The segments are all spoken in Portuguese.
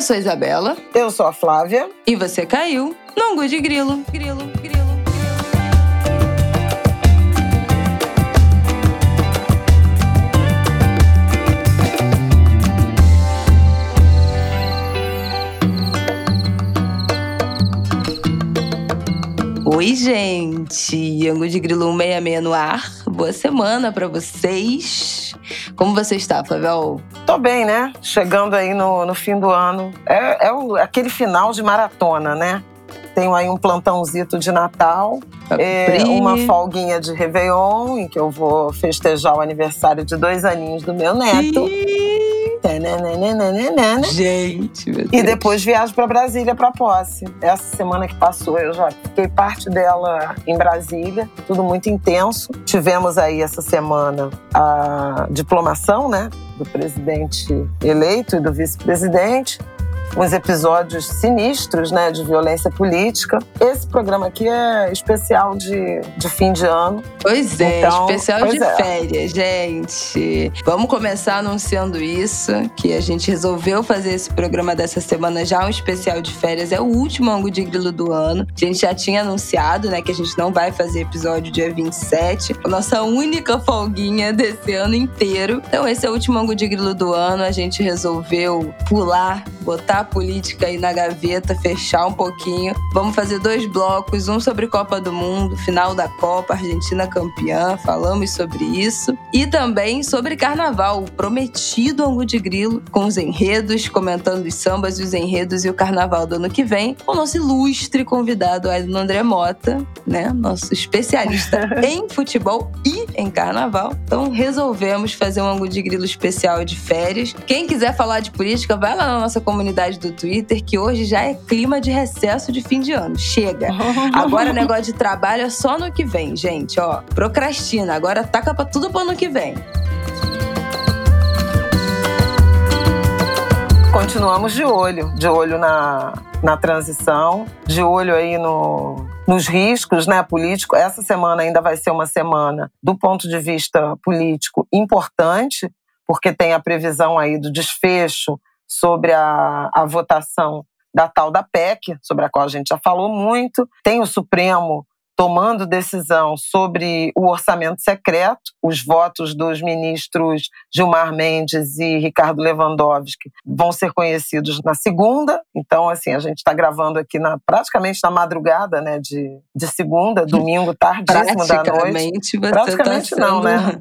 Eu sou a Isabela. Eu sou a Flávia. E você caiu no Angu de Grilo. Grilo, grilo. Oi, gente! Angu de Grilo 166 no ar. Boa semana para vocês. Como você está, Flavel? Tô bem, né? Chegando aí no, no fim do ano. É, é o, aquele final de maratona, né? Tenho aí um plantãozito de Natal, é, uma folguinha de Réveillon, em que eu vou festejar o aniversário de dois aninhos do meu neto. Gente, meu Deus. E depois viajo para Brasília para posse. Essa semana que passou, eu já fiquei parte dela em Brasília, tudo muito intenso. Tivemos aí essa semana a diplomação, né, do presidente eleito e do vice-presidente uns episódios sinistros, né, de violência política. Esse programa aqui é especial de, de fim de ano. Pois é, então, especial pois de é. férias, gente. Vamos começar anunciando isso, que a gente resolveu fazer esse programa dessa semana já um especial de férias. É o último ângulo de grilo do ano. A gente já tinha anunciado, né, que a gente não vai fazer episódio dia 27. A nossa única folguinha desse ano inteiro. Então esse é o último ângulo de grilo do ano. A gente resolveu pular, botar a política aí na gaveta, fechar um pouquinho. Vamos fazer dois blocos, um sobre Copa do Mundo, final da Copa, Argentina campeã, falamos sobre isso. E também sobre Carnaval, o prometido Angu de Grilo, com os enredos, comentando os sambas os enredos e o Carnaval do ano que vem, com o nosso ilustre convidado, Ailton André Mota, né? Nosso especialista em futebol e em Carnaval. Então resolvemos fazer um Angu de Grilo especial de férias. Quem quiser falar de política, vai lá na nossa comunidade do Twitter que hoje já é clima de recesso de fim de ano. Chega. Agora o negócio de trabalho é só no que vem, gente. Ó, procrastina. Agora taca pra tudo pro ano que vem. Continuamos de olho, de olho na, na transição, de olho aí no, nos riscos né, políticos. Essa semana ainda vai ser uma semana, do ponto de vista político, importante, porque tem a previsão aí do desfecho sobre a, a votação da tal da PEC, sobre a qual a gente já falou muito. Tem o Supremo tomando decisão sobre o orçamento secreto, os votos dos ministros Gilmar Mendes e Ricardo Lewandowski vão ser conhecidos na segunda. Então, assim, a gente está gravando aqui na, praticamente na madrugada, né, de, de segunda, domingo, tardíssimo da noite. Praticamente tá não, né?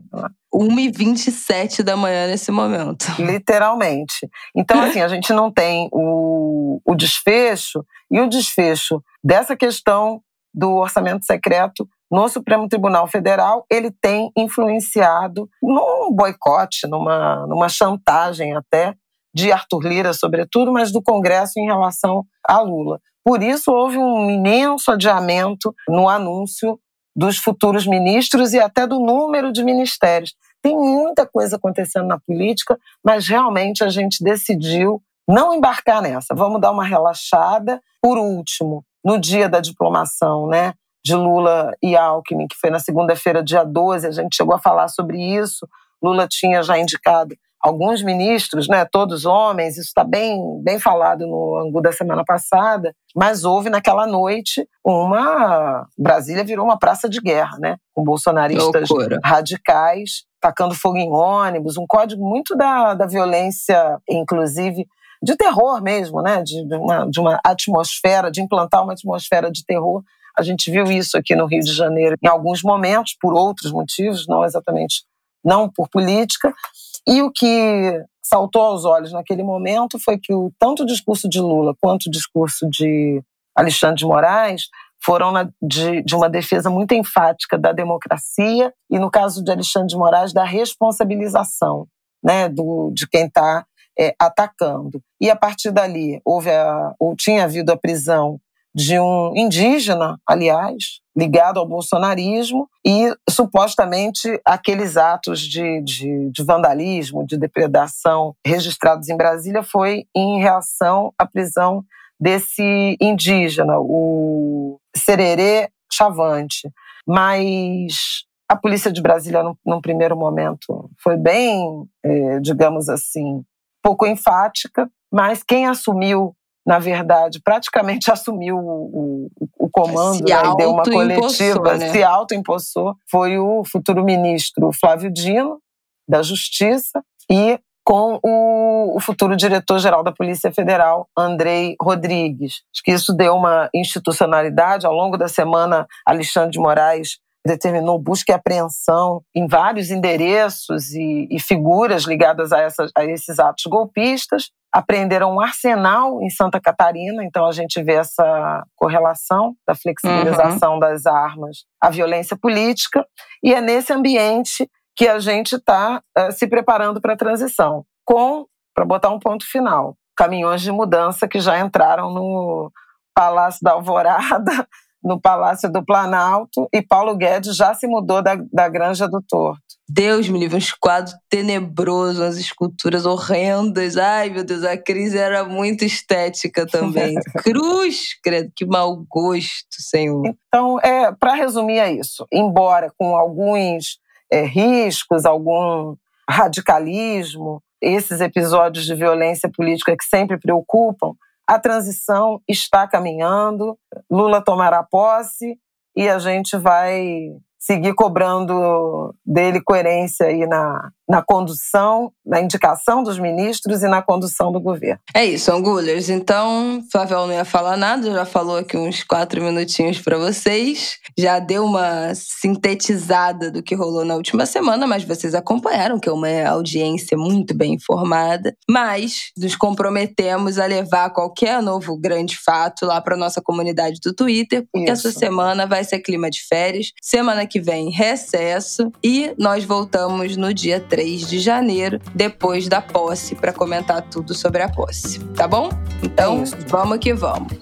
1h27 da manhã nesse momento. Literalmente. Então, assim, a gente não tem o, o desfecho, e o desfecho dessa questão do orçamento secreto no Supremo Tribunal Federal, ele tem influenciado num boicote, numa, numa chantagem até de Arthur Lira, sobretudo, mas do Congresso em relação a Lula. Por isso, houve um imenso adiamento no anúncio dos futuros ministros e até do número de ministérios. Tem muita coisa acontecendo na política, mas realmente a gente decidiu não embarcar nessa. Vamos dar uma relaxada. Por último, no dia da diplomação, né, de Lula e Alckmin, que foi na segunda-feira, dia 12, a gente chegou a falar sobre isso. Lula tinha já indicado alguns ministros, né, todos homens, isso está bem, bem falado no Angu da semana passada, mas houve naquela noite uma. Brasília virou uma praça de guerra, né, com bolsonaristas Loucura. radicais tacando fogo em ônibus, um código muito da, da violência, inclusive de terror mesmo, né, de, de, uma, de uma atmosfera, de implantar uma atmosfera de terror. A gente viu isso aqui no Rio de Janeiro em alguns momentos, por outros motivos, não exatamente não por política, e o que saltou aos olhos naquele momento foi que o, tanto o discurso de Lula quanto o discurso de Alexandre de Moraes foram na, de, de, uma defesa muito enfática da democracia e, no caso de Alexandre de Moraes, da responsabilização né, do, de quem está é, atacando. E, a partir dali, houve a, ou tinha havido a prisão de um indígena, aliás, ligado ao bolsonarismo, e supostamente aqueles atos de, de, de, vandalismo, de depredação registrados em Brasília foi em reação à prisão desse indígena, o Sererê Chavante. Mas a polícia de Brasília, num, primeiro momento, foi bem, eh, digamos assim, pouco enfática mas quem assumiu, na verdade, praticamente assumiu o, o, o comando né, e deu uma coletiva, né? se autoimpossou, foi o futuro ministro Flávio Dino, da Justiça, e com o, o futuro diretor-geral da Polícia Federal, Andrei Rodrigues. Acho que isso deu uma institucionalidade. Ao longo da semana, Alexandre de Moraes determinou busca e apreensão em vários endereços e, e figuras ligadas a, essas, a esses atos golpistas. Apreenderam um arsenal em Santa Catarina, então a gente vê essa correlação da flexibilização uhum. das armas à violência política, e é nesse ambiente que a gente está uh, eh, se preparando para a transição, com, para botar um ponto final, caminhões de mudança que já entraram no Palácio da Alvorada, no Palácio do Planalto, e Paulo Guedes já se mudou da, da Granja do Torto. Deus me livre, uns quadros tenebrosos, umas esculturas horrendas. Ai, meu Deus, a crise era muito estética também. Cruz, credo, que mau gosto, Senhor. Então, é, para resumir, é isso. Embora com alguns é, riscos, algum radicalismo, esses episódios de violência política que sempre preocupam, a transição está caminhando, Lula tomará posse e a gente vai seguir cobrando dele coerência aí na, na condução, na indicação dos ministros e na condução do governo. É isso, Angulers. Então, Flavel não ia falar nada, já falou aqui uns quatro minutinhos para vocês, já deu uma sintetizada do que rolou na última semana, mas vocês acompanharam que é uma audiência muito bem informada. Mas nos comprometemos a levar qualquer novo grande fato lá para nossa comunidade do Twitter, porque isso. essa semana vai ser clima de férias, semana que vem recesso e nós voltamos no dia 3 3 de janeiro, depois da posse, para comentar tudo sobre a posse. Tá bom? Então, é vamos que vamos.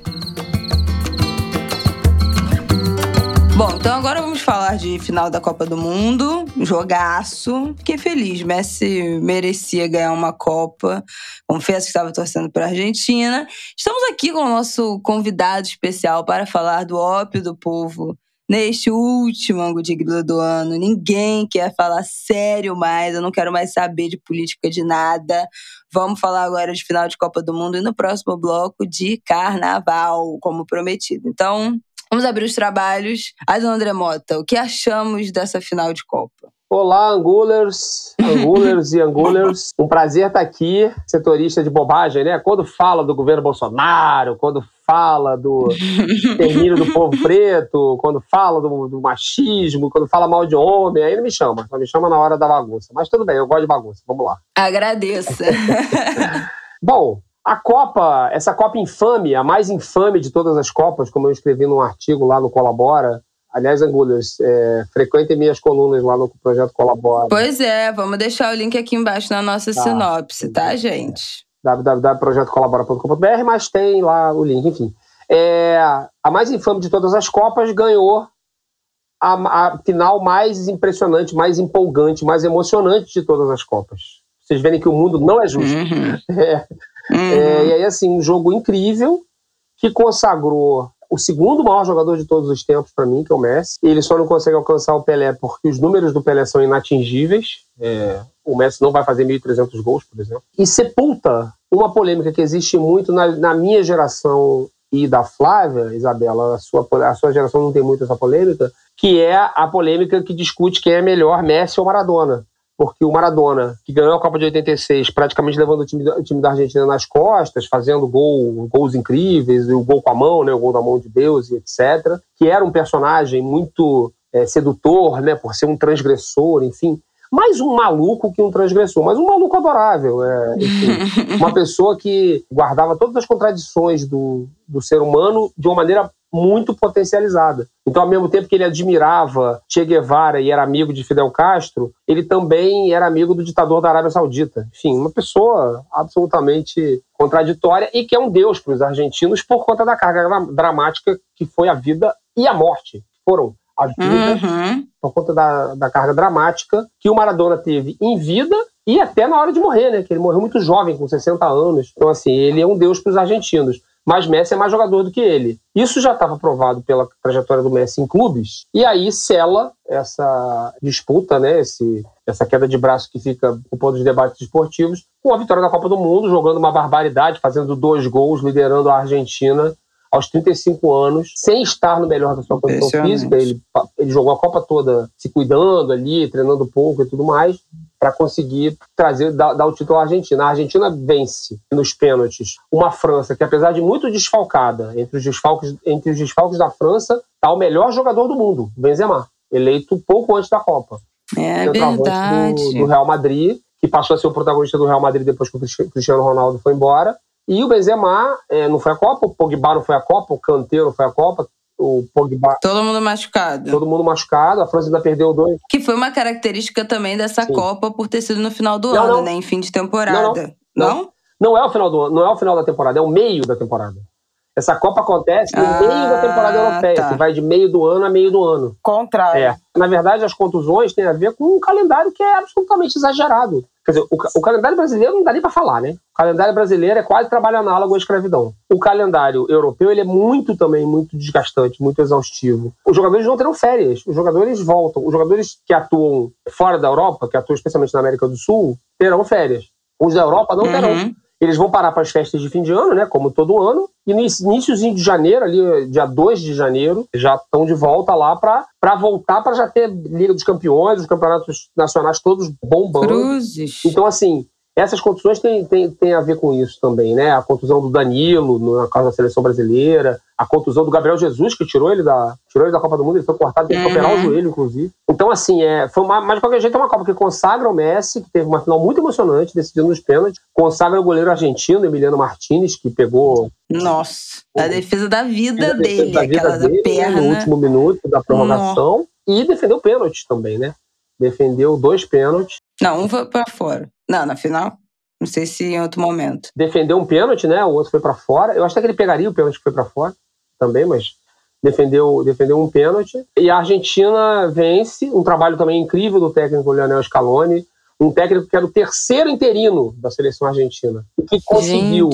Bom, então agora vamos falar de final da Copa do Mundo, jogaço. Fiquei feliz, Messi merecia ganhar uma Copa. Confesso que estava torcendo para a Argentina. Estamos aqui com o nosso convidado especial para falar do ópio do povo neste último ângulo de grilo do ano. Ninguém quer falar sério mais, eu não quero mais saber de política de nada. Vamos falar agora de final de Copa do Mundo e no próximo bloco de carnaval, como prometido. Então, vamos abrir os trabalhos. Adão Mota, o que achamos dessa final de Copa? Olá, Angulers, Angulers e Angulers. Um prazer estar aqui, setorista de bobagem, né? Quando fala do governo Bolsonaro, quando fala do termínio do povo preto, quando fala do, do, machismo, quando fala mal de homem, aí ele me chama. Só me chama na hora da bagunça. Mas tudo bem, eu gosto de bagunça. Vamos lá. Agradeça. Bom, a Copa, essa Copa infame, a mais infame de todas as Copas, como eu escrevi num artigo lá no Colabora, Aliás, Angulhas, é, frequentem minhas colunas lá no Projeto Colabora. Pois é, vamos deixar o link aqui embaixo na nossa tá. sinopse, tá, gente? www.projetocolabora.com.br, mas tem lá o link, enfim. É, a mais infame de todas as Copas ganhou a, a, final mais impressionante, mais empolgante, mais emocionante de todas as Copas. Vocês verem que o mundo não é justo. Uhum. É, uhum. É, e aí, assim, um jogo incrível que consagrou o segundo maior jogador de todos os tempos para mim, que é o Messi. Ele só não consegue alcançar o Pelé porque os números do Pelé são inatingíveis. É, o Messi não vai fazer 1.300 gols, por exemplo. E sepulta uma polêmica que existe muito na, na minha geração e da Flávia, Isabela, a sua, a sua geração não tem muito essa polêmica, que é a polêmica que discute quem é melhor, Messi ou Maradona porque o Maradona, que ganhou a Copa de 86, praticamente levando o time, o time da Argentina nas costas, fazendo gol, gols incríveis, o gol com a mão, né, o gol da mão de Deus e etc., que era um personagem muito é, sedutor, né, por ser um transgressor, enfim, mais um maluco que um transgressor, mas um maluco adorável. É, enfim, uma pessoa que guardava todas as contradições do, do ser humano de uma maneira muito potencializada. Então, ao mesmo tempo que ele admirava Che Guevara e era amigo de Fidel Castro, ele também era amigo do ditador da Arábia Saudita. Enfim, uma pessoa absolutamente contraditória e que é um deus para os argentinos por conta da carga dramática que foi a vida e a morte. Foram a vida uhum. por conta da, da carga dramática que o Maradona teve em vida e até na hora de morrer, né? Que ele morreu muito jovem, com 60 anos. Então, assim, ele é um deus para os argentinos. Mas Messi é mais jogador do que ele. Isso já estava provado pela trajetória do Messi em clubes, e aí sela essa disputa, né, esse, essa queda de braço que fica ocupando os debates esportivos, com a vitória da Copa do Mundo, jogando uma barbaridade, fazendo dois gols, liderando a Argentina aos 35 anos, sem estar no melhor da sua condição física. Ele, ele jogou a Copa toda se cuidando ali, treinando pouco e tudo mais, para conseguir trazer, dar, dar, o título à Argentina. A Argentina vence nos pênaltis uma França que, apesar de muito desfalcada, entre os desfalques, entre os desfalques da França, está o melhor jogador do mundo, Benzema, eleito pouco antes da Copa. É verdade. Do, do Real Madrid, que passou a ser o protagonista do Real Madrid depois que o Cristiano Ronaldo foi embora. E o Benzema é, não foi a Copa, o Pogba não foi a Copa, o Kanté não foi a Copa, o Pogba. Todo mundo machucado. Todo mundo machucado, a França ainda perdeu dois. Que foi uma característica também dessa Sim. Copa por ter sido no final do não, ano, não. né? Em fim de temporada. Não, não? Não é o final do ano, não é o final da temporada, é o meio da temporada. Essa Copa acontece no ah, meio da temporada europeia, tá. que vai de meio do ano a meio do ano. Contrário. É. Na verdade, as contusões têm a ver com um calendário que é absolutamente exagerado. Quer dizer, o, o calendário brasileiro não dá nem para falar, né? O calendário brasileiro é quase trabalho análogo à escravidão. O calendário europeu ele é muito também, muito desgastante, muito exaustivo. Os jogadores não terão férias, os jogadores voltam. Os jogadores que atuam fora da Europa, que atuam especialmente na América do Sul, terão férias. Os da Europa não terão. Eles vão parar para as festas de fim de ano, né? Como todo ano. E no iníciozinho de janeiro, ali, dia 2 de janeiro, já estão de volta lá para voltar para já ter Liga dos Campeões, os campeonatos nacionais todos bombando. Cruzes. Então, assim, essas contusões têm, têm, têm a ver com isso também, né? A contusão do Danilo, no caso da seleção brasileira, a contusão do Gabriel Jesus, que tirou ele da, tirou ele da Copa do Mundo, ele foi cortado, teve que operar o uhum. joelho, inclusive. Então, assim, é, foi uma, mas de qualquer jeito é uma Copa que consagra o Messi, que teve uma final muito emocionante, decidindo nos pênaltis, consagra o goleiro argentino, Emiliano Martinez, que pegou. Nossa, a defesa da vida dele, da vida aquela dele, da perna. No último minuto da prorrogação. Nossa. E defendeu pênaltis também, né? Defendeu dois pênaltis. Não, um foi pra fora. Não, na final? Não sei se em outro momento. Defendeu um pênalti, né? O outro foi para fora. Eu acho que ele pegaria o pênalti que foi para fora também, mas defendeu, defendeu um pênalti. E a Argentina vence, um trabalho também incrível do técnico Leonel Scaloni, um técnico que era o terceiro interino da seleção argentina, que conseguiu,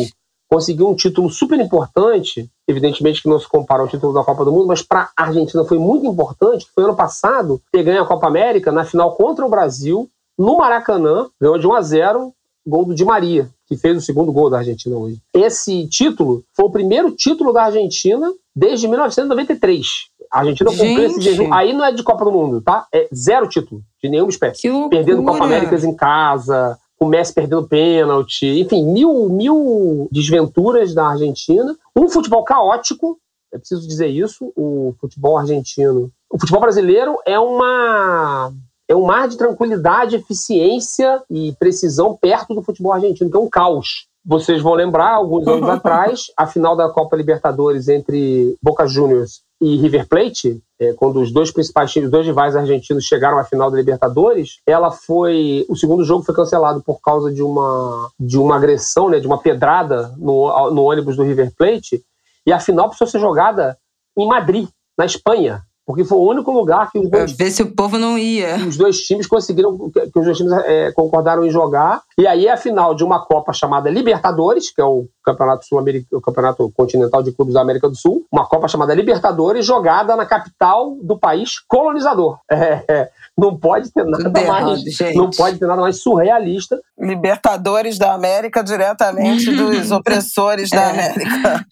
conseguiu um título super importante, evidentemente que não se compara ao título da Copa do Mundo, mas para a Argentina foi muito importante, foi ano passado ter ganho a Copa América na final contra o Brasil, no Maracanã, ganhou de 1 a 0 gol do Di Maria, que fez o segundo gol da Argentina hoje. Esse título foi o primeiro título da Argentina desde 1993. A Argentina cumpriu esse jejum. Aí não é de Copa do Mundo, tá? É zero título, de nenhuma espécie. Perdendo Copa Américas em casa, o Messi perdendo pênalti, enfim, mil, mil desventuras da Argentina. Um futebol caótico, é preciso dizer isso, o futebol argentino. O futebol brasileiro é uma é um mar de tranquilidade, eficiência e precisão perto do futebol argentino, que é um caos. Vocês vão lembrar, alguns anos atrás, a final da Copa Libertadores entre Boca Juniors e River Plate, é, quando os dois principais times, os dois rivais argentinos chegaram à final da Libertadores, ela foi, o segundo jogo foi cancelado por causa de uma de uma agressão, né, de uma pedrada no, no ônibus do River Plate, e a final precisou ser jogada em Madrid, na Espanha. Porque foi o único lugar que os dois. Ver se o povo não ia. Os dois times conseguiram, que os dois times é, concordaram em jogar. E aí é a final de uma Copa chamada Libertadores, que é o campeonato sul-americano, o campeonato continental de clubes da América do Sul. Uma Copa chamada Libertadores, jogada na capital do país colonizador. É, é. Não pode ter nada mais. não pode ter nada mais surrealista. Libertadores da América diretamente dos opressores da é. América.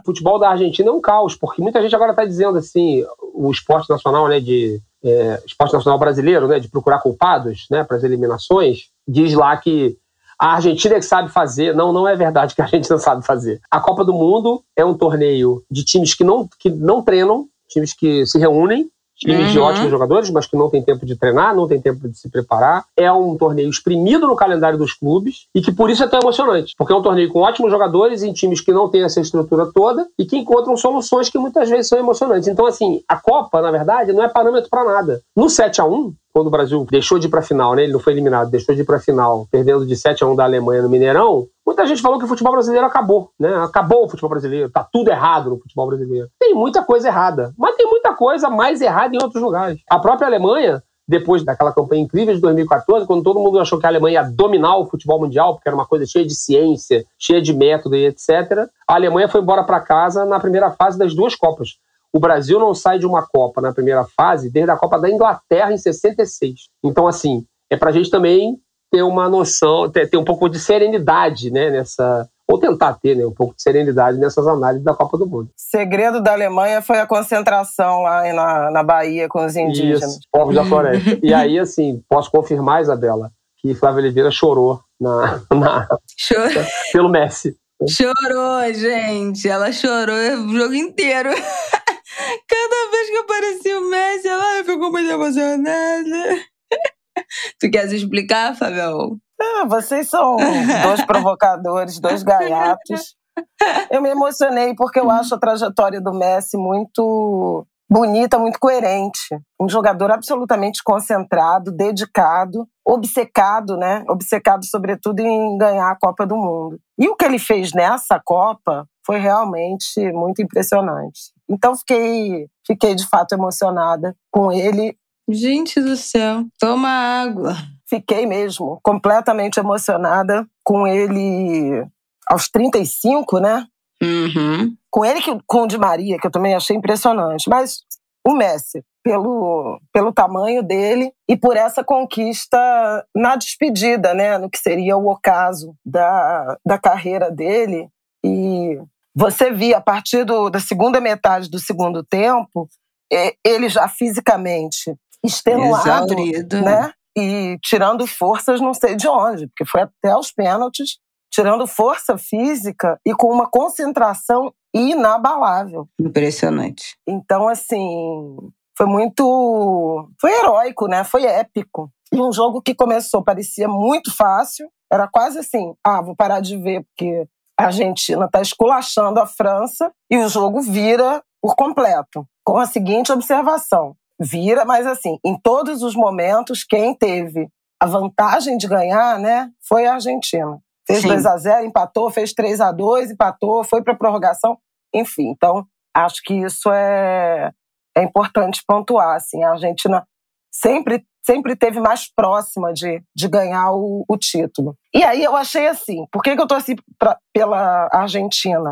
o futebol da Argentina é um caos, porque muita gente agora está dizendo assim, o esporte nacional, né, de é, esporte nacional brasileiro, né, de procurar culpados, né, para as eliminações, diz lá que a Argentina é que sabe fazer. Não, não é verdade que a Argentina sabe fazer. A Copa do Mundo é um torneio de times que não, que não treinam, times que se reúnem times uhum. de ótimos jogadores, mas que não tem tempo de treinar, não tem tempo de se preparar. É um torneio exprimido no calendário dos clubes e que por isso é tão emocionante, porque é um torneio com ótimos jogadores em times que não têm essa estrutura toda e que encontram soluções que muitas vezes são emocionantes. Então, assim, a Copa, na verdade, não é parâmetro para nada. No 7 a 1 quando o Brasil deixou de ir para a final, né? Ele não foi eliminado, deixou de ir para a final, perdendo de 7 a 1 da Alemanha no Mineirão. Muita gente falou que o futebol brasileiro acabou, né? Acabou o futebol brasileiro, tá tudo errado no futebol brasileiro. Tem muita coisa errada, mas tem coisa mais errada em outros lugares. A própria Alemanha depois daquela campanha incrível de 2014, quando todo mundo achou que a Alemanha ia dominar o futebol mundial, porque era uma coisa cheia de ciência, cheia de método e etc., a Alemanha foi embora para casa na primeira fase das duas Copas. O Brasil não sai de uma Copa na primeira fase desde a Copa da Inglaterra em 66. Então, assim, é para a gente também ter uma noção, ter, ter um pouco de serenidade né, nessa, ou tentar ter né, um pouco de serenidade nessas análises da Copa do Mundo. Segredo da Alemanha foi a concentração lá na, na Bahia com os indígenas. Isso, povos da floresta. e aí, assim, posso confirmar, Isabela, que Flávia Oliveira chorou na, na pelo Messi. Chorou, gente. Ela chorou o jogo inteiro. Cada vez que aparecia o Messi, ela ficou muito emocionada. tu queres explicar, Fabio? Ah, vocês são dois provocadores, dois gaiatos. Eu me emocionei porque eu acho a trajetória do Messi muito bonita, muito coerente. Um jogador absolutamente concentrado, dedicado, obcecado, né? Obcecado, sobretudo, em ganhar a Copa do Mundo. E o que ele fez nessa Copa foi realmente muito impressionante. Então, fiquei, fiquei de fato emocionada com ele. Gente do céu, toma água fiquei mesmo completamente emocionada com ele aos 35, né? Uhum. Com ele, com o Di Maria, que eu também achei impressionante. Mas o Messi, pelo, pelo tamanho dele e por essa conquista na despedida, né? No que seria o ocaso da, da carreira dele. E você via, a partir do, da segunda metade do segundo tempo, ele já fisicamente extenuado, Exaurido. né? e tirando forças não sei de onde, porque foi até aos pênaltis, tirando força física e com uma concentração inabalável. Impressionante. Então, assim, foi muito. Foi heróico, né? Foi épico. E um jogo que começou, parecia muito fácil, era quase assim: ah, vou parar de ver, porque a Argentina está esculachando a França, e o jogo vira por completo. Com a seguinte observação: vira, mas assim, em todos os momentos, quem teve a vantagem de ganhar, né, foi a Argentina. Fez Sim. 2 a 0 empatou, fez 3 a 2 empatou, foi para prorrogação, enfim. Então, acho que isso é, é importante pontuar. Assim, a Argentina sempre, sempre teve mais próxima de, de ganhar o, o título. E aí eu achei assim, por que, que eu torci pra, pela Argentina?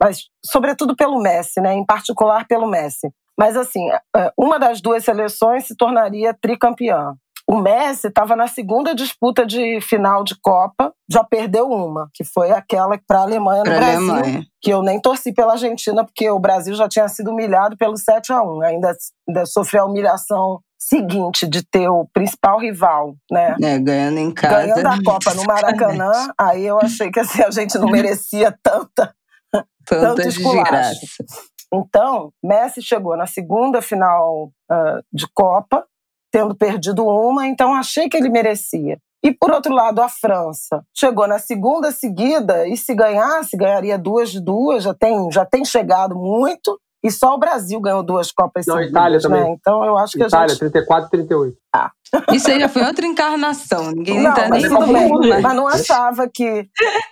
Mas, sobretudo pelo Messi, né? em particular pelo Messi. Mas, assim, é, uma das duas seleções se tornaria tricampeã. O Messi estava na segunda disputa de final de Copa, já perdeu uma, que foi aquela para a Alemanha no pra Brasil, Alemanha. que eu nem torci pela Argentina, porque o Brasil já tinha sido humilhado pelo 7 a 1 ainda, ainda sofreu a humilhação seguinte de ter o principal rival, né? É, ganhando em casa. Ganhando a Copa no Maracanã, aí eu achei que assim, a gente não merecia tanta, tanta desgraça. Então, Messi chegou na segunda final uh, de Copa, tendo perdido uma, então achei que ele merecia. E por outro lado, a França chegou na segunda seguida e se ganhasse, ganharia duas de duas, já tem, já tem chegado muito. E só o Brasil ganhou duas Copas Não, seguidas, Itália também. Né? Então eu acho que Itália, a gente... 34 e 38. Ah. Isso aí já foi outra encarnação. Ninguém não, tá mas nem tudo bem. Mas não achava que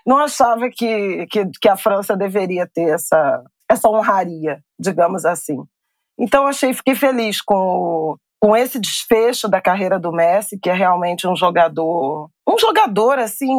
não achava que, que, que a França deveria ter essa essa honraria, digamos assim. Então achei, fiquei feliz com, com esse desfecho da carreira do Messi, que é realmente um jogador, um jogador assim,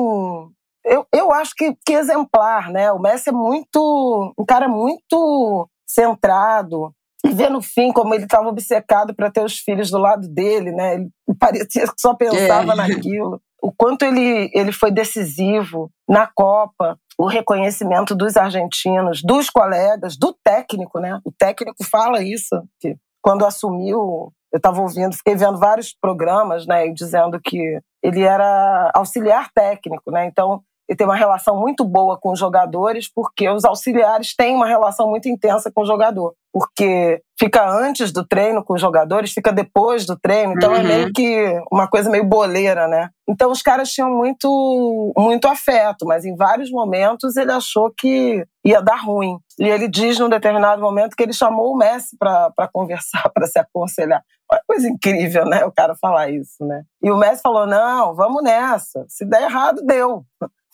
eu, eu acho que, que exemplar, né? O Messi é muito, um cara muito centrado, e ver no fim como ele estava obcecado para ter os filhos do lado dele, né? Ele parecia que só pensava é. naquilo. O quanto ele, ele foi decisivo na Copa, o reconhecimento dos argentinos, dos colegas, do técnico, né? O técnico fala isso, que quando assumiu, eu estava ouvindo, fiquei vendo vários programas, né, dizendo que ele era auxiliar técnico, né? Então, ele tem uma relação muito boa com os jogadores, porque os auxiliares têm uma relação muito intensa com o jogador. Porque fica antes do treino com os jogadores, fica depois do treino, então é uhum. é meio que uma coisa meio boleira, né? Então os caras tinham muito, muito afeto, mas em vários momentos ele achou que ia dar ruim. E ele diz num determinado momento que ele chamou o Messi para conversar, para se aconselhar. Uma coisa incrível, né? O cara falar isso, né? E o Messi falou: não, vamos nessa. Se der errado, deu.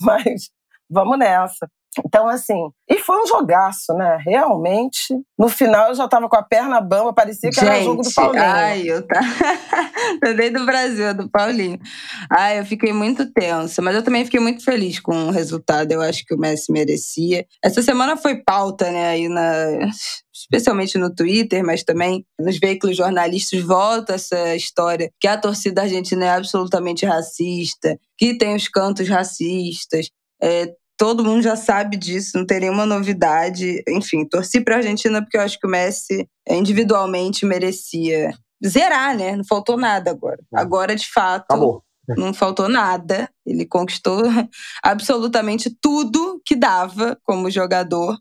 Mas vamos nessa. Então, assim, e foi um jogaço, né? Realmente, no final eu já tava com a perna bamba, parecia que Gente, era jogo do Paulinho. Ai, eu tá. Também do Brasil, do Paulinho. Ai, eu fiquei muito tensa, mas eu também fiquei muito feliz com o resultado. Eu acho que o Messi merecia. Essa semana foi pauta, né, aí na. Especialmente no Twitter, mas também nos veículos jornalistas, volta essa história que a torcida argentina é absolutamente racista, que tem os cantos racistas, é, todo mundo já sabe disso, não tem nenhuma novidade. Enfim, torci para a Argentina porque eu acho que o Messi é, individualmente merecia zerar, né? Não faltou nada agora. É. Agora, de fato, Acabou. não faltou nada. Ele conquistou absolutamente tudo que dava como jogador.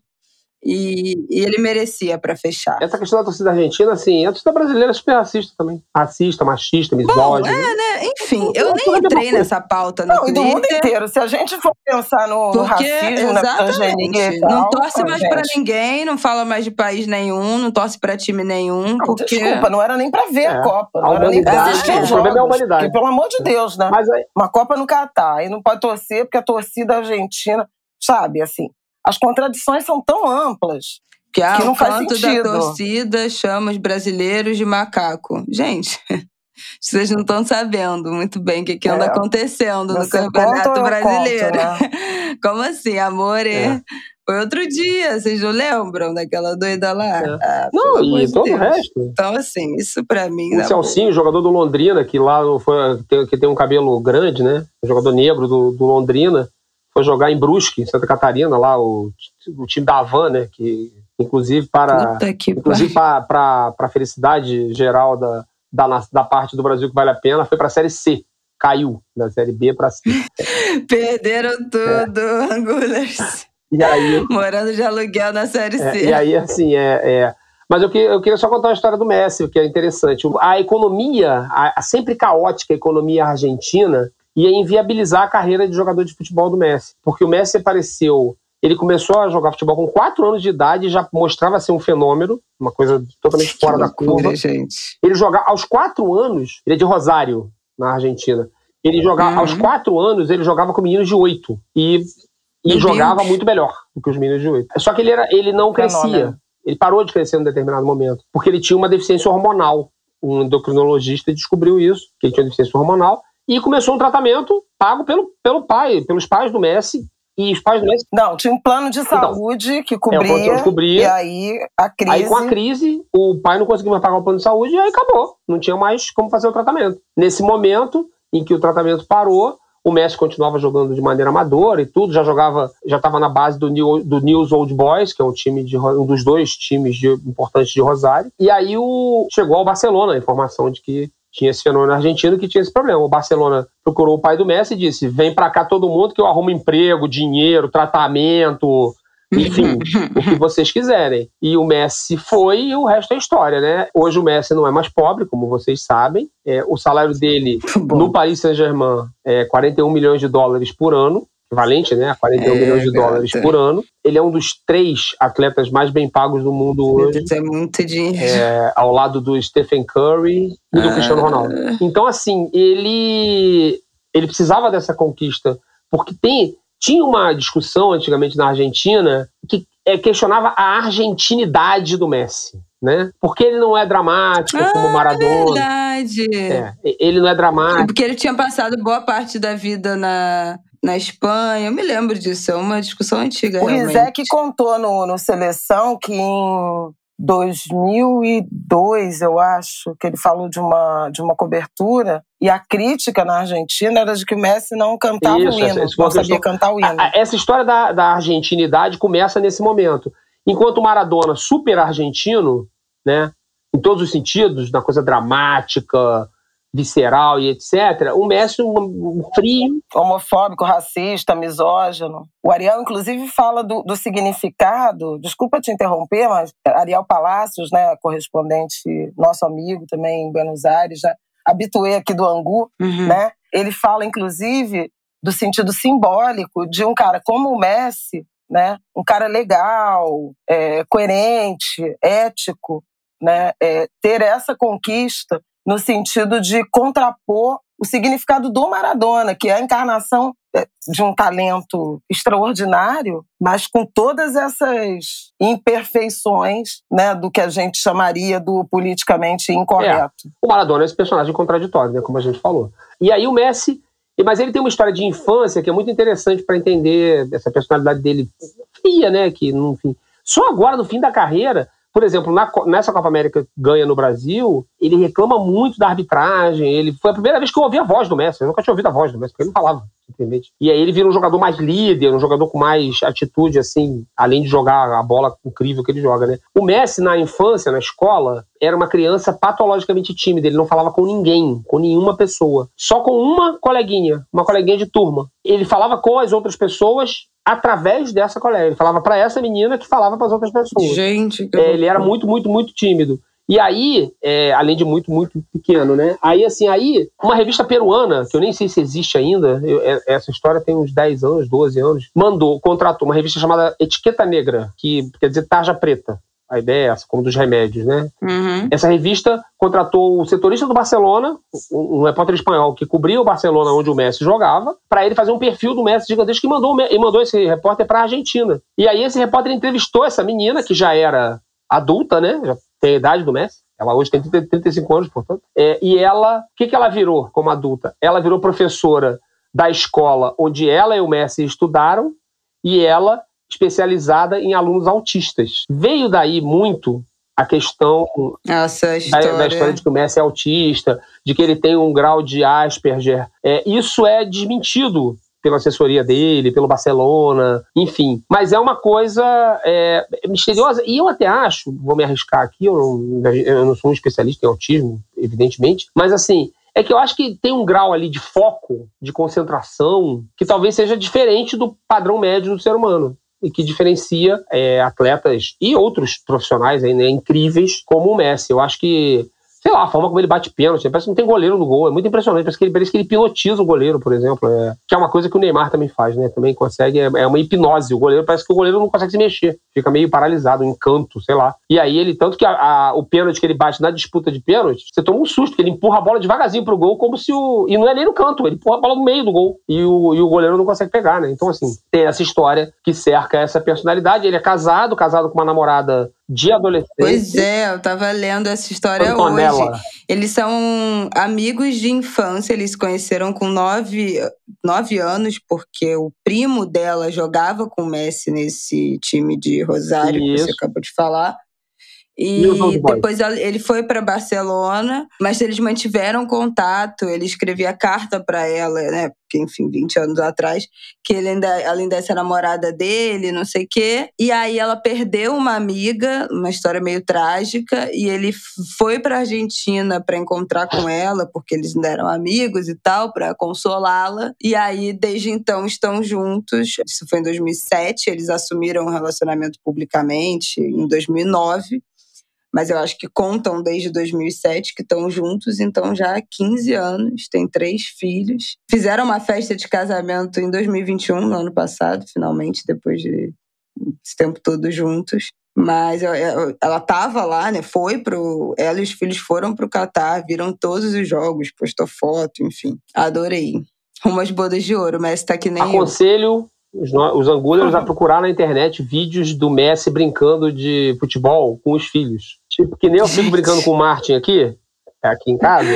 E, e, ele merecia para fechar. Essa questão da torcida argentina, assim, a torcida brasileira é super racista também. Racista, machista, misógino. é, né? Enfim, eu nem entrei nessa pauta no Não, Twitter. e do mundo inteiro. Se a gente for pensar no, no Porque, racismo, na exatamente, misoginia não tal, torce mais pra ninguém, não fala mais de país nenhum, não torce pra time nenhum, Não, porque... Desculpa, não era nem pra ver É. a Copa. A Não era nem pra humanidade, assistir é, os o problema é a humanidade. porque, pelo amor de Deus, né? Mas aí, Uma Copa no Catar. Aí não pode torcer porque a torcida argentina, sabe, assim, as contradições são tão amplas. Que, ah, Que não o faz canto sentido. da torcida chama os brasileiros de macaco. Gente, vocês não estão sabendo muito bem o que, que anda É. acontecendo no Você Campeonato Brasileiro. conto, né? Como assim, amore? É. Foi outro dia, vocês não lembram daquela doida lá? É. Ah, não, amor e de todo o resto. Então, assim, isso pra mim. O dá- Celcinho, jogador do Londrina, que lá foi, tem- que tem um cabelo grande, né? Jogador negro do, do Londrina, foi jogar em Brusque, Santa Catarina, lá o, o time da Havan, né? Que inclusive para inclusive pariu. para a felicidade geral da, da, da parte do Brasil que vale a pena, foi para a Série C. Caiu da Série B para C. Perderam tudo, Angulers. E aí, Morando de aluguel na Série É, C. e aí, assim, é. é- Mas eu, que- eu queria só contar a história do Messi, que é interessante. A economia, a, a sempre caótica economia argentina, ia inviabilizar a carreira de jogador de futebol do Messi. Porque o Messi apareceu. Ele começou a jogar futebol com 4 anos de idade e já mostrava ser um fenômeno, uma coisa totalmente Que fora da curva. gente. Ele jogava aos 4 anos, ele é de Rosário, na Argentina. Ele jogava Uhum. aos 4 anos, ele jogava com meninos de 8. E, e Meu jogava Deus. muito melhor do que os meninos de 8. Só que ele, era, ele não crescia. Fenômeno. Ele parou de crescer em um determinado momento, porque ele tinha uma deficiência hormonal. Um endocrinologista descobriu isso, que ele tinha deficiência hormonal, e começou um tratamento pago pelo, pelo pai, pelos pais do Messi. E os pais do Messi Não, tinha um plano de saúde que é, o plano de cobria. cobria. E aí a crise. Aí, com a crise, o pai não conseguiu mais pagar o plano de saúde e aí acabou. Não tinha mais como fazer o tratamento. Nesse momento em que o tratamento parou, o Messi continuava jogando de maneira amadora e tudo, já jogava, já estava na base do, New, do News Old Boys, que é um time de um dos dois times de- importantes de Rosário. E aí o, chegou ao Barcelona a informação de que tinha esse fenômeno argentino que tinha esse problema. O Barcelona procurou o pai do Messi e disse: vem pra cá todo mundo que eu arrumo emprego, dinheiro, tratamento, enfim, o que vocês quiserem. E o Messi foi e o resto é história, né? Hoje o Messi não é mais pobre, como vocês sabem. É, o salário dele no Paris Saint-Germain é 41 milhões de dólares por ano. Equivalente, né? A 41 É, milhões de gata. dólares por ano. Ele é um dos três atletas mais bem pagos do mundo hoje. Deus, é muito dinheiro. É, ao lado do Stephen Curry e do Ah. Cristiano Ronaldo. Então, assim, ele, ele precisava dessa conquista, porque tem, tinha uma discussão antigamente na Argentina que é, questionava a argentinidade do Messi. Né? Porque ele não é dramático como o Ah, Maradona. Verdade. É, ele não é dramático. Porque ele tinha passado boa parte da vida na, na Espanha. Eu me lembro disso. É uma discussão antiga, O realmente. Rizek contou no, no Seleção que em 2002, eu acho, que ele falou de uma, de uma cobertura, e a crítica na Argentina era de que o Messi não cantava Isso, o hino, essa- essa foi não sabia questão- cantar o hino. A- a- Essa história da, da argentinidade começa nesse momento. Enquanto o Maradona, super argentino, né, em todos os sentidos, na coisa dramática, visceral e etc., o Messi, um, um frio. homofóbico, racista, misógino. O Ariel, inclusive, fala do, do significado. Desculpa te interromper, mas Ariel Palácios, né, correspondente, nosso amigo também em Buenos Aires, já habituei aqui do Angu, Uhum. né? Ele fala, inclusive, do sentido simbólico de um cara como o Messi, né? Um cara legal, é, coerente, ético, né? É, ter essa conquista no sentido de contrapor o significado do Maradona, que é a encarnação é, de um talento extraordinário, mas com todas essas imperfeições né, do que a gente chamaria do politicamente incorreto. É. O Maradona é esse personagem contraditório, né, como a gente falou. E aí o Messi, mas ele tem uma história de infância que é muito interessante para entender essa personalidade dele fria, né, que enfim, só agora no fim da carreira por exemplo, na, nessa Copa América ganha no Brasil, ele reclama muito da arbitragem. Ele foi a primeira vez que eu ouvi a voz do Messi. Eu nunca tinha ouvido a voz do Messi, porque ele não falava, E aí ele vira um jogador mais líder, um jogador com mais atitude, assim, além de jogar a bola incrível que ele joga, né? O Messi, na infância, na escola, era uma criança patologicamente tímida. Ele não falava com ninguém, com nenhuma pessoa. Só com uma coleguinha, uma coleguinha de turma. Ele falava com as outras pessoas através dessa colega. Ele falava para essa menina que falava para as outras pessoas. Gente, é, ele era muito, muito, muito tímido. E aí, é, além de muito, muito pequeno, né? Aí, assim, aí, uma revista peruana, que eu nem sei se existe ainda, eu, é, essa história tem uns 10 anos, 12 anos, mandou, contratou uma revista chamada Etiqueta Negra, que quer dizer tarja preta a ideia é essa, como dos remédios, né? Uhum. Essa revista contratou o setorista do Barcelona, um, um repórter espanhol que cobria o Barcelona onde o Messi jogava, para ele fazer um perfil do Messi gigantesco e mandou, e mandou esse repórter para a Argentina. E aí esse repórter entrevistou essa menina, que já era adulta, né? Já tem a idade do Messi. Ela hoje tem 30, 35 anos, portanto. É, e ela, o que, que ela virou como adulta? Ela virou professora da escola onde ela e o Messi estudaram, e ela especializada em alunos autistas. Veio daí muito a questão Essa história. Da, da, história de que o Messi é autista, de que ele tem um grau de Asperger. É, isso é desmentido pela assessoria dele, pelo Barcelona, enfim. Mas é uma coisa é, misteriosa. E eu até acho, vou me arriscar aqui, eu não, eu não sou um especialista em autismo, evidentemente, mas assim, é que eu acho que tem um grau ali de foco, de concentração, que talvez seja diferente do padrão médio do ser humano e que diferencia é, atletas e outros profissionais aí, né, incríveis como o Messi. Eu acho que sei lá, a forma como ele bate pênalti, parece que não tem goleiro no gol, é muito impressionante, parece que ele, parece que ele pilotiza o goleiro, por exemplo, é, que é uma coisa que o Neymar também faz, né, também consegue, é, é, uma hipnose, o goleiro parece que o goleiro não consegue se mexer, fica meio paralisado, um encanto, sei lá, e aí ele, tanto que a, a, o pênalti que ele bate na disputa de pênalti, você toma um susto, que ele empurra a bola devagarzinho pro gol, como se o, e não é nem no canto, ele empurra a bola no meio do gol, e o, e o goleiro não consegue pegar, né, então assim, tem essa história que cerca essa personalidade, ele é casado, casado com uma namorada de adolescente. Pois é, eu tava lendo essa história Antonella. hoje. Eles são amigos de infância, eles se conheceram com nove, nove anos, porque o primo dela jogava com o Messi nesse time de Rosário, Isso. que você acabou de falar. E, e depois ele foi para Barcelona, mas eles mantiveram contato. Ele escrevia carta para ela, né? Porque, enfim, 20 anos atrás, que ele ainda, ela ainda é namorada dele, não sei o quê. E aí ela perdeu uma amiga, uma história meio trágica, e ele foi para Argentina para encontrar com ela, porque eles ainda eram amigos e tal, para consolá-la. E aí, desde então, estão juntos. Isso foi em 2007, eles assumiram o um relacionamento publicamente em 2009 mas eu acho que contam desde 2007 que estão juntos, então já há 15 anos, tem três filhos. Fizeram uma festa de casamento em 2021, no ano passado, finalmente, depois de esse tempo todo juntos. Mas ela estava lá, né? Foi pro. Ela e os filhos foram pro Catar, viram todos os jogos, postou foto, enfim. Adorei. Rumo às bodas de ouro, mas tá que nem. Aconselho eu. Os, os angulers a procurar na internet vídeos do Messi brincando de futebol com os filhos. Tipo, que nem eu fico brincando com o Martin aqui, aqui em casa,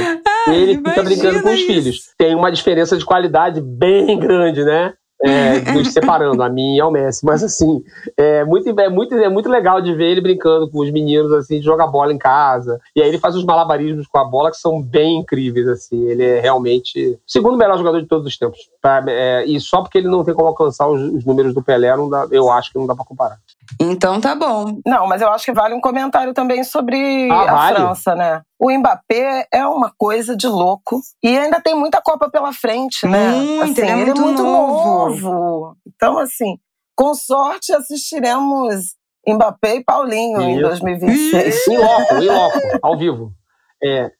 Ai, ele fica brincando com os isso. filhos. Tem uma diferença de qualidade bem grande, né? É, nos separando, a mim e ao Messi. Mas assim, é muito, é, muito, é muito legal de ver ele brincando com os meninos, assim, de jogar bola em casa. E aí ele faz uns malabarismos com a bola que são bem incríveis, assim. Ele é realmente o segundo melhor jogador de todos os tempos. Pra, é, e só porque ele não tem como alcançar os, os números do Pelé, dá, eu acho que não dá para comparar. Então tá bom. Não, mas eu acho que vale um comentário também sobre ah, a vale? França, né? O Mbappé é uma coisa de louco e ainda tem muita Copa pela frente, né? Muito, assim, ele, é muito, ele é muito novo. novo. Então, assim, com sorte assistiremos Mbappé e Paulinho Isso. em 2026. Em loco, em loco, ao vivo. É.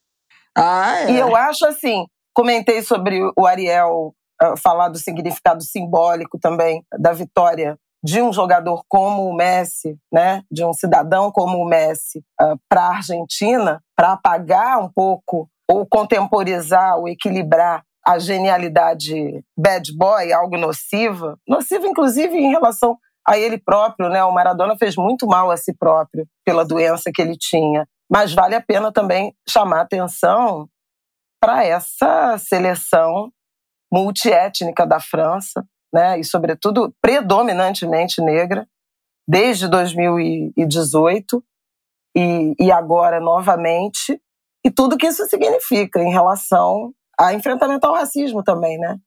Ah, é. E eu acho assim, comentei sobre o Ariel uh, falar do significado simbólico também da vitória de um jogador como o Messi, né, de um cidadão como o Messi, uh, para a Argentina, para apagar um pouco ou contemporizar ou equilibrar a genialidade bad boy, algo nociva, nociva inclusive em relação a ele próprio, né? O Maradona fez muito mal a si próprio pela doença que ele tinha. Mas vale a pena também chamar atenção para essa seleção multiétnica da França, né? E sobretudo predominantemente negra, desde 2018 e, e agora novamente, e tudo que isso significa em relação a enfrentamento ao racismo também, né?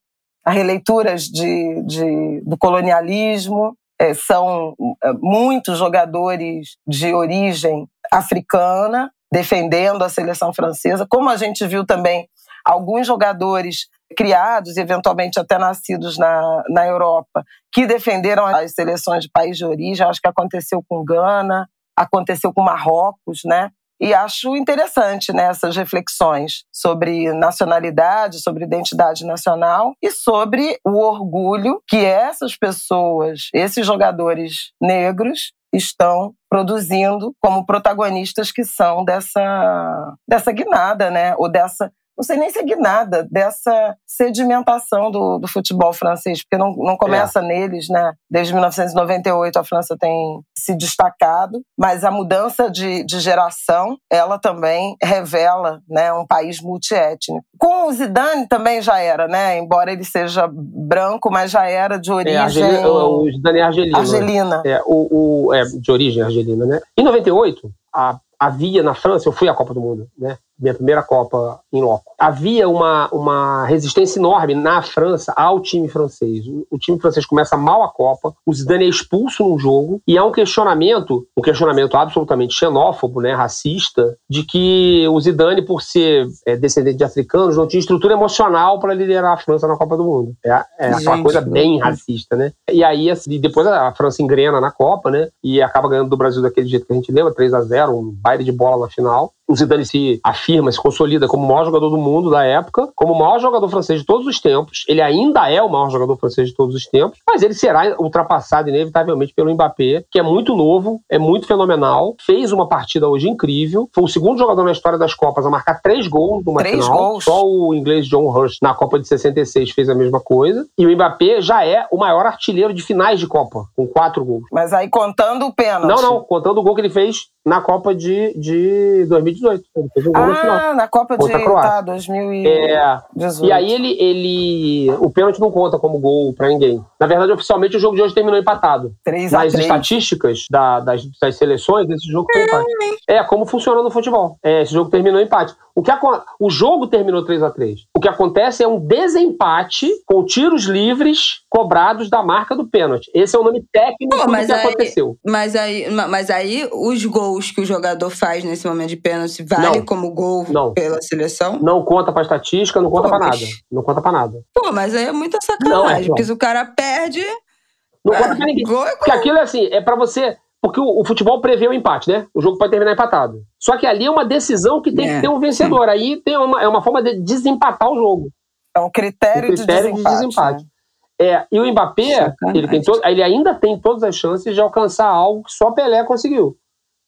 A releituras de, de do colonialismo, é, são é, muitos jogadores de origem africana defendendo a seleção francesa, como a gente viu também alguns jogadores criados, eventualmente até nascidos na, na Europa, que defenderam as seleções de país de origem. Acho que aconteceu com Gana, aconteceu com Marrocos, né? E acho interessante né, essas reflexões sobre nacionalidade, sobre identidade nacional e sobre o orgulho que essas pessoas, esses jogadores negros, estão produzindo como protagonistas que são dessa, dessa guinada, né? Ou dessa não sei nem seguir nada dessa sedimentação do, do futebol francês, porque não, não começa é. neles, né? Desde 1998 a França tem se destacado, mas a mudança de, de geração, ela também revela né, um país multiétnico. Com o Zidane também já era, né? Embora ele seja branco, mas já era de é, origem... É, Argelina, o Zidane é argelino. Argelina. É, o, o, é, de origem argelina, né? Em 98, a havia na França, eu fui à Copa do Mundo, né? Minha primeira Copa em loco. Havia uma, uma resistência enorme na França ao time francês. O, o, time francês começa mal a Copa, o Zidane é expulso num jogo e há um questionamento, um questionamento absolutamente xenófobo, né, racista, de que o Zidane, por ser é, descendente de africanos, não tinha estrutura emocional para liderar a França na Copa do Mundo. É, é aquela coisa bem racista, né? E aí, assim, depois a França engrena na Copa, né? E acaba ganhando do Brasil daquele jeito que a gente lembra, 3 a 0 um baile de bola na final o Zidane se afirma, se consolida como o maior jogador do mundo da época, como o maior jogador francês de todos os tempos. Ele ainda é o maior jogador francês de todos os tempos, mas ele será ultrapassado inevitavelmente pelo Mbappé, que é muito novo, é muito fenomenal, fez uma partida hoje incrível, foi o segundo jogador na história das Copas a marcar três gols numa três final. Gols. Só o inglês John Hurst na Copa de 66 fez a mesma coisa. E o Mbappé já é o maior artilheiro de finais de Copa, com quatro gols. Mas aí contando o pênalti. Não, não, contando o gol que ele fez na Copa de, de 2018. Ele fez um gol ah, final. na Copa de tá, 2018. É, e aí ele, ele. O pênalti não conta como gol pra ninguém. Na verdade, oficialmente, o jogo de hoje terminou empatado. 3 Nas estatísticas da, das, das seleções, esse jogo foi empate. É como funciona no futebol. É, esse jogo terminou empate. O, que a, o jogo terminou 3 a 3 O que acontece é um desempate com tiros livres cobrados da marca do pênalti. Esse é o nome técnico Pô, do que aí, aconteceu. Mas aí, mas aí os gols que o jogador faz nesse momento de pênalti vale não, como gol não. pela seleção? Não conta pra estatística, não conta Pô, pra mas... nada. Não conta pra nada. Pô, mas aí é muita sacanagem, não, é, porque se o cara perde... Não conta pra ninguém. Gol é Porque aquilo é assim, é pra você porque o, o, futebol prevê o empate, né? O jogo pode terminar empatado. Só que ali é uma decisão que tem é. que ter um vencedor. Aí tem uma, é uma forma de desempatar o jogo. É um critério, um critério de desempate. De desempate. Né? É, e o Mbappé, ele, tem to, ele ainda tem todas as chances de alcançar algo que só Pelé conseguiu,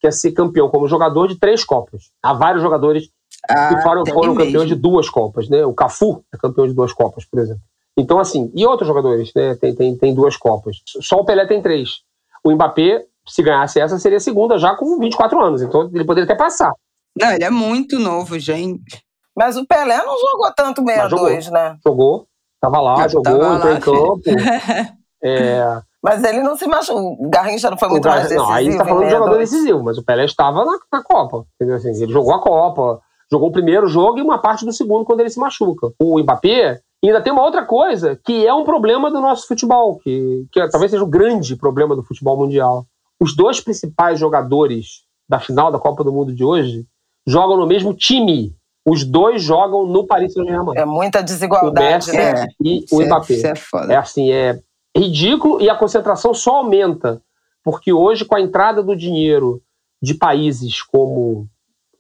que é ser campeão como jogador de três Copas. Há vários jogadores ah, que foram, foram campeões de duas Copas, né? O Cafu é campeão de duas Copas, por exemplo. Então, assim, e outros jogadores, né? Tem, tem, tem duas Copas. Só o Pelé tem três. O Mbappé se ganhasse essa, seria a segunda já com 24 anos. Então ele poderia até passar. Não, ele é muito novo, gente. Mas o Pelé não jogou tanto 62, né? Jogou, tava lá, Eu jogou, tava entrou lá, em campo. é... Mas ele não se machucou. O Garrincha não foi muito mais decisivo. Não, aí tá falando de jogador decisivo, mas o Pelé estava na, na Copa. Entendeu? Assim, ele jogou a Copa, jogou o primeiro jogo e uma parte do segundo quando ele se machuca. O Mbappé ainda tem uma outra coisa que é um problema do nosso futebol, que, que talvez seja o grande problema do futebol mundial os dois principais jogadores da final da Copa do Mundo de hoje jogam no mesmo time. Os dois jogam no Paris Saint-Germain. É muita desigualdade, o Messi né? E o é- Mbappé. Isso é, foda. é assim, é ridículo e a concentração só aumenta. Porque hoje, com a entrada do dinheiro de países como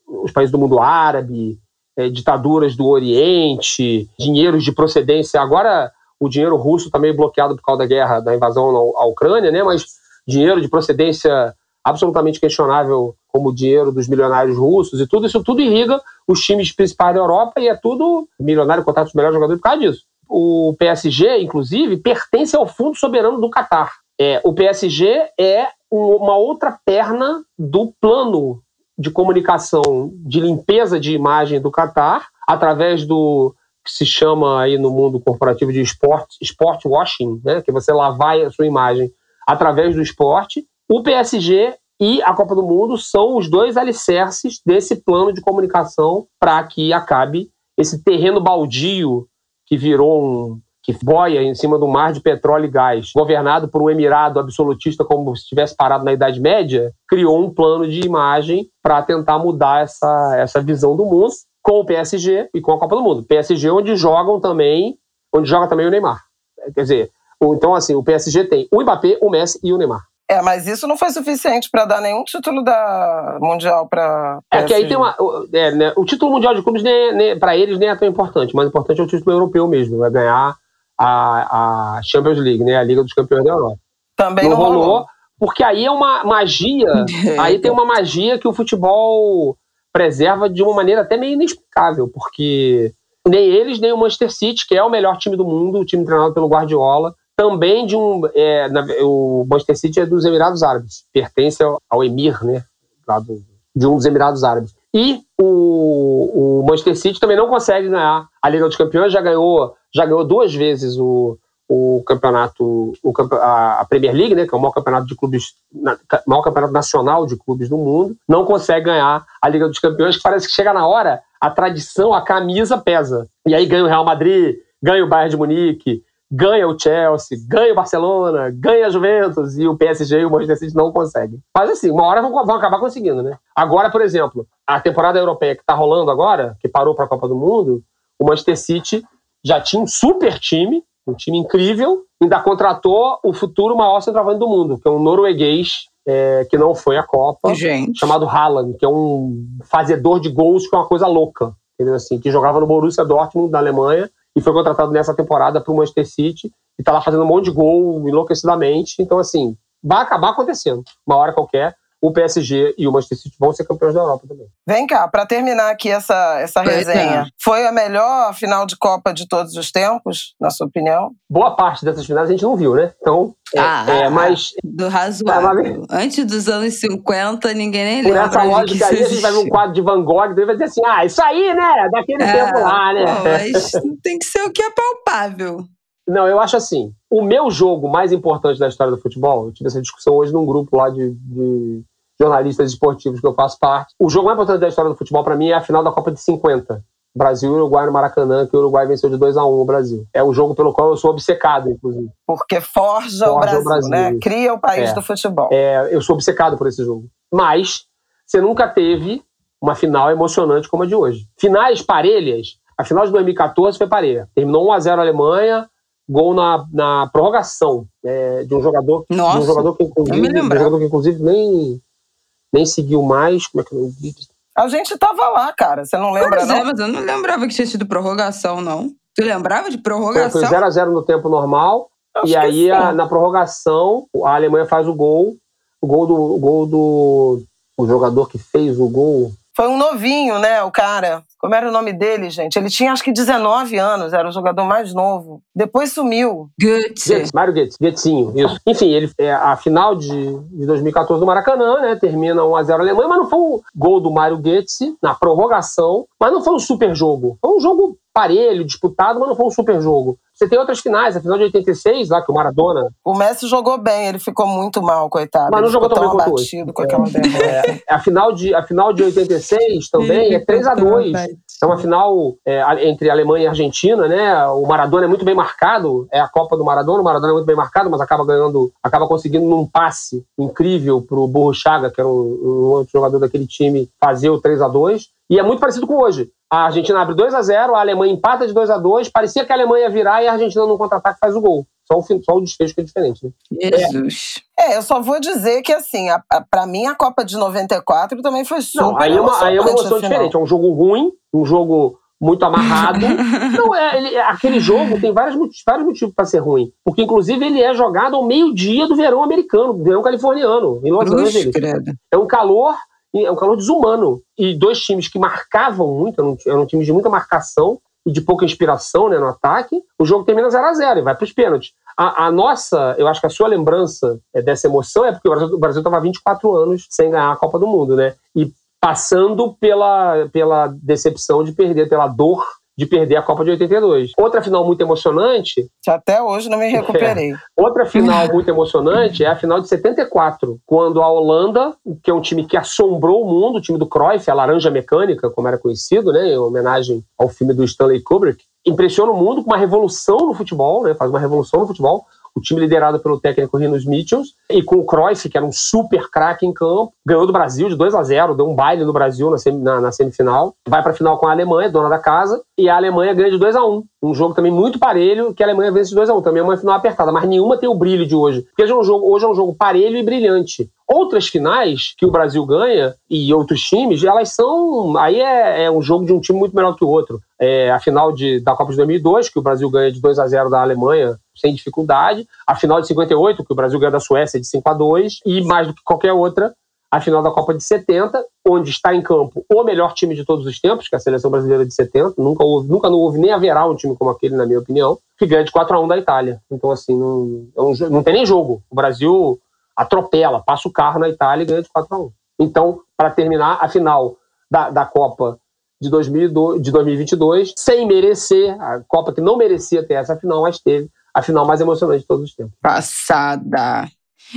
os países do mundo árabe, é, ditaduras do Oriente, dinheiros de procedência. Agora, o dinheiro russo está meio bloqueado por causa da guerra, da invasão à Ucrânia, né? Mas dinheiro de procedência absolutamente questionável, como o dinheiro dos milionários russos e tudo isso tudo irriga os times principais da Europa e é tudo milionário, contrato os melhores jogadores por causa disso. O PSG, inclusive, pertence ao Fundo Soberano do Catar. É, o PSG é uma outra perna do plano de comunicação de limpeza de imagem do Catar, através do que se chama aí no mundo corporativo de sport, sport washing, né, que é você lavar a sua imagem através do esporte. O PSG e a Copa do Mundo são os dois alicerces desse plano de comunicação para que acabe esse terreno baldio que virou um que boia em cima do mar de petróleo e gás, governado por um emirado absolutista como se tivesse parado na Idade Média, criou um plano de imagem para tentar mudar essa, essa visão do mundo com o PSG e com a Copa do Mundo. PSG onde jogam também, onde joga também o Neymar. Quer dizer, então assim, o PSG tem o Mbappé, o Messi e o Neymar. É, mas isso não foi suficiente para dar nenhum título da mundial para. É que aí tem uma. É, né, o título mundial de clubes para eles nem é tão importante, mas importante é o título europeu mesmo, é ganhar a, a Champions League, né, a Liga dos Campeões da Europa. Também não, não rolou, rolou, porque aí é uma magia, aí tem uma magia que o futebol preserva de uma maneira até meio inexplicável, porque nem eles, nem o Manchester City, que é o melhor time do mundo, o time treinado pelo Guardiola, também de um. É, na, o Manchester City é dos Emirados Árabes, pertence ao, ao Emir, né? Lá do, de um dos Emirados Árabes. E o, o Manchester City também não consegue ganhar a Liga dos Campeões, já ganhou, já ganhou duas vezes o, o campeonato, o, a Premier League, né, que é o maior campeonato de clubes, maior campeonato nacional de clubes do mundo, não consegue ganhar a Liga dos Campeões, que parece que chega na hora, a tradição, a camisa pesa. E aí ganha o Real Madrid, ganha o Bayern de Munique, ganha o Chelsea, ganha o Barcelona, ganha a Juventus e o PSG e o Manchester City não conseguem. Mas assim, uma hora vão, vão acabar conseguindo, né? Agora, por exemplo, a temporada europeia que está rolando agora, que parou para a Copa do Mundo, o Manchester City já tinha um super time, um time incrível, ainda contratou o futuro maior centroavante do mundo, que é um norueguês é, que não foi à Copa, Gente. chamado Haaland, que é um fazedor de gols que é uma coisa louca, entendeu? Assim, que jogava no Borussia Dortmund da Alemanha e foi contratado nessa temporada para o Manchester City e está lá fazendo um monte de gol enlouquecidamente. Então, assim, vai acabar acontecendo, uma hora qualquer o PSG e o Manchester City vão ser campeões da Europa também. Vem cá, para terminar aqui essa, essa resenha, foi a melhor final de Copa de todos os tempos, na sua opinião? Boa parte dessas finais a gente não viu, né? Então, é, ah, é, mas... Do razoável. Antes dos anos 50, ninguém nem lembra. Por essa lógica aí, a gente vai ver um quadro de Van Gogh e vai dizer assim, ah, isso aí, né? Daquele é, tempo lá, né? Mas tem que ser o que é palpável. Não, eu acho assim. O meu jogo mais importante da história do futebol, eu tive essa discussão hoje num grupo lá de, de jornalistas esportivos que eu faço parte. O jogo mais importante da história do futebol, para mim, é a final da Copa de 50. Brasil e Uruguai no Maracanã, que o Uruguai venceu de 2 a 1 um o Brasil. É o jogo pelo qual eu sou obcecado, inclusive. Porque forja, forja o, Brasil, o, Brasil, né? Cria o país é. do futebol. É, eu sou obcecado por esse jogo. Mas você nunca teve uma final emocionante como a de hoje. Finais parelhas. A final de 2014 foi parelha. Terminou 1 a 0 a Alemanha, gol na, na prorrogação é, de um jogador, Nossa, de um jogador que inclusive, um jogador que inclusive nem nem seguiu mais. Como é que eu A gente tava lá, cara. Você não lembra, pois não? É, mas eu não lembrava que tinha sido prorrogação, não. Tu lembrava de prorrogação? Foi 0x0 no tempo normal. Acho e aí, a, na prorrogação, a Alemanha faz o gol. O gol do, o gol do o jogador que fez o gol. Foi um novinho, né? O cara. Como era o nome dele, gente? Ele tinha acho que 19 anos, era o jogador mais novo. Depois sumiu. Goetze. Mário Goetze, Goetzinho, isso. Enfim, ele, é, a final de, de 2014 do Maracanã, né? Termina 1x0 Alemanha, mas não foi um gol do Mário Goetze na prorrogação, mas não foi um super jogo. Foi um jogo parelho, disputado, mas não foi um super jogo. Você tem outras finais, a final de 86, lá que o Maradona. O Messi jogou bem, ele ficou muito mal, coitado. Mas não ele jogou tão bem quanto hoje. com aquela é, a, final de, a final de 86 também é 3 a 2 É uma final é, entre Alemanha e Argentina, né? O Maradona é muito bem marcado, é a Copa do Maradona, o Maradona é muito bem marcado, mas acaba ganhando, acaba conseguindo num passe incrível pro Burro Chaga, que era um, um outro jogador daquele time, fazer o 3 a 2 E é muito parecido com hoje. A Argentina abre 2 a 0 a Alemanha empata de 2 a 2 Parecia que a Alemanha ia virar e a Argentina, no contra-ataque, faz o gol. Só o, só o desfecho que é diferente. Né? Jesus. É. é. eu só vou dizer que, assim, a, a, pra mim, a Copa de 94 também foi super Não, aí é uma, aí é uma emoção diferente. É um jogo ruim, um jogo muito amarrado. Não, é, ele, aquele jogo tem vários, vários motivos para ser ruim. Porque, inclusive, ele é jogado ao meio-dia do verão americano, do verão californiano, em Los Angeles. É um calor é um calor desumano. E dois times que marcavam muito, eram, eram times de muita marcação e de pouca inspiração né, no ataque. O jogo termina 0 a 0 e vai para os pênaltis. A, a, nossa, eu acho que a sua lembrança é, dessa emoção é porque o Brasil estava 24 anos sem ganhar a Copa do Mundo, né? E passando pela, pela decepção de perder, pela dor de perder a Copa de 82. Outra final muito emocionante. Que até hoje não me recuperei. É, outra final muito emocionante é a final de 74, quando a Holanda, que é um time que assombrou o mundo, o time do Cruyff, a Laranja Mecânica, como era conhecido, né, em homenagem ao filme do Stanley Kubrick, impressiona o mundo com uma revolução no futebol, né, faz uma revolução no futebol o time liderado pelo técnico Rinos Mitchells, e com o Cruyff, que era um super craque em campo, ganhou do Brasil de 2 a 0 deu um baile no Brasil na, na, na semifinal, vai para a final com a Alemanha, dona da casa, e a Alemanha ganha de 2 a 1 um jogo também muito parelho, que a Alemanha vence de 2 a 1 também é uma final apertada, mas nenhuma tem o brilho de hoje, porque hoje é um jogo, hoje é um jogo parelho e brilhante. Outras finais que o Brasil ganha e outros times, elas são. Aí é, é um jogo de um time muito melhor que o outro. É, a final de, da Copa de 2002, que o Brasil ganha de 2 a 0 da Alemanha sem dificuldade. A final de 58, que o Brasil ganha da Suécia de 5 a 2 E mais do que qualquer outra, a final da Copa de 70, onde está em campo o melhor time de todos os tempos, que é a seleção brasileira de 70. Nunca houve, nunca não houve nem haverá um time como aquele, na minha opinião, que ganha de 4 a 1 da Itália. Então, assim, não, é não tem nem jogo. O Brasil atropela, passa o carro na Itália e ganha de 4 a 1. Então, para terminar, a final da, da Copa de, 2002, de 2022, sem merecer, a Copa que não merecia ter essa final, mas teve a final mais emocionante de todos os tempos. Passada.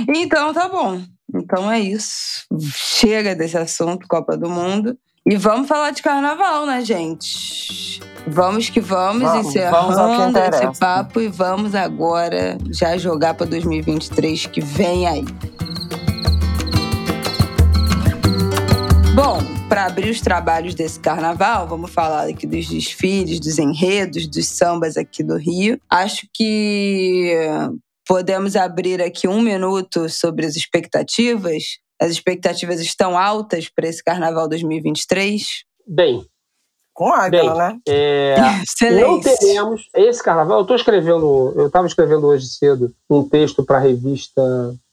Então tá bom. Então é isso. Chega desse assunto, Copa do Mundo. E vamos falar de carnaval, né, gente? Vamos que vamos, vamos encerrando vamos esse papo e vamos agora já jogar para 2023 que vem aí. Bom, para abrir os trabalhos desse carnaval, vamos falar aqui dos desfiles, dos enredos, dos sambas aqui do Rio. Acho que podemos abrir aqui um minuto sobre as expectativas. As expectativas estão altas para esse carnaval 2023? Bem, com Águila, né? É, não teremos esse carnaval. Eu estou escrevendo, eu estava escrevendo hoje cedo um texto para a revista,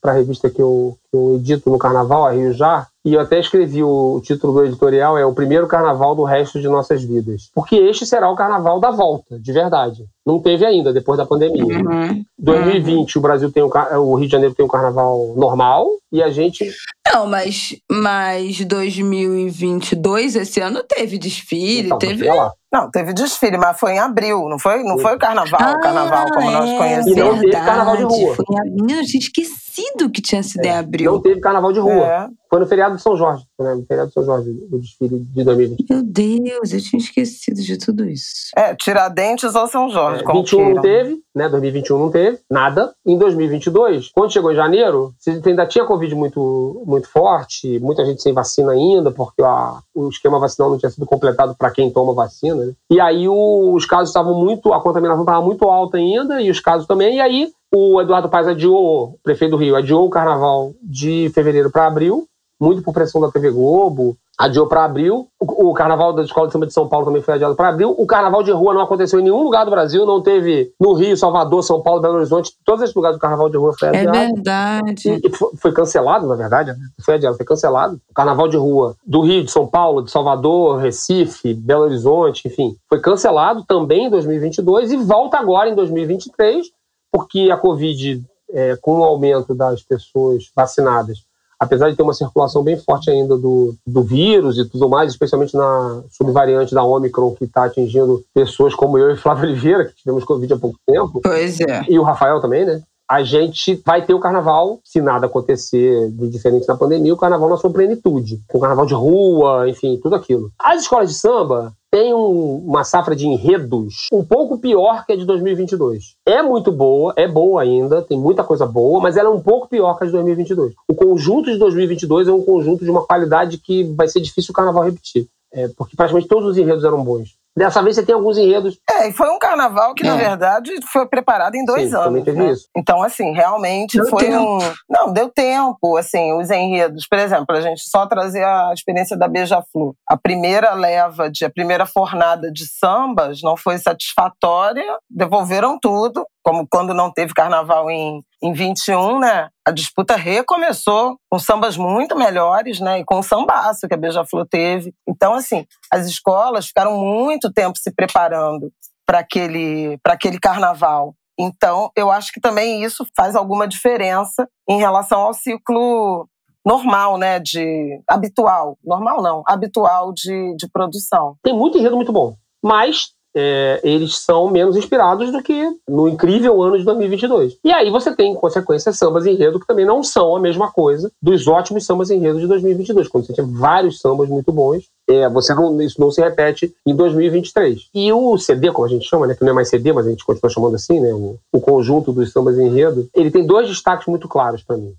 para revista que eu, que eu edito no carnaval, a Rio Já, e eu até escrevi o, o, título do editorial é o primeiro carnaval do resto de nossas vidas. Porque este será o carnaval da volta, de verdade. Não teve ainda, depois da pandemia. Uhum. 2020, uhum. o Brasil tem um, o Rio de Janeiro tem um carnaval normal e a gente. Não, mas, mas 2022, esse ano teve desfile, então, teve. Não, teve desfile, mas foi em abril, não foi? Não foi o carnaval, ah, o carnaval como é, nós conhecemos. E não teve carnaval de rua. Foi em abril, eu tinha esquecido que tinha sido é. em abril. Não teve carnaval de rua. Foi no feriado de São Jorge, né? No feriado de São Jorge, o desfile de 2020. Meu Deus, eu tinha esquecido de tudo isso. É, Tiradentes ou São Jorge, é, como 21 queiram. não teve, né? 2021 não teve, nada. Em 2022, quando chegou em janeiro, ainda tinha Covid muito, muito forte, muita gente sem vacina ainda, porque a, o esquema vacinal não tinha sido completado para quem toma vacina, né? E aí o, os casos estavam muito, a contaminação estava muito alta ainda, e os casos também, e aí o Eduardo Paes adiou, o prefeito do Rio, adiou o carnaval de fevereiro para abril, muito por pressão da TV Globo, adiou para abril. O, o, carnaval da Escola de Samba de São Paulo também foi adiado para abril. O carnaval de rua não aconteceu em nenhum lugar do Brasil, não teve no Rio, Salvador, São Paulo, Belo Horizonte, todos esses lugares do carnaval de rua foi é adiado. É verdade. E, foi, foi, cancelado, na verdade, né? foi adiado, foi cancelado. O carnaval de rua do Rio, de São Paulo, de Salvador, Recife, Belo Horizonte, enfim, foi cancelado também em 2022 e volta agora em 2023, porque a Covid, é, com o aumento das pessoas vacinadas, apesar de ter uma circulação bem forte ainda do, do vírus e tudo mais, especialmente na subvariante da Omicron, que está atingindo pessoas como eu e Flávio Oliveira, que tivemos Covid há pouco tempo. Pois é. E o Rafael também, né? A gente vai ter o carnaval, se nada acontecer de diferente na pandemia, o carnaval na sua plenitude. Com o carnaval de rua, enfim, tudo aquilo. As escolas de samba, tem um, uma safra de enredos um pouco pior que a de 2022. É muito boa, é boa ainda, tem muita coisa boa, mas ela é um pouco pior que a de 2022. O conjunto de 2022 é um conjunto de uma qualidade que vai ser difícil o carnaval repetir. É, porque praticamente todos os enredos eram bons. Dessa vez você tem alguns enredos. É, e foi um carnaval que, é. na verdade, foi preparado em dois Sim, anos. Também teve né? isso. Então, assim, realmente deu foi tempo. um. Não, deu tempo, assim, os enredos. Por exemplo, a gente só trazer a experiência da Beija-Flu. A primeira leva, de, a primeira fornada de sambas não foi satisfatória, devolveram tudo, como quando não teve carnaval em em 21, né, a disputa recomeçou com sambas muito melhores, né, e com o sambaço que a Beija-Flor teve. Então, assim, as escolas ficaram muito tempo se preparando para aquele, aquele carnaval. Então, eu acho que também isso faz alguma diferença em relação ao ciclo normal, né, de habitual, normal não, habitual de, de produção. Tem muito enredo muito bom, mas é, eles são menos inspirados do que no incrível ano de 2022. E aí você tem, em consequência, sambas enredo que também não são a mesma coisa dos ótimos sambas enredo de 2022, quando você tinha vários sambas muito bons. É, você não, isso não se repete em 2023. E o CD, como a gente chama, né, que não é mais CD, mas a gente continua chamando assim, né, o, o conjunto dos sambas enredo, ele tem dois destaques muito claros para mim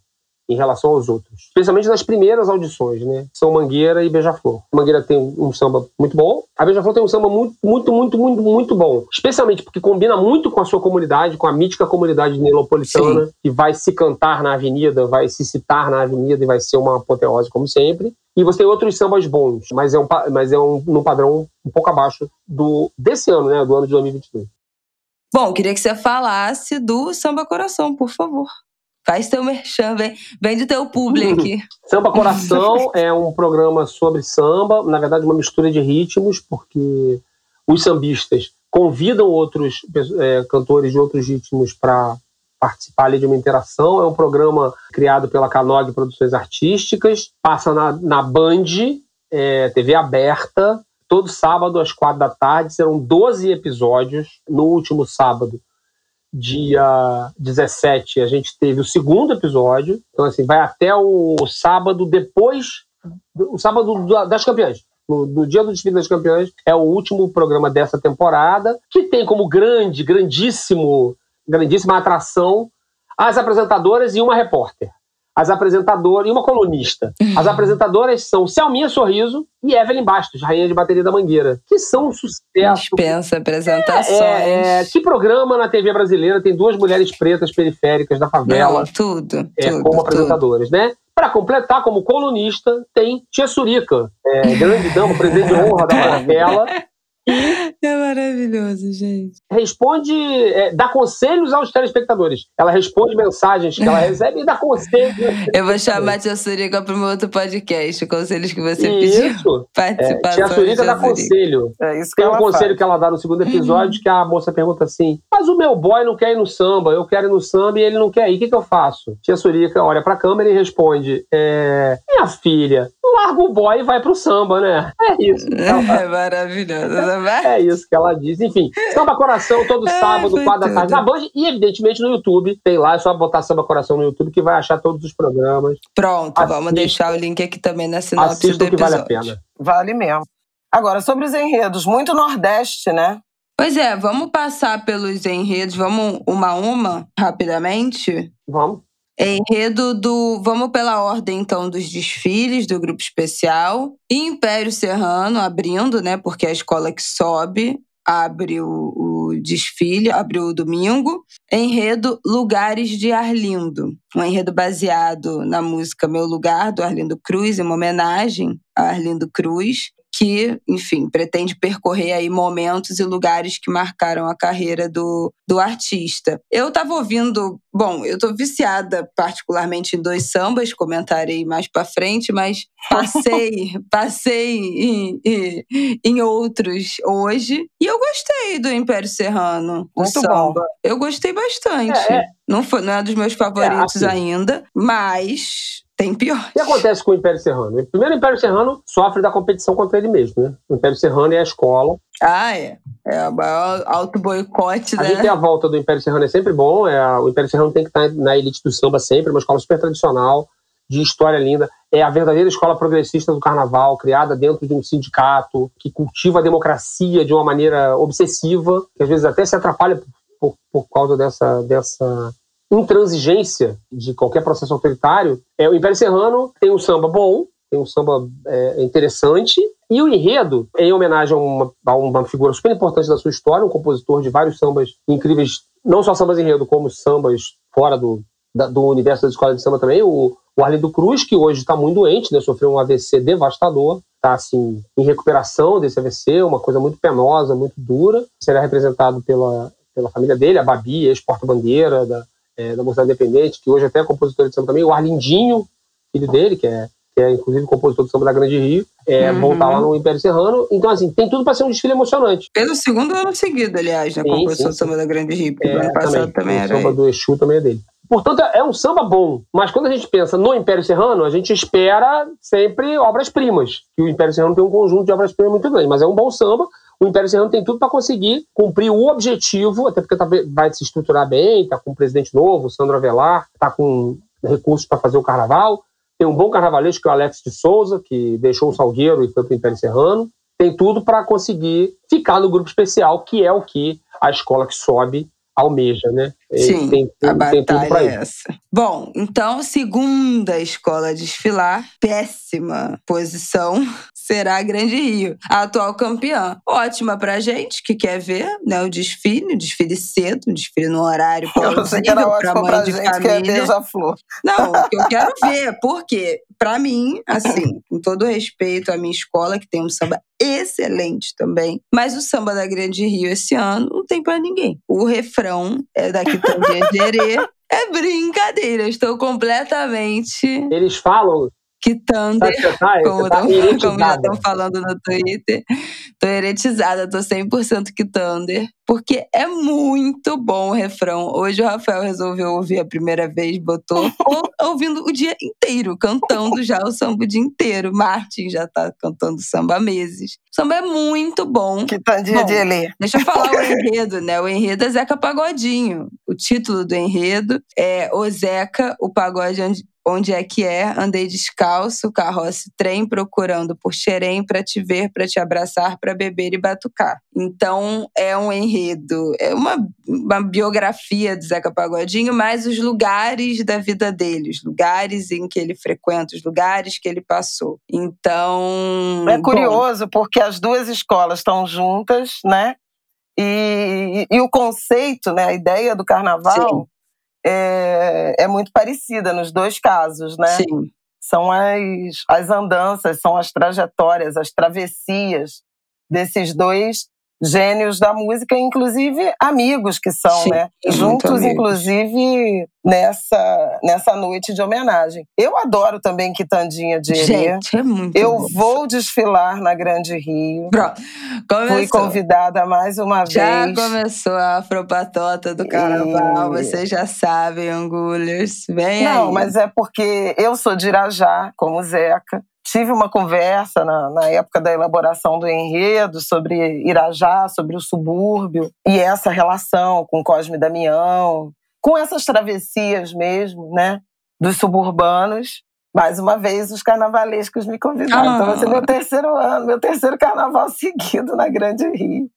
em relação aos outros. Especialmente nas primeiras audições, né? São Mangueira e Beija-Flor. Mangueira tem um samba muito bom. A Beija-Flor tem um samba muito, muito, muito, muito, muito bom. Especialmente porque combina muito com a sua comunidade, com a mítica comunidade neopolitana, Sim. que vai se cantar na avenida, vai se citar na avenida e vai ser uma apoteose, como sempre. E você tem outros sambas bons, mas é um, mas é um, num padrão um pouco abaixo do desse ano, né? Do ano de 2022. Bom, queria que você falasse do Samba Coração, por favor. Faz teu merchan, vem, vem do teu público aqui. Samba Coração é um programa sobre samba, na verdade uma mistura de ritmos, porque os sambistas convidam outros é, cantores de outros ritmos para participar ali de uma interação. É um programa criado pela Canog Produções Artísticas, passa na, na Band, é, TV aberta, todo sábado às quatro da tarde. Serão 12 episódios. No último sábado dia 17, a gente teve o segundo episódio. Então, assim, vai até o sábado depois. O sábado das campeãs. No, no, dia do desfile das campeãs, é o último programa dessa temporada, que tem como grande, grandíssimo, grandíssima atração as apresentadoras e uma repórter as apresentadoras, e uma colunista. Uhum. As apresentadoras são Selminha Sorriso e Evelyn Bastos, rainha de bateria da Mangueira, que são um sucesso. Dispensa apresentações. É, é, que programa na TV brasileira tem duas mulheres pretas periféricas da favela? Não, tudo, é, tudo, Como apresentadoras, tudo. né? Para completar, como colunista, tem Tia Surica, é, grande dama, presidente de honra da favela. É maravilhoso, gente. Responde, é, dá conselhos aos telespectadores. Ela responde mensagens que ela recebe e dá conselhos. Eu vou chamar a Tia Surica para o meu outro podcast, conselhos que você isso. pediu. Participação. É, tia Surica dá conselho. É isso que Tem um conselho faz. que ela dá no segundo episódio que a moça pergunta assim: Mas o meu boy não quer ir no samba, eu quero ir no samba e ele não quer ir. O que, que eu faço? Tia Surica olha para a câmera e responde: é, Minha filha, larga o boy e vai pro samba, né? É isso. É maravilhoso. É isso que ela diz. Enfim, Samba Coração todo sábado, é, quatro da tarde na Band e, evidentemente, no YouTube. Tem lá, é só botar Samba Coração no YouTube que vai achar todos os programas. Pronto, Assista. vamos deixar o link aqui também na sinopse Assista do episódio. que vale a pena. Vale mesmo. Agora, sobre os enredos, muito Nordeste, né? Pois é, vamos passar pelos enredos, vamos uma a uma, rapidamente? Vamos. Enredo do. Vamos pela ordem, então, dos desfiles do grupo especial. Império Serrano abrindo, né? Porque é a escola que sobe abre o, o desfile, abre o domingo. Enredo Lugares de Arlindo. Um enredo baseado na música Meu Lugar, do Arlindo Cruz, em uma homenagem a Arlindo Cruz que, enfim, pretende percorrer aí momentos e lugares que marcaram a carreira do, do artista. Eu estava ouvindo, bom, eu estou viciada particularmente em dois sambas, comentarei mais para frente, mas passei, passei em, em, em, outros hoje e eu gostei do Império Serrano, do Muito samba. Bom. Eu gostei bastante. É, é. Não, foi, não é dos meus favoritos é, assim. ainda, mas tem pior. O que acontece com o Império Serrano? Primeiro, o Império Serrano sofre da competição contra ele mesmo, né? O Império Serrano é a escola. Ah, é. É o maior auto-boicote, né? A gente tem a volta do Império Serrano, é sempre bom. É o Império Serrano tem que estar na elite do samba sempre, uma escola super tradicional, de história linda. É a verdadeira escola progressista do carnaval, criada dentro de um sindicato, que cultiva a democracia de uma maneira obsessiva, que às vezes até se atrapalha por, por, por causa dessa, dessa intransigência de qualquer processo autoritário, é, o Império Serrano tem um samba bom, tem um samba é, interessante, e o enredo, em homenagem a uma, a uma, figura super importante da sua história, um compositor de vários sambas incríveis, não só sambas enredo, como sambas fora do, da, do universo da escola de samba também, o, o Arlindo Cruz, que hoje está muito doente, né, sofreu um AVC devastador, está assim, em recuperação desse AVC, uma coisa muito penosa, muito dura, será representado pela, pela família dele, a Babi, ex-porta-bandeira da, é, da Mocidade Independente, que hoje até é compositor de samba também, o Arlindinho, filho dele, que é, que é inclusive compositor do samba da Grande Rio, é, Uhum. voltar lá no Império Serrano. Então, assim, tem tudo para ser um desfile emocionante. Pelo segundo ano seguido, aliás, na Sim, composição do samba da Grande Rio, porque É, o ano passado também, o era samba ele. do Exu também é dele. Portanto, é um samba bom, mas quando a gente pensa no Império Serrano, a gente espera sempre obras-primas. Que o Império Serrano tem um conjunto de obras-primas muito grande, mas é um bom samba. O Império Serrano tem tudo para conseguir cumprir o objetivo, até porque tá, vai se estruturar bem, está com um presidente novo, o Sandro Avelar, está com recursos para fazer o carnaval. Tem um bom carnavalesco, que é o Alex de Souza, que deixou o Salgueiro e foi para o Império Serrano. Tem tudo para conseguir ficar no grupo especial, que é o que a escola que sobe almeja, né? Sim, tem, a tudo- tem batalha para é isso. essa. Bom, então, segunda escola a desfilar, péssima posição, será a Grande Rio, a atual campeã. Ótima pra gente que quer ver né, o desfile, o desfile cedo, o desfile no horário plausível pra mãe pra de gente que é família. beija-flor. Não, o que eu quero ver, porque, pra mim, assim, com todo respeito à minha escola, que tem um samba excelente também, mas o samba da Grande Rio esse ano não tem pra ninguém. O refrão é da Quitandinha Gerê. É brincadeira, estou completamente Eles falam, você tá? como, tá como já estão falando no Twitter. Tô eretizada, tô 100% Kitander, porque é muito bom o refrão. Hoje o Rafael resolveu ouvir a primeira vez, botou ou- ouvindo o dia inteiro, cantando já o samba o dia inteiro. Martin já tá cantando samba há meses. O samba é muito bom. Quitandinha Bom, de Elê. Deixa eu falar o enredo, né? O enredo é Zeca Pagodinho. O título do enredo é O Zeca, o pagode onde, é que é. Andei descalço, carroça e trem, procurando por xerém pra te ver, pra te abraçar, pra beber e batucar. Então, é um enredo, é uma, uma biografia do Zeca Pagodinho, mas os lugares da vida dele, os lugares em que ele frequenta, os lugares que ele passou. Então. É bom, curioso porque as duas escolas estão juntas, né? E, e, e o conceito, né, a ideia do carnaval é, é muito parecida nos dois casos, né? Sim. São as, as andanças, são as trajetórias, as travessias desses dois gênios da música, inclusive amigos que são, Sim, né? Juntos, inclusive, nessa, nessa noite de homenagem. Eu adoro também Quitandinha de Herê. Gente, é muito Eu bom. vou desfilar na Grande Rio. Pronto. Fui Começou. convidada mais uma Já vez. começou a afropatota do carnaval, E- vocês já sabem, Angulhas. Vem Não, aí. mas é porque eu sou de Irajá, como Zeca. Tive uma conversa na, na época da elaboração do enredo sobre Irajá, sobre o subúrbio, e essa relação com Cosme Damião, com essas travessias mesmo, né, dos suburbanos. Mais uma vez, os carnavalescos me convidaram. Ah. Então, vai ser meu terceiro ano, meu terceiro carnaval seguido na Grande Rio.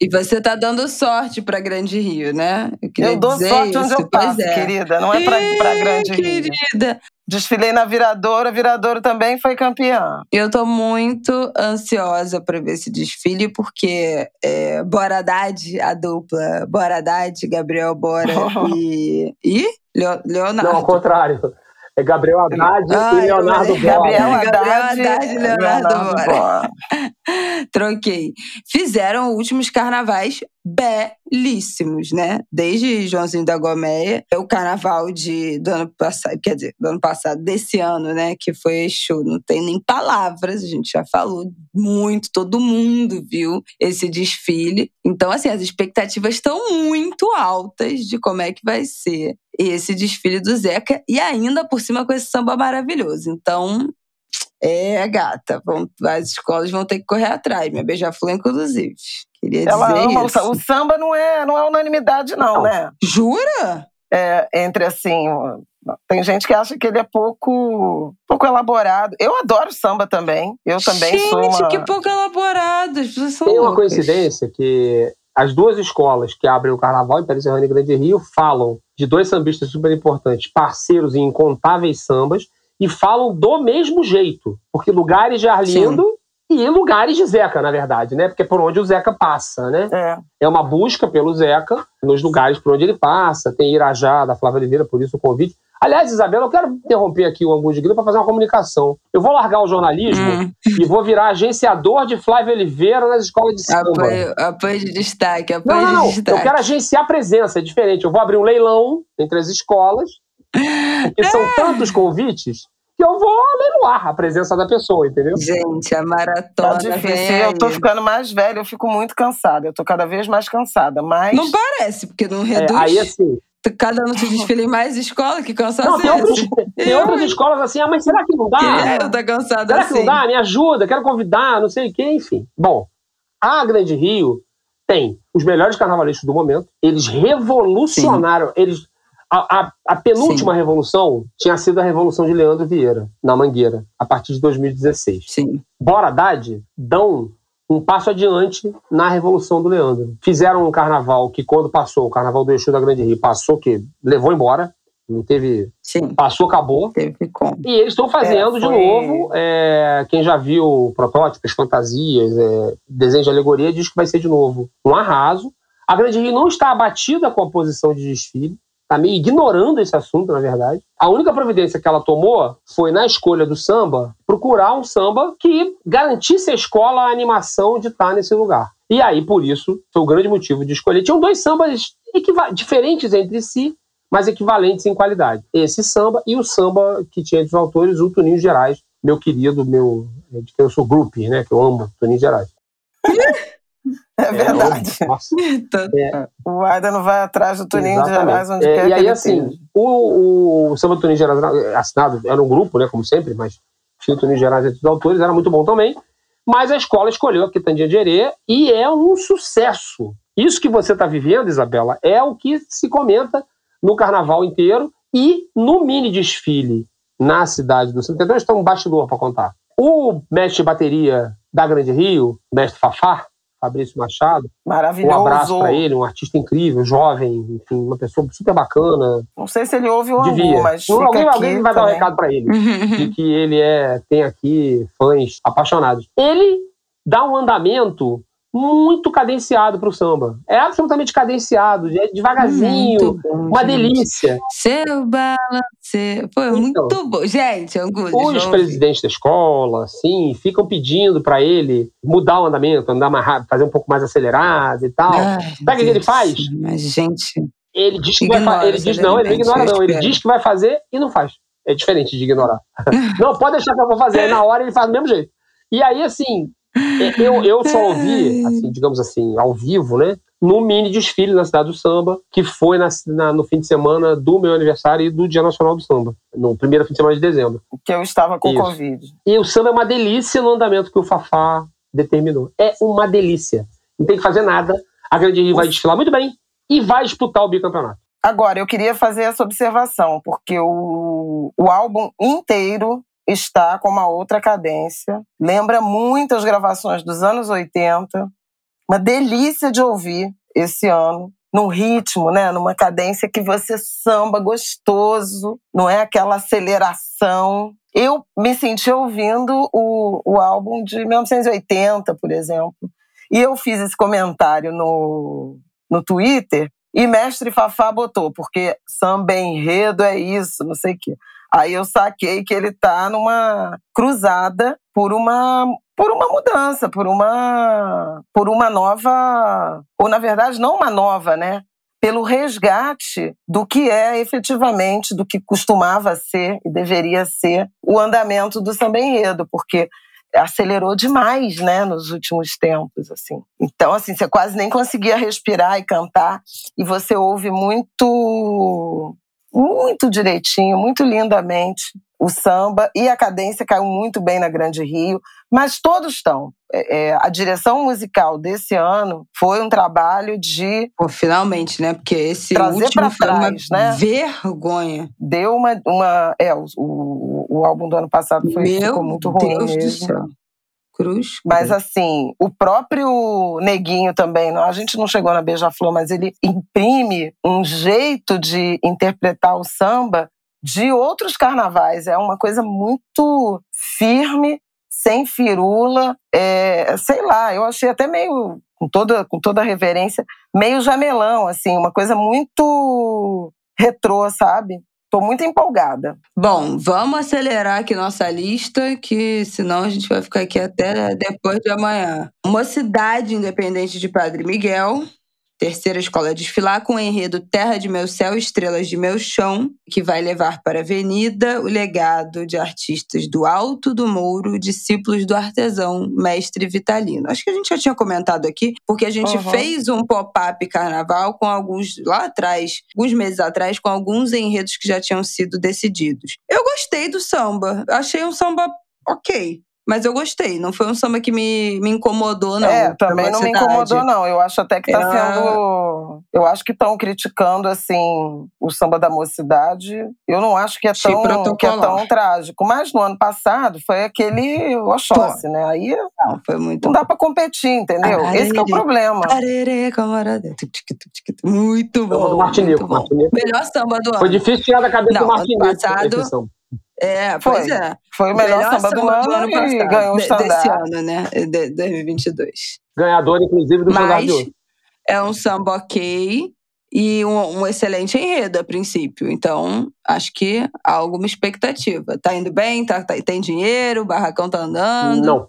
E você tá dando sorte pra Grande Rio, né? Eu, queria Eu dou sorte onde eu passo, é. querida. Não é Ih, Grande Rio. querida. Desfilei na Viradouro, a Viradouro também foi campeã. Eu tô muito ansiosa pra ver esse desfile, porque é, Bora Haddad, a dupla Bora Haddad, Gabriel Bora e. E? Leo- Leonardo. Não, ao contrário. É Gabriel Haddad Ai, e Leonardo Bola. Gabriel Gabriel Haddad, Haddad e Leonardo Bora. Bora. Troquei. Fizeram últimos carnavais belíssimos, né? Desde Joãozinho da Gomeia, o carnaval de, do ano passado, quer dizer, do ano passado, desse ano, né? Que foi Exu. Não tem nem palavras, a gente já falou muito, todo mundo viu esse desfile. Então, assim, as expectativas estão muito altas de como é que vai ser esse desfile do Zeca e ainda por cima com esse samba maravilhoso. Então, é, gata, vão, as escolas vão ter que correr atrás. Minha beija-flor, inclusive. Queria Ela dizer ama o isso. samba. O samba não é, não é unanimidade, não, Não. né? Jura? É, entre assim. Tem gente que acha que ele é pouco, pouco elaborado. Eu adoro samba também. Eu também Gente, sou uma. que pouco elaborado. As pessoas são Tem uma loucas. coincidência que as duas escolas que abrem o carnaval, Império Serrano e Grande Rio, falam de dois sambistas super importantes, parceiros em incontáveis sambas, e falam do mesmo jeito. Porque Lugares de Arlindo e lugares de Zeca, na verdade, né? Porque é por onde o Zeca passa, né? É. É uma busca pelo Zeca nos lugares por onde ele passa. Tem Irajá, da Flávia Oliveira, por isso o convite. Aliás, Isabela, eu quero interromper aqui o Angu de Grilo para fazer uma comunicação. Eu vou largar o jornalismo Hum. e vou virar agenciador de Flávia Oliveira nas escolas de samba. Apoio, apoio de destaque, apoio Não, não, de não. destaque. Eu quero agenciar presença, é diferente. Eu vou abrir um leilão entre as escolas, porque são tantos convites que eu vou leiloar a presença da pessoa, entendeu? Gente, a Tá maratona difícil. vem Eu tô ficando mais velha, eu fico muito cansada. Eu tô cada vez mais cansada. Mas. Não parece, porque não É, reduz. aí, assim, Cada ano tu desfila em mais escola, que cansaço não, tem, é outros, esse? tem Eu, outras escolas assim, ah, mas será que não dá? Queria eu tá cansada Será que assim. não dá? Me ajuda, quero convidar, não sei o quê, enfim. Bom, a Grande Rio tem os melhores carnavalistas do momento. Eles revolucionaram. Eles, a, a- a penúltima revolução tinha sido a revolução de Leandro Vieira, na Mangueira, a partir de 2016. Sim. Bora Haddad dão um passo adiante na revolução do Leandro. Fizeram um carnaval que, quando passou, o carnaval do Exu da Grande Rio, passou que levou embora. Não teve. Sim. Passou, acabou. Teve como. E eles estão fazendo É, de foi- novo. é, quem já viu protótipos, fantasias, é, desenhos de alegoria, diz que vai ser de novo um arraso. A Grande Rio não está abatida com a posição de desfile, está meio ignorando esse assunto, na verdade. A única providência que ela tomou foi, na escolha do samba, procurar um samba que garantisse à escola a animação de estar nesse lugar. E aí, por isso, foi o grande motivo de escolher. Tinham dois sambas diferentes entre si, mas equivalentes em qualidade. Esse samba e o samba que tinha entre os autores, o Toninho Gerais, meu querido, meu, de quem eu sou grupo, né? Que eu amo, Toninho Gerais. É verdade. eu- nossa. O Aida não vai atrás do Toninho de Exatamente. Gerais, onde É, quer e que aí, ele assim, o, o Samba do Toninho Gerais assinado era um grupo, né, como sempre, mas tinha o Toninho Gerais entre os autores, era muito bom também. Mas a escola escolheu a Quitandinha de Herê e é um sucesso. Isso que você está vivendo, Isabela, é o que se comenta no carnaval inteiro e no mini desfile na cidade do Centro. Então, um bastidor para contar. O mestre de bateria da Grande Rio, o mestre Fafá, Fabrício Machado, um Maravilhoso. abraço para ele, um artista incrível, jovem, enfim, uma pessoa super bacana. Não sei se ele ouve o Devia. Mas Não, alguém, alguém vai dar um recado para ele, de que ele é tem aqui fãs apaixonados. Ele dá um andamento muito cadenciado para o samba. É absolutamente cadenciado, é devagarzinho, bom, uma gente. delícia. Seu balance. É Então. muito bom. Gente, Angules, Os presidentes da escola, assim, ficam pedindo para ele mudar o andamento, andar mais rápido, fazer um pouco mais acelerado e tal. Ai, Sabe o que ele faz? Mas, gente, Ele diz que vai Ignora fa- ele diz não, ele não ignora não, ele diz que vai fazer e não faz. É diferente de ignorar. não, pode deixar que eu vou fazer. Aí na hora ele faz do mesmo jeito. E aí, assim, eu, eu só ouvi, assim, digamos assim, ao vivo, né? No mini desfile na Cidade do Samba, que foi na, na- no fim de semana do meu aniversário e do Dia Nacional do Samba. No primeiro fim de semana de dezembro. Que eu estava com Isso. Covid. E o samba é uma delícia no andamento que o Fafá determinou. É uma delícia. Não tem que fazer nada. A Grande Rio vai desfilar muito bem e vai disputar o bicampeonato. Agora, eu queria fazer essa observação, porque o, o álbum inteiro está com uma outra cadência. Lembra muito as gravações dos anos 80. Uma delícia de ouvir esse ano. Num ritmo, né? Numa cadência que você samba gostoso, não é aquela aceleração. Eu me senti ouvindo o, o álbum de 1980, por exemplo. E eu fiz esse comentário no, no Twitter e Mestre Fafá botou, porque samba enredo é isso, não sei o quê. Aí eu saquei que ele tá numa cruzada por uma por uma mudança, por uma por uma nova, ou na verdade não uma nova, né? Pelo resgate do que é efetivamente, do que costumava ser e deveria ser o andamento do samba enredo, porque acelerou demais, né, nos últimos tempos, assim. Então, assim, você quase nem conseguia respirar e cantar, e você ouve muito, muito direitinho, muito lindamente o samba, e a cadência caiu muito bem na Grande Rio, mas todos estão. É, é, a direção musical desse ano foi um trabalho de pô, finalmente, né? Porque esse Trazer último foi trás, uma né? vergonha. deu uma, uma é o, o, o álbum do ano passado foi, Meu ficou muito ruim Deus do mesmo. céu. Cruz. Mas assim, o próprio Neguinho também, a gente não chegou na Beija-Flor, mas ele imprime um jeito de interpretar o samba de outros carnavais. É uma coisa muito firme, sem firula, é, sei lá, eu achei até meio, com toda, com toda a reverência, meio jamelão, assim, uma coisa muito retrô, sabe? Tô muito empolgada. Bom, vamos acelerar aqui nossa lista, que senão a gente vai ficar aqui até depois de amanhã. Mocidade Independente de Padre Miguel, Terceira escola a desfilar com o enredo Terra de Meu Céu, Estrelas de Meu Chão, que vai levar para a avenida o legado de artistas do Alto do Mouro, discípulos do artesão Mestre Vitalino. Acho que a gente já tinha comentado aqui, porque a gente uhum. fez um pop-up carnaval com alguns, lá atrás, alguns meses atrás, com alguns enredos que já tinham sido decididos. Eu gostei do samba, achei um samba ok. Mas eu gostei, não foi um samba que me, me incomodou, não. É, também não me incomodou, não. Eu acho até que tá é... sendo. Eu acho que estão criticando, assim, o samba da mocidade. Eu não acho que é, tão, que é tão trágico. Mas no ano passado foi aquele Oxóssi, né? Aí não, foi muito... não dá pra competir, entendeu? Arerê, Esse é o problema. Arerê, camarada. Muito bom. Martinico, muito bom. Melhor samba do ano. Foi difícil tirar da cabeça não, do Martinico. Passado, é, pois foi. é. Foi o melhor, melhor samba, do, ano, do ano passado, e ganhou o standard. Desse ano, né? De 2022. Ganhador, inclusive, do Mas é um samba ok e um, um, excelente enredo a princípio. Então, acho que há alguma expectativa. Tá indo bem? Tá, tá, tem dinheiro? O barracão tá andando? Não.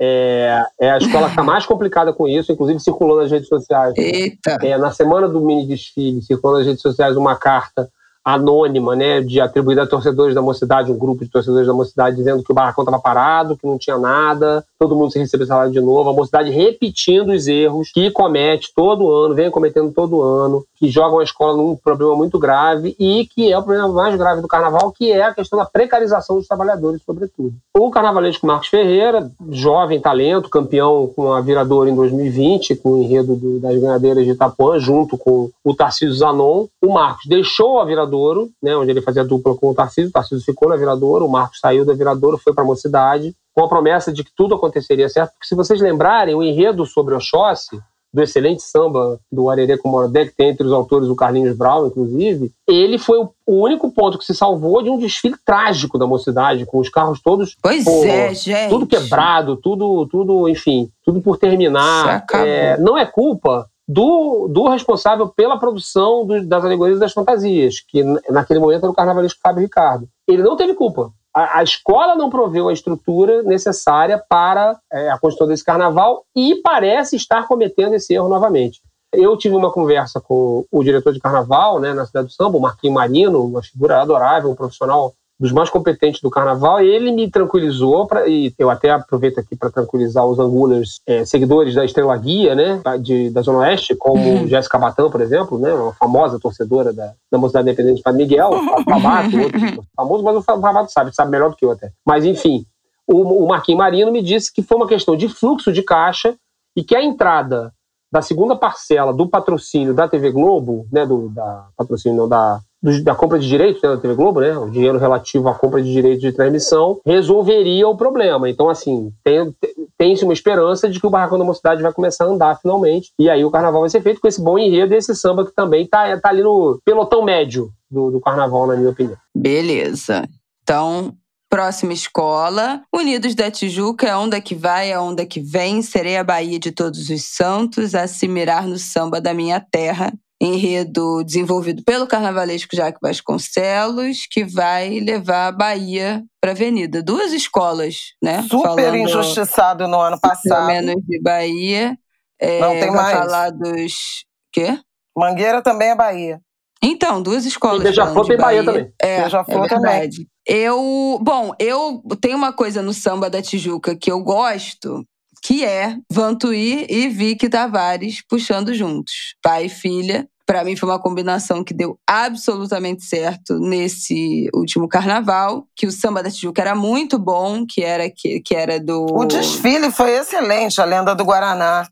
É, é a escola que está mais complicada com isso, inclusive circulou nas redes sociais. Eita! É, na semana do mini desfile, circulou nas redes sociais uma carta anônima, né, de atribuída a torcedores da mocidade, um grupo de torcedores da mocidade, dizendo que o barracão estava parado, que não tinha nada, todo mundo se receber salário de novo, a mocidade repetindo os erros que comete todo ano, vem cometendo todo ano, que jogam a escola num problema muito grave e que é o problema mais grave do carnaval, que é a questão da precarização dos trabalhadores, sobretudo. O carnavalesco Marcos Ferreira, jovem talento, campeão com a Viradora em 2020, com o enredo do, das ganhadeiras de Itapuã, junto com o Tarcísio Zanon, o Marcos deixou a Viradouro, né, onde ele fazia dupla com o Tarcísio. O Tarcísio ficou na Viradouro, o Marcos saiu da Viradouro, foi para a Mocidade, com a promessa de que tudo aconteceria certo. Porque se vocês lembrarem, o enredo sobre Oxóssi, do excelente samba do Arerê com Morodé, que tem entre os autores o Carlinhos Brown, inclusive, ele foi o único ponto que se salvou de um desfile trágico da mocidade, com os carros todos. Pois pô, é, gente. Tudo quebrado, tudo, tudo, enfim, tudo por terminar. É, não é culpa do, do responsável pela produção do, das alegorias das fantasias, que naquele momento era o carnavalesco Fábio Ricardo. Ele não teve culpa. A, a escola não proveu a estrutura necessária para é, a construção desse carnaval e parece estar cometendo esse erro novamente. Eu tive uma conversa com o diretor de carnaval né, na cidade do Samba, o Marquinhos Marino, uma figura adorável, um profissional dos mais competentes do carnaval, ele me tranquilizou, pra, e eu até aproveito aqui para tranquilizar os angulers, é, seguidores da Estrela Guia, né, de, da Zona Oeste, como uhum. Jéssica Batão, por exemplo, né, uma famosa torcedora da, da Mocidade Independente para Miguel, o Famato, outro famoso, mas o Famato sabe, sabe melhor do que eu até. Mas, enfim, o, o Marquinhos Marino me disse que foi uma questão de fluxo de caixa e que a entrada da segunda parcela do patrocínio da TV Globo, né, do da patrocínio não, da da compra de direitos né, da TV Globo, né, o dinheiro relativo à compra de direitos de transmissão, resolveria o problema. Então, assim, tem, tem-se uma esperança de que o Barracão da Mocidade vai começar a andar finalmente, e aí o carnaval vai ser feito com esse bom enredo e esse samba que também está tá ali no pelotão médio do, do carnaval, na minha opinião. Beleza. Então, Próxima escola, Unidos da Tijuca, é onda que vai, é onda que vem, serei a Bahia de todos os santos, a se mirar no samba da minha terra, enredo desenvolvido pelo carnavalesco Jaque Vasconcelos, que vai levar a Bahia para a Avenida. Duas escolas, né? Super Falando, injustiçado no ano passado. menos de Bahia. É, Não tem mais. falar dos... Quê? Mangueira também é Bahia. Então, duas escolas. E Beija-Flor tem Bahia. Bahia também. É, Beija-Flor é também. Eu, bom, eu tenho uma coisa no samba da Tijuca que eu gosto, que é Vantuí e Vicky Tavares puxando juntos, pai e filha. Para mim foi uma combinação que deu absolutamente certo nesse último carnaval, que o samba da Tijuca era muito bom, que era que, que era do O desfile foi excelente, a lenda do Guaraná.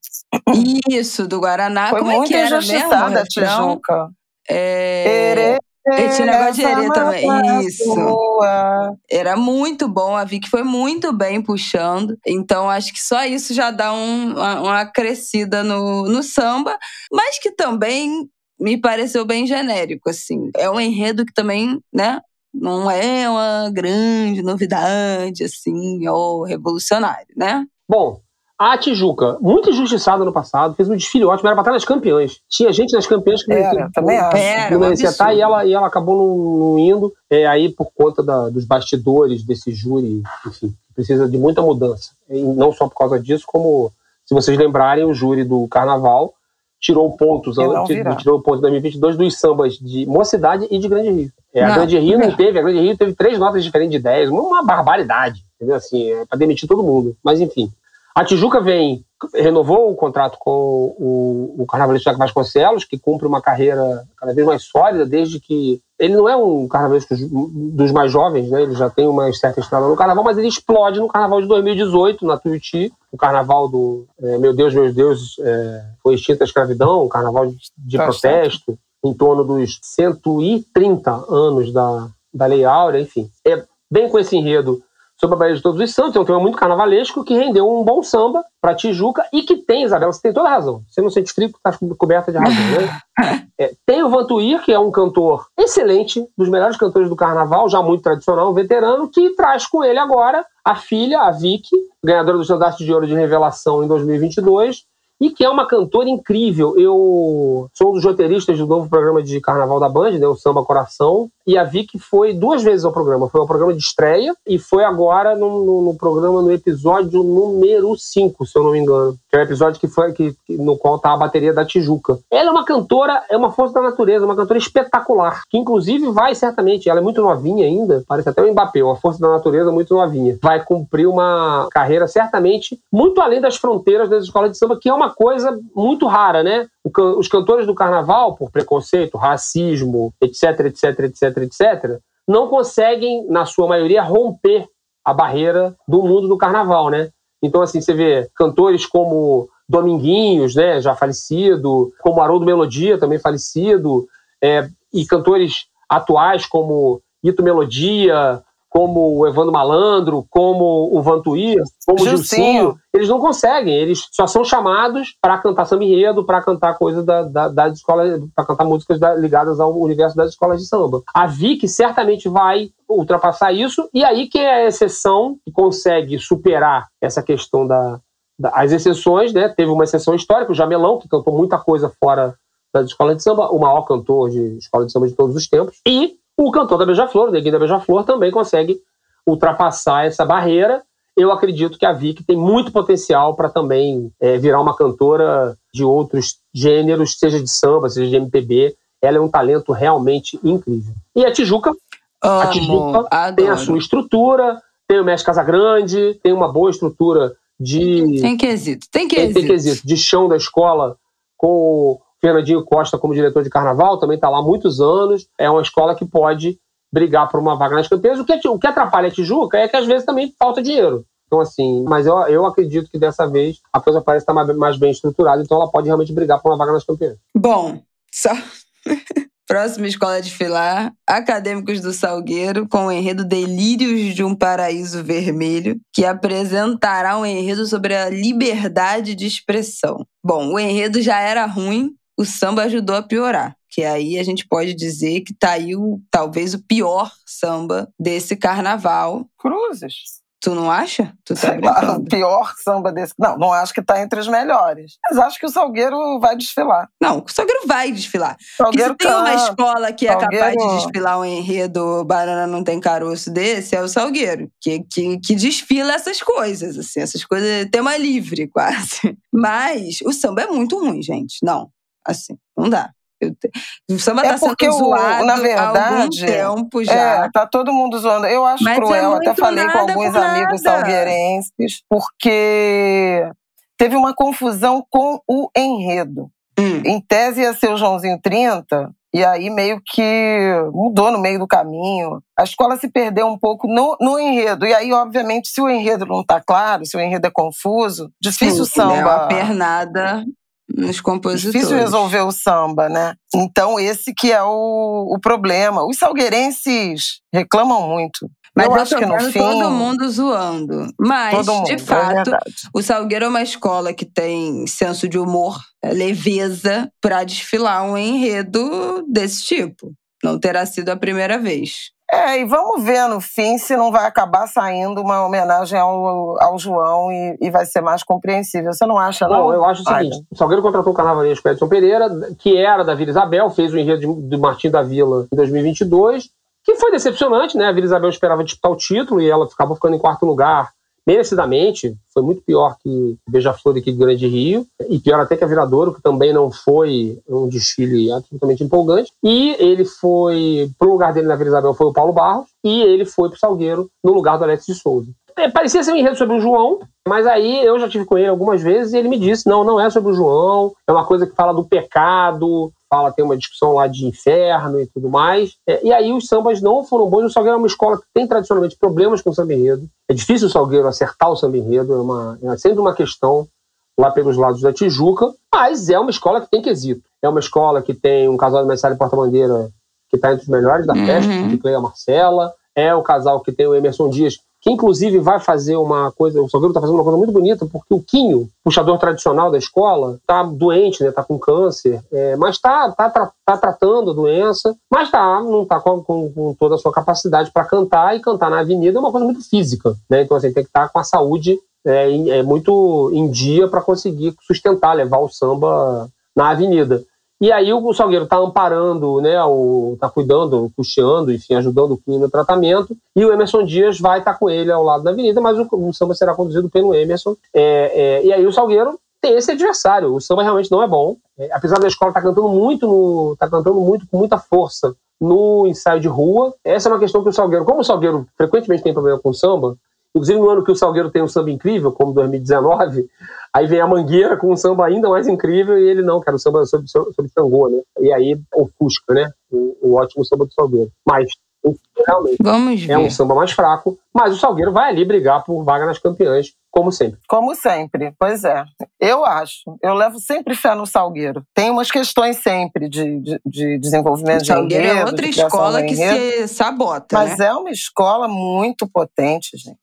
Isso, do Guaraná. Foi Como muito é que era mesmo, a Tijuca. É... Esse negócio de herê também. Isso. Era muito bom. A Vicky foi muito bem puxando. Então, acho que só isso já dá um, uma, uma crescida no, no samba. Mas que também me pareceu bem genérico, assim. É um enredo que também, né? não é uma grande novidade, assim, ou revolucionário, né? Bom, a Tijuca, muito injustiçada no passado, fez um desfile ótimo, era pra estar nas campeãs. Tinha gente nas campeãs que era, também acho. Era, não merecia estar e ela, e ela acabou não, não indo. É, aí, por conta da- dos bastidores desse júri, enfim, precisa de muita mudança. E não só por causa disso, como, se vocês lembrarem, o júri do Carnaval tirou pontos, tirou, pontos em 2022 dos sambas de Mocidade e de Grande Rio. É, a Não, Grande Rio não. não teve, a Grande Rio teve três notas diferentes de 10, uma barbaridade, entendeu? Assim, é pra demitir todo mundo. Mas enfim. A Tijuca vem, renovou o contrato com o, o carnavalesco Jaco Vasconcelos, que cumpre uma carreira cada vez mais sólida, desde que. Ele não é um carnavalesco dos mais jovens, né? Ele já tem uma certa estrada no carnaval, mas ele explode no carnaval de 2018, na Tuiuti, o carnaval do é, Meu Deus, Meu Deus, é, foi extinta a escravidão, um carnaval de, de Tá protesto, em torno dos 130 anos da, da Lei Áurea, enfim. É bem com esse enredo sobre a Bahia de Todos os Santos, é um tema muito carnavalesco que rendeu um bom samba para Tijuca e que tem, Isabela, você tem toda a razão. Você não sente frio, está coberta de razão, né? É, tem o Vantuir, que é um cantor excelente, dos melhores cantores do carnaval, já muito tradicional, um veterano, que traz com ele agora a filha, a Vicky, ganhadora do Estandarte de Ouro de Revelação em 2022, e que é uma cantora incrível. Eu sou um dos roteiristas do novo programa de carnaval da Band, né, o Samba Coração, e a Vicky foi duas vezes ao programa. Foi ao programa de estreia e foi agora no, no- no programa, no episódio número 5, se eu não me engano. Que é o episódio que foi, que, no qual tá a bateria da Tijuca. Ela é uma cantora, é uma força da natureza, uma cantora espetacular, que inclusive vai certamente, ela é muito novinha ainda, parece até o Mbappé, uma força da natureza muito novinha. Vai cumprir uma carreira certamente muito além das fronteiras das escolas de samba, que é uma coisa muito rara, né? Os cantores do carnaval, por preconceito, racismo, etc, etc, etc, etc, não conseguem, na sua maioria, romper a barreira do mundo do carnaval, né? Então, assim, você vê cantores como Dominguinhos, né, já falecido, como Haroldo Melodia, também falecido, é, e cantores atuais como Ito Melodia, como o Evandro Malandro, como o Vantuir, como o Gilcinho. Gilcinho, eles não conseguem, eles só são chamados para cantar samba enredo, para cantar coisas da, da, das escolas, para cantar músicas da- ligadas ao universo das escolas de samba. A Vicky certamente vai ultrapassar isso, e aí quem é a exceção que consegue superar essa questão da, da- as exceções, né? Teve uma exceção histórica, o Jamelão, que cantou muita coisa fora das escolas de samba, o maior cantor de escola de samba de todos os tempos, e o cantor da Beija-Flor, o Neguinho da Beija-Flor, também consegue ultrapassar essa barreira. Eu acredito que a Vicky tem muito potencial para também é, virar uma cantora de outros gêneros, seja de samba, seja de MPB. Ela é um talento realmente incrível. E a Tijuca a Amo, Tijuca adoro. tem a sua estrutura, tem o Mestre Casagrande, tem uma boa estrutura de Tem quesito, tem tem, quesito. tem quesito de chão da escola com Fernandinho Costa como diretor de carnaval, também está lá há muitos anos. É uma escola que pode brigar por uma vaga nas campeãs. O que, o que atrapalha a Tijuca é que às vezes também falta dinheiro. Então, assim, mas eu, eu acredito que dessa vez a coisa parece estar mais, bem estruturada, então ela pode realmente brigar por uma vaga nas campeãs. Bom, só. Próxima escola a desfilar, Acadêmicos do Salgueiro, com o enredo Delírios de um Paraíso Vermelho, que apresentará um enredo sobre a liberdade de expressão. Bom, o enredo já era ruim, o samba ajudou a piorar. Que aí a gente pode dizer que tá aí o, talvez o pior samba desse carnaval. Cruzes. Tu não acha? Tu tá o brincando? pior samba desse. Não, não acho que está entre os melhores. Mas acho que o Salgueiro vai desfilar. Não, o Salgueiro vai desfilar. Porque Salgueiro se tem uma canta. escola que é capaz de Salgueiro- desfilar um enredo Banana Não Tem Caroço desse, é o Salgueiro. Que, que, que desfila essas coisas, assim. Essas coisas, tema livre, quase. Mas o samba é muito ruim, gente. Não, assim, não dá. Eu O samba É tá sendo zoado na há algum verdade, tempo já. É, tá todo mundo zoando. Eu acho Mas é cruel, até muito falei com alguns com amigos salgueirenses, porque teve uma confusão com o enredo. Hum. Em tese ia ser o Joãozinho 30, e aí meio que mudou no meio do caminho. A escola se perdeu um pouco no, no enredo. E aí, obviamente, se o enredo não tá claro, se o enredo é confuso, difícil Sim, É uma samba. pernada nos compositores. Difícil resolver o samba, né? Então, esse que é o, o problema. Os salgueirenses reclamam muito. Mas eu acho que no fim. todo mundo zoando. Mas, mundo, de é fato, verdade. O Salgueiro é uma escola que tem senso de humor, é, leveza, para desfilar um enredo desse tipo. Não terá sido a primeira vez. É, e vamos ver no fim se não vai acabar saindo uma homenagem ao, ao João e, e vai ser mais compreensível. Você não acha, não? Não, eu acho o seguinte: o Salgueiro contratou o carnavalesco Edson Pereira, que era da Vila Isabel, fez o enredo do Martim da Vila em 2022, que foi decepcionante, né? A Vila Isabel esperava disputar o título e ela ficava ficando em quarto lugar merecidamente, foi muito pior que Beija-Flor aqui de Grande Rio, e pior até que a Viradouro, que também não foi um desfile absolutamente empolgante. E ele foi, pro lugar dele na Vila Isabel foi o Paulo Barros, e ele foi pro Salgueiro no lugar do Alex de Souza. É, parecia ser um enredo sobre o João, mas aí eu já tive com ele algumas vezes e ele me disse: não, não é sobre o João, é uma coisa que fala do pecado, fala, tem uma discussão lá de inferno e tudo mais. É, e aí os sambas não foram bons. O Salgueiro é uma escola que tem tradicionalmente problemas com o samba enredo. É difícil o Salgueiro acertar o samba enredo, é, uma, é sempre uma questão lá pelos lados da Tijuca, mas é uma escola que tem quesito. É uma escola que tem um casal de Messalha Porta-Bandeira que está entre os melhores da festa, uhum. de Cleia Marcela. É o casal que tem o Emerson Dias, que inclusive vai fazer uma coisa, o Salgueiro está fazendo uma coisa muito bonita, porque o Quinho, puxador tradicional da escola, está doente, está né, com câncer, é, mas está tá, tá, tá, tratando a doença, mas tá, não está com, com, com, toda a sua capacidade para cantar, e cantar na avenida é uma coisa muito física, né? então assim, tem que estar tá com a saúde é, é muito em dia para conseguir sustentar, levar o samba na avenida. E aí o Salgueiro está amparando, né, está cuidando, custeando, enfim, ajudando o Quinho no tratamento, e o Emerson Dias vai estar tá com ele ao lado da avenida, mas o, o samba será conduzido pelo Emerson. É, é, e aí o Salgueiro tem esse adversário, o samba realmente não é bom, é, apesar da escola estar tá cantando muito, no, tá cantando muito com muita força no ensaio de rua. Essa é uma questão que o Salgueiro, como o Salgueiro frequentemente tem problema com o samba, Inclusive, no ano que o Salgueiro tem um samba incrível, como 2019, aí vem a Mangueira com um samba ainda mais incrível e ele não, quer o samba sobre, sobre tangô, né? E aí ofusca, né? O, o ótimo samba do Salgueiro. Mas, realmente, Vamos ver. é um samba mais fraco, mas o Salgueiro vai ali brigar por vaga nas campeãs, como sempre. Como sempre, pois é. Eu acho, eu levo sempre fé no Salgueiro. Tem umas questões sempre de, de, de desenvolvimento o Salgueiro de é outra escola que se sabota, Mas né? é uma escola muito potente, gente.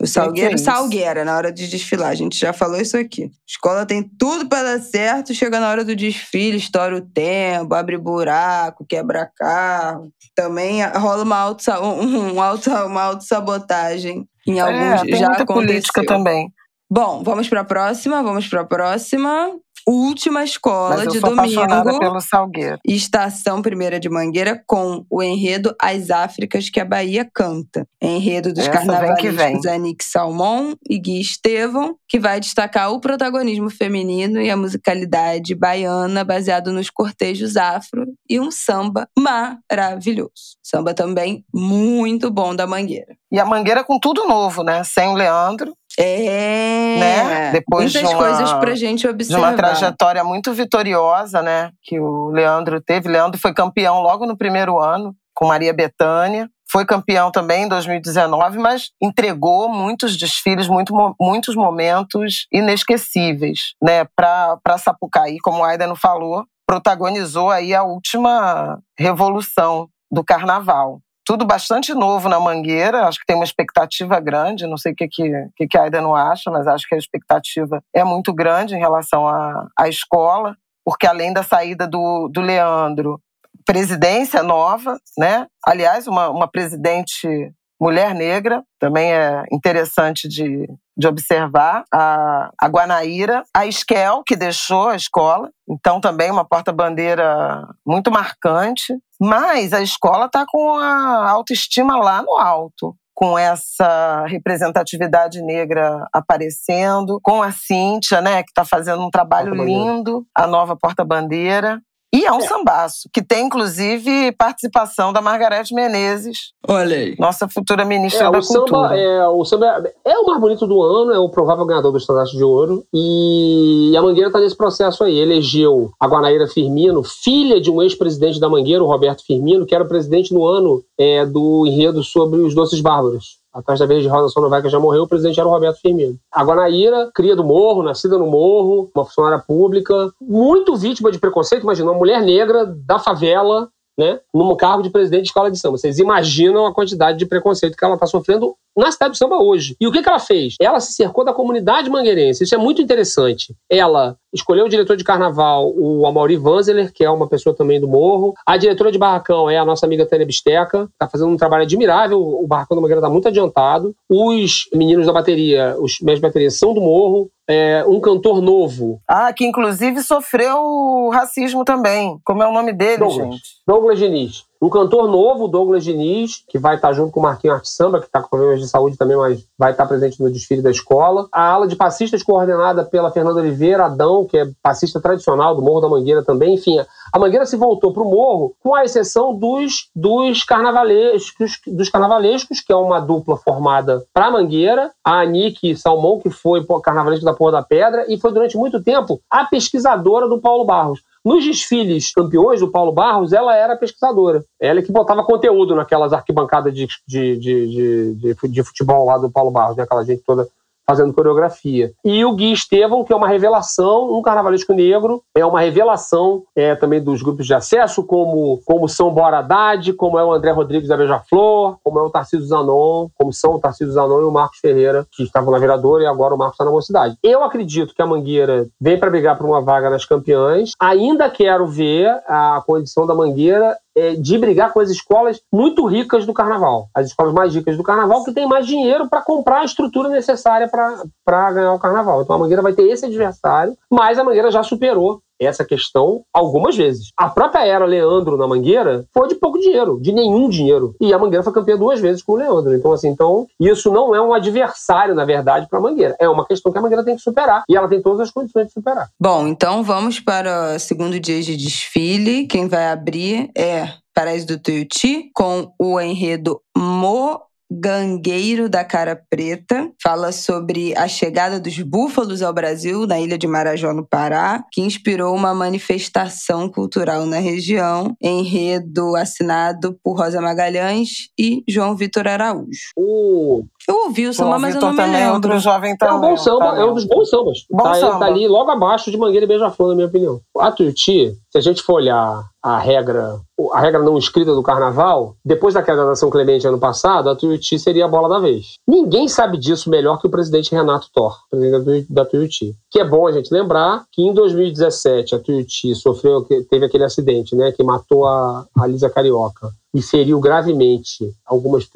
O Salgueiro, é Salgueira, na hora de desfilar. A gente já falou isso aqui. Escola tem tudo para dar certo, chega na hora do desfile, estoura o tempo, abre buraco, quebra carro. Também rola uma auto, um auto, uma auto-sabotagem em é, alguns. É, tem já muita aconteceu. política também. Bom, vamos para a próxima, vamos para a próxima última escola Mas eu de sou domingo. pelo Salgueiro. Estação Primeira de Mangueira com o enredo As Áfricas que a Bahia canta. Enredo dos carnavalistas Anik Salmon e Gui Estevão, que vai destacar o protagonismo feminino e a musicalidade baiana baseado nos cortejos afro e um samba maravilhoso. Samba também muito bom da Mangueira. E a Mangueira com tudo novo, né? Sem o Leandro, é. Né? Depois Muitas de uma, coisas pra gente observar. De uma trajetória muito vitoriosa, né? Que o Leandro teve. Leandro foi campeão logo no primeiro ano, com Maria Bethânia. Foi campeão também em 2019, mas entregou muitos desfiles, muito, muitos momentos inesquecíveis, né? Para Sapucaí, como a Aida não falou, protagonizou aí a última revolução do carnaval tudo bastante novo na Mangueira, acho que tem uma expectativa grande, não sei o que, que, que a Aida não acha, mas acho que a expectativa é muito grande em relação à, à escola, porque além da saída do, do Leandro, presidência nova, né? Aliás, uma, uma presidente mulher negra, também é interessante de, de observar, a, a Guanaíra, a Esquel, que deixou a escola, então também uma porta-bandeira muito marcante, mas a escola está com a autoestima lá no alto com essa representatividade negra aparecendo, com a Cíntia, né, que está fazendo um trabalho lindo, a nova porta-bandeira. E é um é. sambaço, que tem inclusive participação da Margarete Menezes. Olha aí. Nossa futura ministra é, da o Cultura. Samba, é, o samba é o mais bonito do ano, é o provável ganhador do Estandarte de Ouro. E a Mangueira está nesse processo aí. Elegeu a Guanaíra Firmino, filha de um ex-presidente da Mangueira, o Roberto Firmino, que era o presidente no ano é, do enredo sobre os doces bárbaros. A Taxa Verde de Rosa Sonovac já morreu, o presidente era o Roberto Firmino. A Guanaíra, cria do morro, nascida no morro, uma funcionária pública, muito vítima de preconceito. Imagina, uma mulher negra da favela né, num cargo de presidente de escola de samba. Vocês imaginam a quantidade de preconceito que ela está sofrendo na cidade do samba hoje. E o que, que ela fez? Ela se cercou da comunidade mangueirense. Isso é muito interessante. Ela escolheu o diretor de carnaval, o Amaury Vanzeler, que é uma pessoa também do Morro. A diretora de barracão é a nossa amiga Tânia Bisteca, está fazendo um trabalho admirável. O barracão da Mangueira está muito adiantado. Os meninos da bateria, os mestres de bateria, são do Morro. É, um cantor novo. Ah, que inclusive sofreu racismo também. Como é o nome dele, Douglas. gente? Douglas Diniz. Um cantor novo, Douglas Diniz, que vai estar junto com o Marquinhos Arte Samba, que está com problemas de saúde também, mas vai estar presente no desfile da escola. A ala de passistas coordenada pela Fernanda Oliveira Adão, que é passista tradicional do Morro da Mangueira também. Enfim, a Mangueira se voltou para o Morro, com a exceção dos, dos carnavalescos, dos carnavalescos, que é uma dupla formada para a Mangueira, a Anique Salmão, que foi carnavalesco da Porra da Pedra, e foi durante muito tempo a pesquisadora do Paulo Barros. Nos desfiles campeões do Paulo Barros, ela era pesquisadora. Ela é que botava conteúdo naquelas arquibancadas de, de, de, de, de futebol lá do Paulo Barros, né? aquela gente toda fazendo coreografia. E o Gui Estevão, que é uma revelação, um carnavalesco negro, é uma revelação é, também dos grupos de acesso, como, como são Bora Haddad, como é o André Rodrigues da Beija-Flor, como é o Tarcísio Zanon, como são o Tarcísio Zanon e o Marcos Ferreira, que estavam na vereadora e agora o Marcos está na mocidade. Eu acredito que a Mangueira vem para brigar por uma vaga nas campeãs. Ainda quero ver a condição da Mangueira é, de brigar com as escolas muito ricas do carnaval. As escolas mais ricas do carnaval que têm mais dinheiro para comprar a estrutura necessária para ganhar o carnaval. Então a Mangueira vai ter esse adversário, mas a Mangueira já superou essa questão algumas vezes. A própria era Leandro na Mangueira foi de pouco dinheiro, de nenhum dinheiro. E a Mangueira foi campeã duas vezes com o Leandro. Então, assim, então, isso não é um adversário, na verdade, para a Mangueira. É uma questão que a Mangueira tem que superar. E ela tem todas as condições de superar. Bom, então vamos para o segundo dia de desfile. Quem vai abrir é Paraíso do Tuiuti, com o enredo Mo Gangueiro da Cara Preta fala sobre a chegada dos búfalos ao Brasil na ilha de Marajó, no Pará, que inspirou uma manifestação cultural na região, enredo assinado por Rosa Magalhães e João Vitor Araújo. O eu ouvi o samba, mas eu não me também, lembro. Outro jovem é um também, bom samba, também. é um dos bons sambas. Bom tá, ele samba. tá ali logo abaixo de Mangueira e Beija-Flor, na minha opinião. A Tuiuti, se a gente for olhar a regra, a regra não escrita do carnaval, depois da queda da São Clemente ano passado, a Tuiuti seria a bola da vez. Ninguém sabe disso melhor que o presidente Renato Thor, presidente da Tuiuti. Que é bom a gente lembrar que em 2017 a Tuiuti sofreu, teve aquele acidente, né, que matou a, a Lisa Carioca e feriu gravemente algumas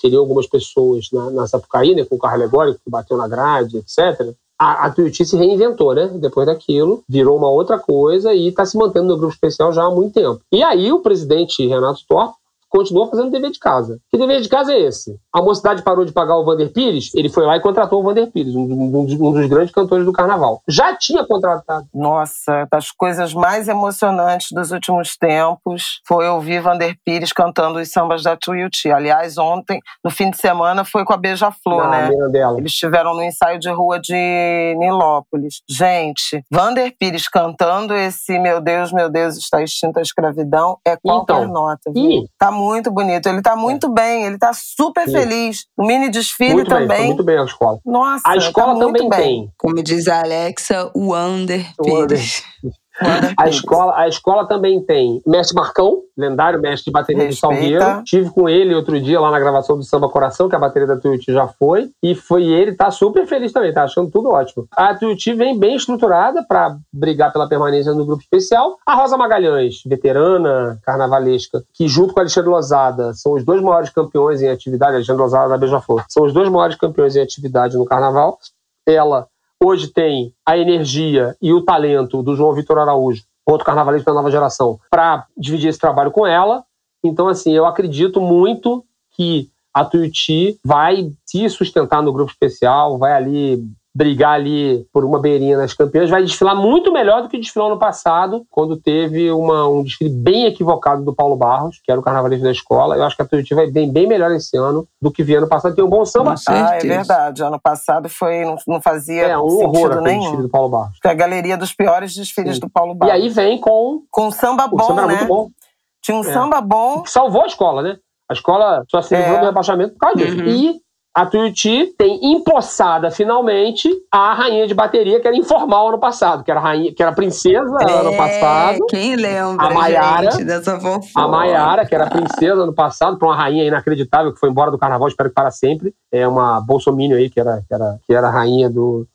feriu algumas pessoas na, na Sapucaí, né, com o carro alegórico que bateu na grade, etc. A, a Tuiuti se reinventou, né? Depois daquilo, virou uma outra coisa e está se mantendo no grupo especial já há muito tempo. E aí o presidente Renato Torp continua fazendo dever de casa. Que dever de casa é esse? A mocidade parou de pagar o Vander Pires, ele foi lá e contratou o Vander Pires, um, um dos, um dos grandes cantores do carnaval. Já tinha contratado. Nossa, das coisas mais emocionantes dos últimos tempos foi ouvir Vander Pires cantando os sambas da Tuiuti. Aliás, ontem, no fim de semana, foi com a Beija-Flor, né? dela. Eles estiveram no ensaio de rua de Nilópolis. Gente, Vander Pires cantando esse Meu Deus, meu Deus, está extinta a escravidão é qualquer Então, nota. e- Viu? Tá muito bonito. Ele tá muito bem, ele tá super Sim. feliz. O mini desfile Muito bem, foi também. muito bem a escola. Nossa, A escola tá muito também bem. tem. Como diz a Alexa, o Under O Under. A escola, a escola também tem mestre Marcão, lendário mestre de bateria Respeita. de Salgueiro. Tive com ele outro dia lá na gravação do Samba Coração, que a bateria da Tuiuti já foi. E foi ele, tá super feliz também, tá achando tudo ótimo. A Tuiuti vem bem estruturada para brigar pela permanência no grupo especial. A Rosa Magalhães, veterana, carnavalesca, que junto com a Alexandre Lozada são os dois maiores campeões em atividade, Alexandre Lozada da Beija-Flor, são os dois maiores campeões em atividade no carnaval. Ela hoje tem a energia e o talento do João Vitor Araújo, outro carnavalesco da nova geração, para dividir esse trabalho com ela. Então, assim, eu acredito muito que a Tuiuti vai se sustentar no grupo especial, vai ali brigar ali por uma beirinha nas campeãs, vai desfilar muito melhor do que desfilou no passado, quando teve uma, um desfile bem equivocado do Paulo Barros, que era o carnavalesco da escola. Eu acho que a Tuiuti vai bem, bem melhor esse ano do que vinha ano passado. Tem um bom samba. Ah, é verdade. Ano passado foi, não, não fazia É um horror sentido nenhum. desfile do Paulo Barros. Foi a galeria dos piores desfiles Sim. do Paulo E Barros. aí vem com Com samba o bom, samba era né? muito bom. Tinha um É. samba bom. que salvou a escola, né? A escola só se livrou É. do rebaixamento por causa disso. Uhum. E a Tuiuti tem empossada finalmente a rainha de bateria que era informal ano passado, que era rainha, que era princesa é, ano passado. Quem lembra a Maiara. A Maiara, que era princesa ano passado, para uma rainha inacreditável que foi embora do carnaval, espero que para sempre. É uma bolsominion aí que era que era que era rainha do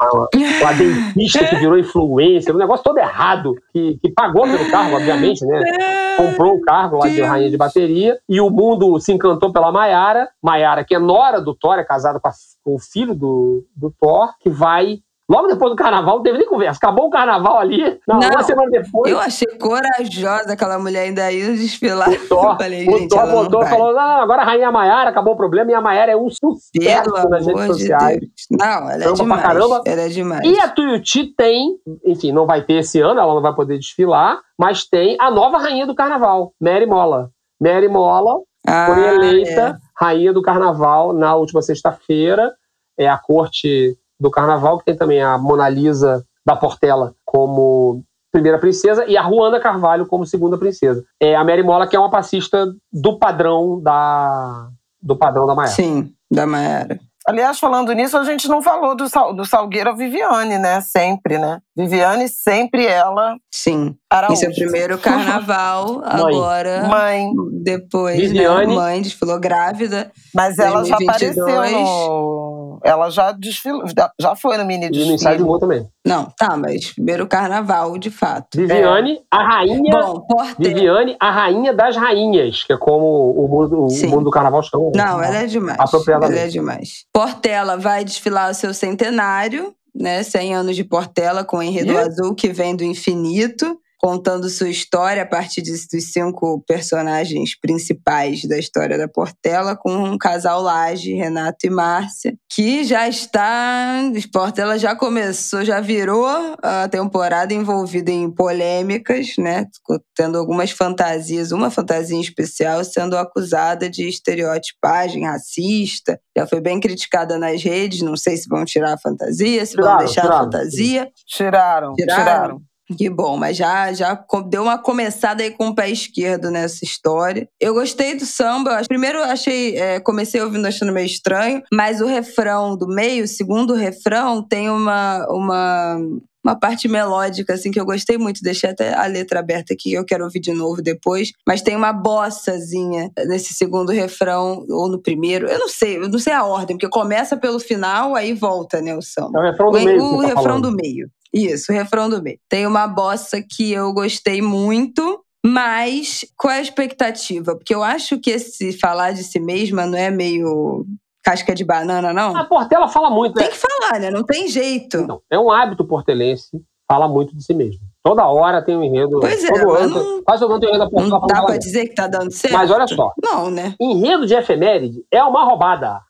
uma dentista que virou influencer, um negócio todo errado, que, que pagou pelo cargo, obviamente, né? Comprou o cargo lá de rainha de bateria, e o mundo se encantou pela Maiara, Maiara, que é nora do Thor, é casada com, a, com o filho do, do Thor, que vai Logo depois do carnaval, não teve nem conversa. Acabou o carnaval ali, não, uma semana depois. Eu achei corajosa aquela mulher ainda ir desfilar. O Thor, falei, o Thor botou e falou: não, agora a Rainha Maiara acabou o problema e a Maiara é um sucesso Pelo nas redes sociais. De não, ela é demais. Pra caramba. Ela é demais. E a Tuiuti tem, enfim, não vai ter esse ano, ela não vai poder desfilar, mas tem a nova rainha do carnaval, Mary Mola. Mary Mola ah, foi eleita é. rainha do carnaval na última sexta-feira. É a corte do Carnaval, que tem também a Mona Lisa da Portela como primeira princesa e a Juana Carvalho como segunda princesa. É a Mary Mola, que é uma passista do padrão da do padrão da Maiara. Sim, da Maiara. Aliás, falando nisso, a gente não falou do, do Salgueira Viviane, né? Sempre, né? Viviane, sempre ela. Sim. Araújo. Esse é o primeiro carnaval, agora. Mãe. Depois, né? Viviane. Né? Mãe, desfilou grávida. Mas ela 2022. já apareceu no ela já desfilou, já foi no mini desfile. E no ensaio de humor também. Não, tá, mas primeiro carnaval, de fato. Viviane, é. a rainha. Bom, Viviane, a rainha das rainhas, que é como o mundo, o mundo do carnaval chama. Não, ela é demais. Ela é demais. Portela vai desfilar o seu centenário, né? 100 anos de Portela com o enredo yeah. azul que vem do infinito contando sua história a partir dos cinco personagens principais da história da Portela, com um casal Laje, Renato e Márcia, que já está. Portela já começou, já virou a temporada envolvida em polêmicas, né? Tendo algumas fantasias, uma fantasia em especial sendo acusada de estereotipagem racista. Já foi bem criticada nas redes, não sei se vão tirar a fantasia, se tiraram, vão deixar tiraram. a fantasia. Tiraram, tiraram. tiraram. Que bom, mas já, já deu uma começada aí com o pé esquerdo nessa história. Eu gostei do samba. Primeiro achei, é, comecei ouvindo achando meio estranho, mas o refrão do meio, o segundo refrão, tem uma, uma, uma parte melódica, assim, que eu gostei muito. Deixei até a letra aberta aqui, que eu quero ouvir de novo depois. Mas tem uma bossazinha nesse segundo refrão, ou no primeiro. Eu não sei, eu não sei a ordem, porque começa pelo final, aí volta, né, o samba. É o refrão do meio. O tá refrão falando. do meio. Isso, refrão do meio. Tem uma bossa que eu gostei muito, mas qual é a expectativa? Porque eu acho que esse falar de si mesma não é meio casca de banana, não? A Portela fala muito, Tem né? que falar, né? Não tem jeito. Não, é um hábito portelense, fala muito de si mesmo. Toda hora tem um enredo. Pois é, todo ano, não, quase todo ano tem um enredo da Portela. Não dá pra dizer que tá dando certo. Mas olha só. Não, né? Enredo de efeméride é uma roubada.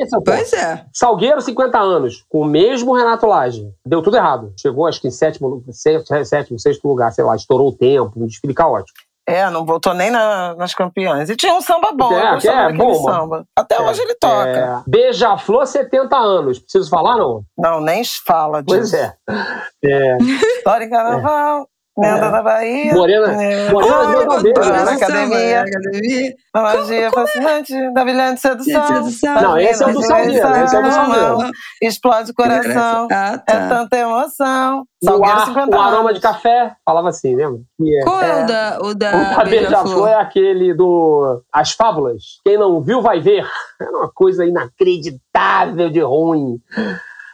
Esse é o pois é. Salgueiro, 50 anos, com o mesmo Renato Lage. Deu tudo errado. Chegou, acho que em sétimo, sétimo, sexto lugar, sei lá, estourou o tempo, um desfile caótico. É, não voltou nem na, nas campeãs. E tinha um samba bom, é, eu é, bom, samba. Até é, hoje ele toca. É. Beija-flor, 70 anos. Preciso falar, não? Não, nem fala disso. Pois é. é. História em carnaval. Lenda é. da Bahia. Morena. É. Morena ah, de Bandeira, na academia. academia. A magia fascinante da brilhante sedução. sedução. Não, esse é o do Salgueiro. Esse é o do Salgueiro. Explode o coração. Ah, tá. É tanta emoção. Salgueiro, ar, o aroma de café. Falava assim, lembra? É. Qual é, o da O, da o Beija-Flor é aquele do As Fábulas. Quem não viu vai ver. É uma coisa inacreditável de ruim.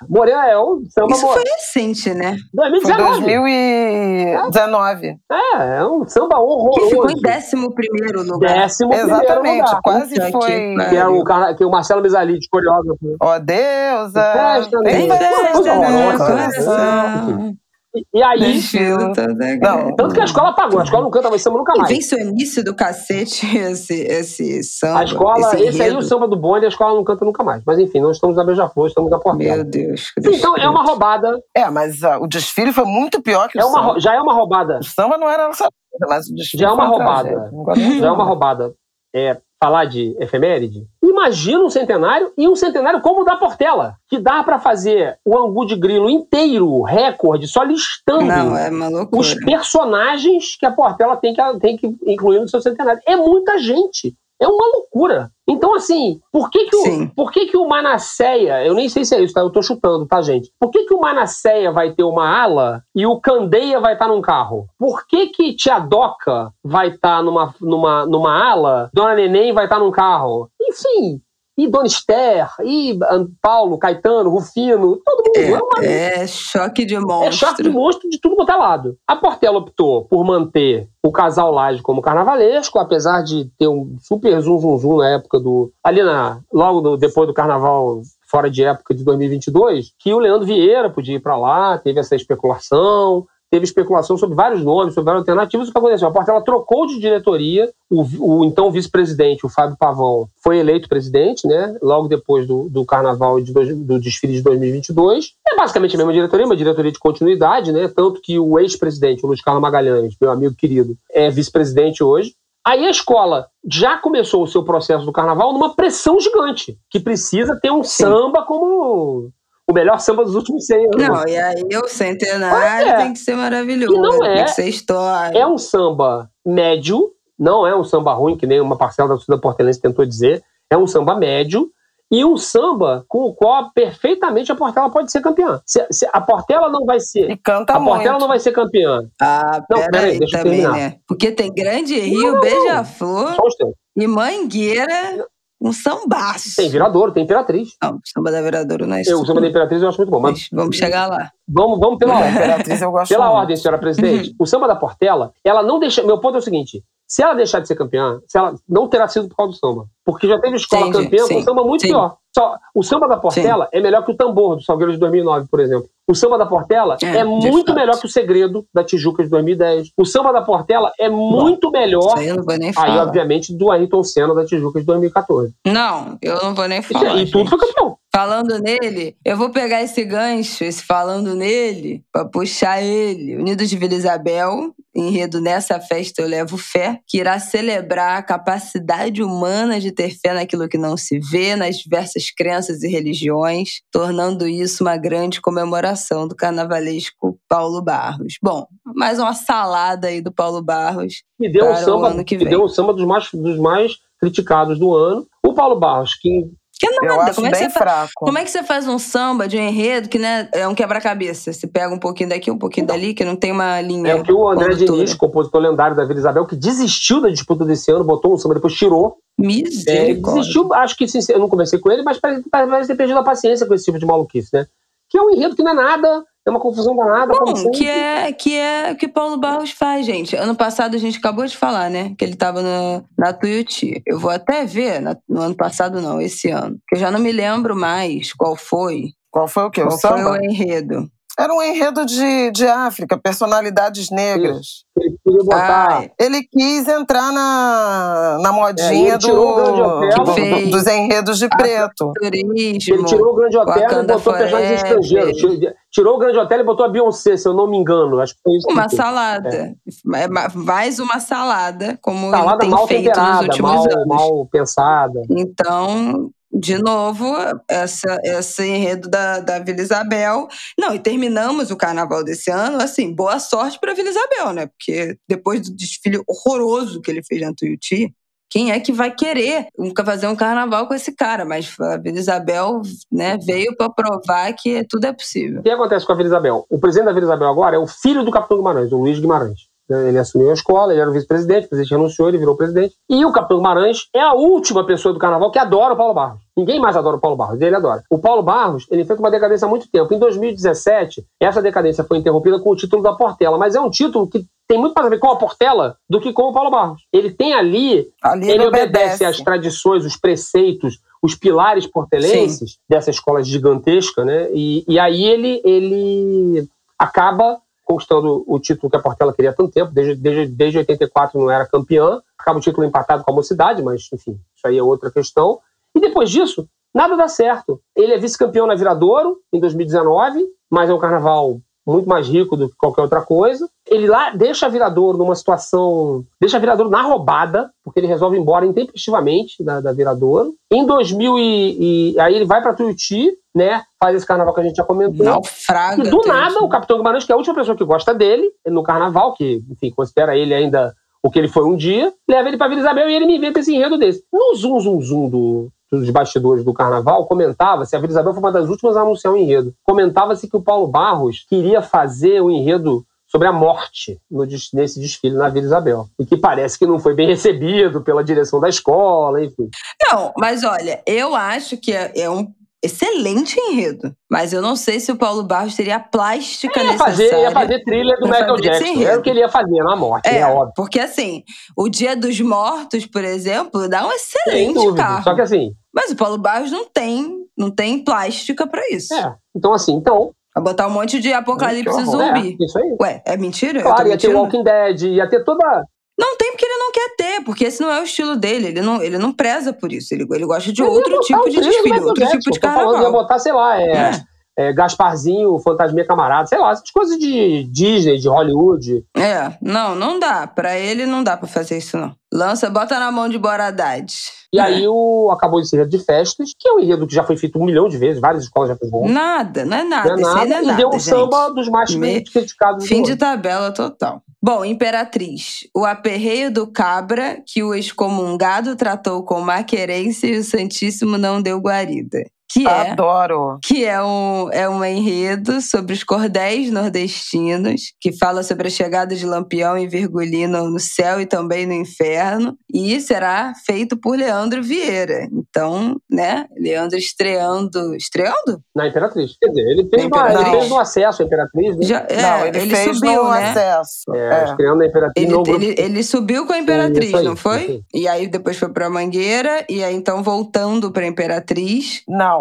Morena é o samba Isso foi recente, né? 2019. Foi 2019. É, é um samba horroroso. Que ficou em décimo primeiro lugar. Décimo Exatamente, primeiro lugar. quase foi. Que, é o, que é o Marcelo Mesalite, coreógrafo. Ó oh, deusa! Festa, tem festa, né? E aí. Não, tanto que a escola pagou, a escola não canta mais samba nunca mais. E vem seu início do cacete esse, esse samba. A escola, esse, esse aí o samba do bonde, a escola não canta nunca mais. Mas enfim, não estamos na Beija-Flor, estamos na Portela. Meu Deus. Então é uma roubada. É, mas uh, o desfile foi muito pior que é o uma, samba. Já é uma roubada. O samba não era nossa mas o desfile Já é uma roubada. Já é uma roubada. É, falar de efeméride, imagina um centenário e um centenário como o da Portela, que dá para fazer o Angu de Grilo inteiro, recorde, só listando Não, é os personagens que a Portela tem que, tem que incluir no seu centenário. É muita gente. É uma loucura. Então, assim, por que que o, por que que o Manasseia, eu nem sei se é isso, tá? Eu tô chutando, tá, gente? Por que que o Manasseia vai ter uma ala e o Candeia vai estar tá num carro? Por que que Tia Doca vai estar tá numa, numa, numa ala, Dona Neném vai estar tá num carro? Enfim, e Dona Esther, e Paulo, Caetano, Rufino, todo mundo. É, é, uma... é choque de monstro. É choque de monstro de tudo quanto é lado. A Portela optou por manter o casal Laje como carnavalesco, apesar de ter um super zum zum zum na época do. Ali na. Logo no, depois do carnaval fora de época de 2022, que o Leandro Vieira podia ir para lá, teve essa especulação teve especulação sobre vários nomes, sobre várias alternativas. O que aconteceu? A Portela trocou de diretoria, o, o então vice-presidente, o Fábio Pavão, foi eleito presidente, né? Logo depois do, do carnaval de dois, do desfile de 2022. É basicamente a mesma diretoria, uma diretoria de continuidade, né? Tanto que o ex-presidente, o Luiz Carlos Magalhães, meu amigo querido, é vice-presidente hoje. Aí a escola já começou o seu processo do carnaval numa pressão gigante, que precisa ter um Sim. samba como o melhor samba dos últimos 100 anos. Não, e aí o centenário é. tem que ser maravilhoso. E não é. Tem que ser história. É um samba médio, não é um samba ruim, que nem uma parcela da torcida portelense tentou dizer. É um samba médio e um samba com o qual perfeitamente a Portela pode ser campeã. Se, se a Portela não vai ser. E canta a muito. Portela não vai ser campeã. Ah, não, peraí, deixa também, eu terminar. Né? Porque tem Grande Rio, Beija-Flor e Mangueira um sambaço. Tem Viradouro, tem Imperatriz. Não, samba da Viradouro não é isso. Eu, o samba da Imperatriz eu acho muito bom. Mas... Vamos chegar lá. Vamos, vamos pela ordem. Imperatriz eu gosto Pela muito. ordem, senhora presidente. Uhum. O samba da Portela, ela não deixa. Meu ponto é o seguinte: se ela deixar de ser campeã, se ela não terá sido por causa do samba. Porque já teve escola campeã sim, com samba muito sim. pior. Só, o samba da Portela sim. é melhor que o tambor do Salgueiro de 2009, por exemplo. O samba da Portela é, é muito melhor que o Segredo da Tijuca de 2010. O samba da Portela é muito melhor. Aí, eu não vou nem falar. aí, obviamente, do Ayrton Senna da Tijuca de 2014. Não, eu não vou nem falar. E, e tudo foi campeão. Falando nele, eu vou pegar esse gancho, esse falando nele, para puxar ele. Unidos de Vila Isabel, enredo Nessa Festa Eu Levo Fé, que irá celebrar a capacidade humana de ter fé naquilo que não se vê, nas diversas crenças e religiões, tornando isso uma grande comemoração do carnavalesco Paulo Barros. Bom, mais uma salada aí do Paulo Barros. E deu um samba, que, que deu um samba dos mais, dos mais criticados do ano. O Paulo Barros, que que nada. Eu acho como, é que você fraco. como é que você faz um samba de um enredo que né, é um quebra-cabeça? Você pega um pouquinho daqui, um pouquinho dali, que não tem uma linha. É o que o André condutora. Diniz, compositor lendário da Vila Isabel, que desistiu da disputa desse ano, botou um samba, depois tirou. Misericórdia. É, desistiu, acho que eu não conversei com ele, mas parece, parece ter perdido a paciência com esse tipo de maluquice, né? Que é um enredo que não é nada, é uma confusão danada. Não, que é, que é o que Paulo Barros faz, gente. Ano passado a gente acabou de falar, né? Que ele tava no, na Tuiuti. Eu vou até ver, na, no ano passado não, esse ano. Que eu já não me lembro mais qual foi. Qual foi o quê? Qual o foi o enredo? Era um enredo de, de África, personalidades negras. Ele botar. Ah, ele quis entrar na, na modinha é, do, do, dos enredos de preto. Ele tirou o Grande Hotel e botou personagens estrangeiros. Tirou o Grande Hotel e botou a Beyoncé, se eu não me engano. Acho que foi isso. Uma salada. É. é. Mais uma salada, como salada ele tem feito nos últimos mal, anos. Mal pensada. Então, de novo, essa, esse enredo da, da Vila Isabel. Não, e terminamos o carnaval desse ano, assim, boa sorte para Vila Isabel, né? Porque depois do desfile horroroso que ele fez na Tuiuti, quem é que vai querer fazer um carnaval com esse cara? Mas a Vila Isabel né, veio para provar que tudo é possível. O que acontece com a Vila Isabel? O presidente da Vila Isabel agora é o filho do capitão Guimarães, o Luiz Guimarães. Ele assumiu a escola, ele era o vice-presidente, o presidente renunciou, ele virou presidente. E o Capitão Guimarães é a última pessoa do carnaval que adora o Paulo Barros. Ninguém mais adora o Paulo Barros, ele adora. O Paulo Barros, ele fez uma decadência há muito tempo. Em 2017, essa decadência foi interrompida com o título da Portela, mas é um título que tem muito mais a ver com a Portela do que com o Paulo Barros. Ele tem ali, ali ele, obedece às tradições, os preceitos, os pilares portelenses Sim. dessa escola gigantesca, né? E, e aí ele, ele acaba conquistando o título que a Portela queria há tanto tempo, desde, desde, desde 84 não era campeã, acaba o título empatado com a Mocidade, mas enfim, isso aí é outra questão. E depois disso, nada dá certo. Ele é vice-campeão na Viradouro em 2019, mas é um carnaval muito mais rico do que qualquer outra coisa. Ele lá deixa a Viradouro numa situação. Deixa a Viradouro na roubada, porque ele resolve ir embora intempestivamente da, da Viradouro. Em 2000 e, e aí ele vai para Tuiuti, né? Faz esse carnaval que a gente já comentou. Naufraga. E do nada, o Capitão Guimarães, que é a última pessoa que gosta dele no carnaval, que, enfim, considera ele ainda o que ele foi um dia, leva ele para Vila Isabel e ele me inventa esse enredo desse. No zoom, zoom, zoom do, dos bastidores do carnaval, comentava-se, a Vila Isabel foi uma das últimas a anunciar o um enredo, comentava-se que o Paulo Barros queria fazer o um enredo sobre a morte no, nesse desfile na Vila Isabel. E que parece que não foi bem recebido pela direção da escola, enfim. Não, mas olha, eu acho que é, é um excelente enredo. Mas eu não sei se o Paulo Barros teria a plástica ia necessária. Fazer, ia fazer trilha do Michael Jackson. Era o que ele ia fazer na morte, é, é óbvio. Porque assim, o Dia dos Mortos, por exemplo, dá um excelente carro. Só que assim. Mas o Paulo Barros não tem, não tem plástica para isso. É. Então, assim, então, Vai botar um monte de apocalipse zumbi. É, isso aí. Ué, é mentira? Claro, ia ter Walking Dead, ia ter toda. Não tem porque ele não quer ter, porque esse não é o estilo dele. Ele não, ele não preza por isso. Ele, ele gosta de outro tipo de desfile, outro tipo de carnaval. Falando, ia botar, sei lá, é, é. É Gasparzinho, Fantasminha Camarada, sei lá, essas coisas de Disney, de Hollywood. É, não, não dá. Pra ele não dá pra fazer isso, não. Lança, bota na mão de Boradade. E é. aí o, acabou esse enredo de festas, que é um enredo que já foi feito um milhão de vezes, várias escolas já fizeram. Nada, não é nada. Não é nada, não é nada e deu um samba dos mais Me... criticados. Fim de tabela total. Bom, Imperatriz. O aperreio do cabra, que o excomungado tratou com maquerência e o Santíssimo não deu guarida. Que é, Adoro. Que é um, é um enredo sobre os cordéis nordestinos, que fala sobre a chegada de Lampião e Virgulino no céu e também no inferno. E será feito por Leandro Vieira. Então, né, Leandro estreando. Estreando? Na Imperatriz. Quer dizer, ele fez, uma, ele fez um acesso à Imperatriz. Né? Já, é, não, ele, ele fez subiu, no né? acesso. É, é. estreando na Imperatriz. Ele, ele, ele, subiu com a Imperatriz, aí, não foi? E aí depois foi pra Mangueira, e aí então voltando pra Imperatriz. Não.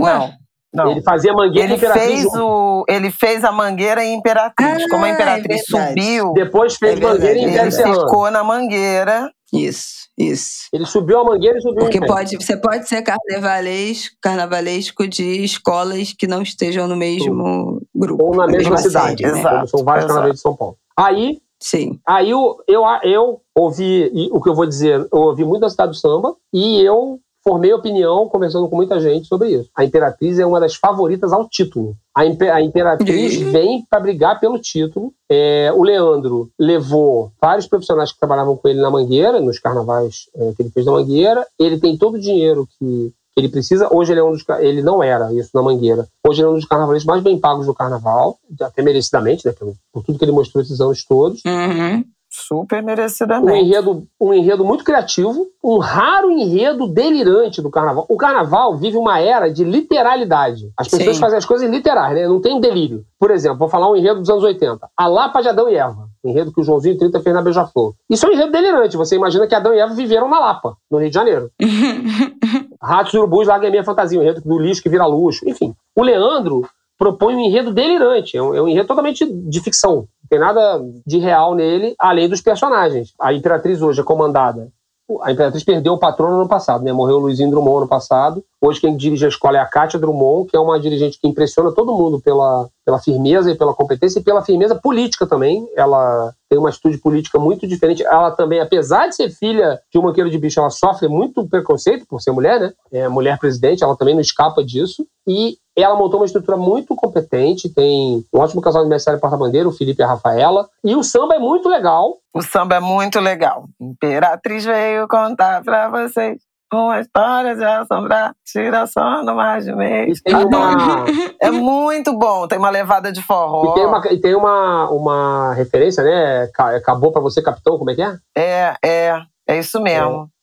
Não. Não. Ele fazia mangueira ele fez o Ele fez a mangueira em Imperatriz. Ah, Como a Imperatriz é subiu. Depois fez é mangueira em Ele ficou na mangueira. Isso, isso. Ele subiu a mangueira e subiu Porque pode, você pode ser carnavalesco, carnavalesco de escolas que não estejam no mesmo grupo. Ou na, na mesma, mesma, cidade, né? Exato, Como são vários carnavais de São Paulo. Aí. Sim. Aí eu, eu, eu ouvi, o que eu vou dizer, eu ouvi muito da cidade do samba e eu formei opinião conversando com muita gente sobre isso. A Imperatriz é uma das favoritas ao título. A, Imperatriz vem para brigar pelo título. É, o Leandro levou vários profissionais que trabalhavam com ele na Mangueira, nos carnavais é, que ele fez na Mangueira. Ele tem todo o dinheiro que ele precisa. Hoje ele é um dos, ele não era isso na Mangueira. Hoje ele é um dos carnavalistas mais bem pagos do carnaval, até merecidamente, né, por, por tudo que ele mostrou esses anos todos. Uhum. Super merecidamente. Um enredo, um enredo muito criativo, um raro enredo delirante do carnaval. O carnaval vive uma era de literalidade. As pessoas Sim. fazem as coisas literais, né? Não tem delírio. Por exemplo, vou falar um enredo dos anos 80. A Lapa de Adão e Eva. enredo que o Joãozinho 30 fez na Beija-Flor. Isso é um enredo delirante. Você imagina que Adão e Eva viveram na Lapa, no Rio de Janeiro. Ratos e Urubus, Larga Minha Fantasia. Um enredo do lixo que vira luxo. Enfim. O Leandro propõe um enredo delirante. É um, é um enredo totalmente de ficção. Não tem nada de real nele, além dos personagens. A Imperatriz hoje é comandada. A Imperatriz perdeu o patrono no passado, né? Morreu o Luizinho Drummond no passado. Hoje quem dirige a escola é a Kátia Drummond, que é uma dirigente que impressiona todo mundo pela, pela firmeza e pela competência e pela firmeza política também. Ela tem uma atitude política muito diferente. Ela também, apesar de ser filha de um banqueiro de bicho, ela sofre muito preconceito por ser mulher, né? É mulher presidente, ela também não escapa disso. E ela montou uma estrutura muito competente, tem um ótimo casal de mestre porta-bandeira, o Felipe e a Rafaela. E o samba é muito legal. O samba é muito legal. Imperatriz veio contar pra vocês uma história de assombrar, tira sono mais de mês. Uma... É muito bom, tem uma levada de forró. E tem uma, e tem uma, uma referência, né? Acabou pra você, capitão, como é que é? É, é, é isso mesmo. É.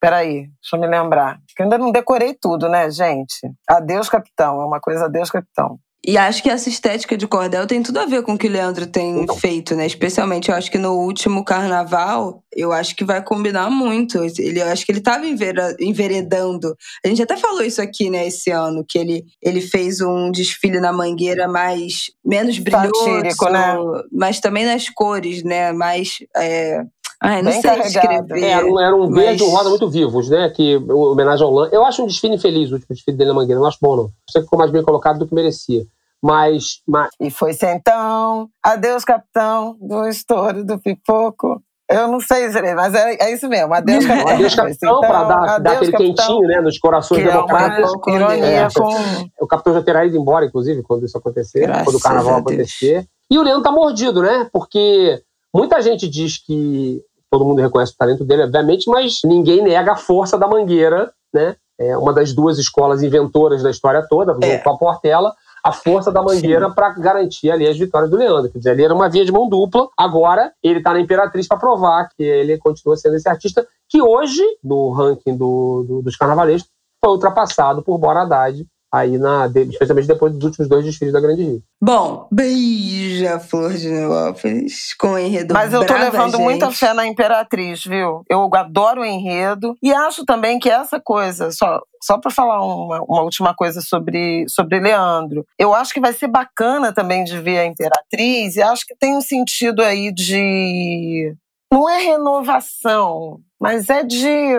Peraí, deixa eu me lembrar. Eu ainda não decorei tudo, né, gente? Adeus, capitão. É uma coisa adeus, capitão. E acho que essa estética de cordel tem tudo a ver com o que o Leandro tem feito, né? Especialmente, eu acho que no último carnaval, eu acho que vai combinar muito. Ele, eu acho que ele estava enveredando. A gente até falou isso aqui, né, esse ano, que ele, ele fez um desfile na mangueira mais menos brilhoso, Satírico, né? mas também nas cores, né? Mais é, Ai, não Bem sei descrever. Era um, era um verde e um rosa muito vivos, né? Que homenagem ao Lan. Eu acho um desfile infeliz, o último desfile dele na Mangueira. Não acho bom, não. Você ficou mais bem colocado do que merecia. Mas, mas... E foi então, adeus, capitão do estouro do pipoco. Eu não sei, mas é, é isso mesmo. Adeus, capitão. Adeus, capitão, então, para dar, dar aquele capitão, quentinho né, nos corações democráticos. É ironia é, com... O capitão já terá ido embora, inclusive, quando isso acontecer, Graças quando o carnaval acontecer. E o Leandro tá mordido, né? Porque muita gente diz que todo mundo reconhece o talento dele, obviamente, mas ninguém nega a força da Mangueira, né? É uma das duas escolas inventoras da história toda, é. com a Portela, a força da Mangueira para garantir ali as vitórias do Leandro. Quer dizer, ali era uma via de mão dupla. Agora ele está na Imperatriz para provar que ele continua sendo esse artista que hoje, no ranking do, do, dos carnavalescos, foi ultrapassado por Bora Haddad aí na, especialmente depois dos últimos dois desfiles da Grande Rio. Bom, beija Flor de Nilópolis com o enredo Mas eu tô levando gente. muita fé na Imperatriz, viu? Eu adoro o enredo e acho também que essa coisa, só, só para falar uma, uma, última coisa sobre, sobre Leandro, eu acho que vai ser bacana também de ver a Imperatriz e acho que tem um sentido aí de. Não é renovação, mas é de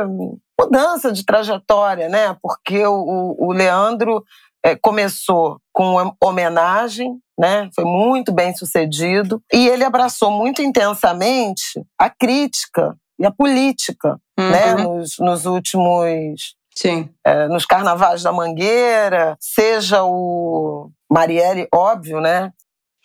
mudança de trajetória, né? Porque o, o Leandro é, começou com homenagem, né? Foi muito bem sucedido e ele abraçou muito intensamente a crítica e a política, né? uhum. né? Nos, nos últimos Sim. É, nos carnavais da Mangueira, seja o Marielle, óbvio, né?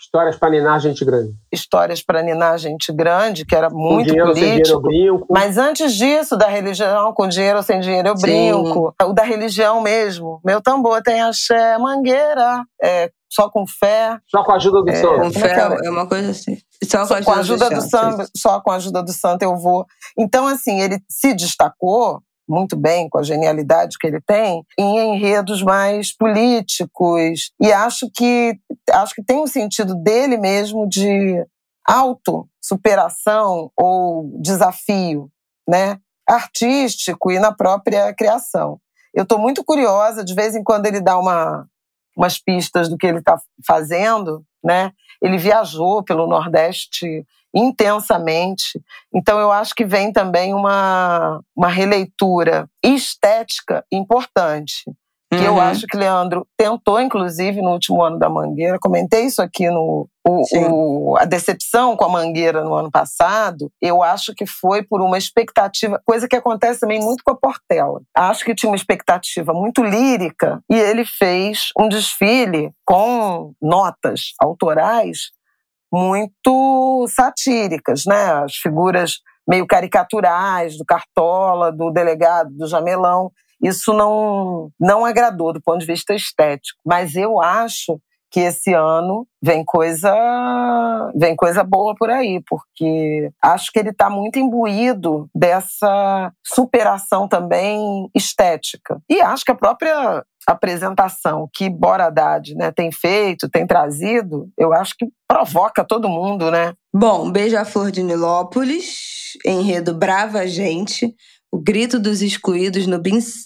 Histórias para ninar gente grande. Histórias para ninar gente grande, que era muito dinheiro, político. brinco. Mas antes disso, da religião, com dinheiro ou sem dinheiro, eu Sim. brinco. O da religião mesmo. Meu tambor tem axé, mangueira, é, só com fé. Só com a ajuda do é, santo. Com fé é, é uma coisa assim. Só com a ajuda, com a ajuda do, do santo. Só com a ajuda do santo eu vou. Então, assim, ele se destacou muito bem, com a genialidade que ele tem, em enredos mais políticos. E acho que, acho que tem um sentido dele mesmo de auto-superação ou desafio, né? artístico e na própria criação. Eu estou muito curiosa, de vez em quando ele dá uma, umas pistas do que ele está fazendo, né? Ele viajou pelo Nordeste intensamente. Então, eu acho que vem também uma, uma releitura estética importante. Que uhum. eu acho que Leandro tentou, inclusive, no último ano da Mangueira. Comentei isso aqui no. O, o, a decepção com a Mangueira no ano passado, eu acho que foi por uma expectativa, coisa que acontece também muito com a Portela. Acho que tinha uma expectativa muito lírica e ele fez um desfile com notas autorais muito satíricas, né? As figuras meio caricaturais do Cartola, do delegado, do Jamelão. Isso não, não agradou do ponto de vista estético. Mas eu acho que esse ano vem coisa vem coisa boa por aí, porque acho que ele está muito imbuído dessa superação também estética. E acho que a própria apresentação que Bora Haddad né, tem feito, tem trazido, eu acho que provoca todo mundo, né? Bom, Beija-Flor de Nilópolis, enredo Brava Gente, o grito dos excluídos no,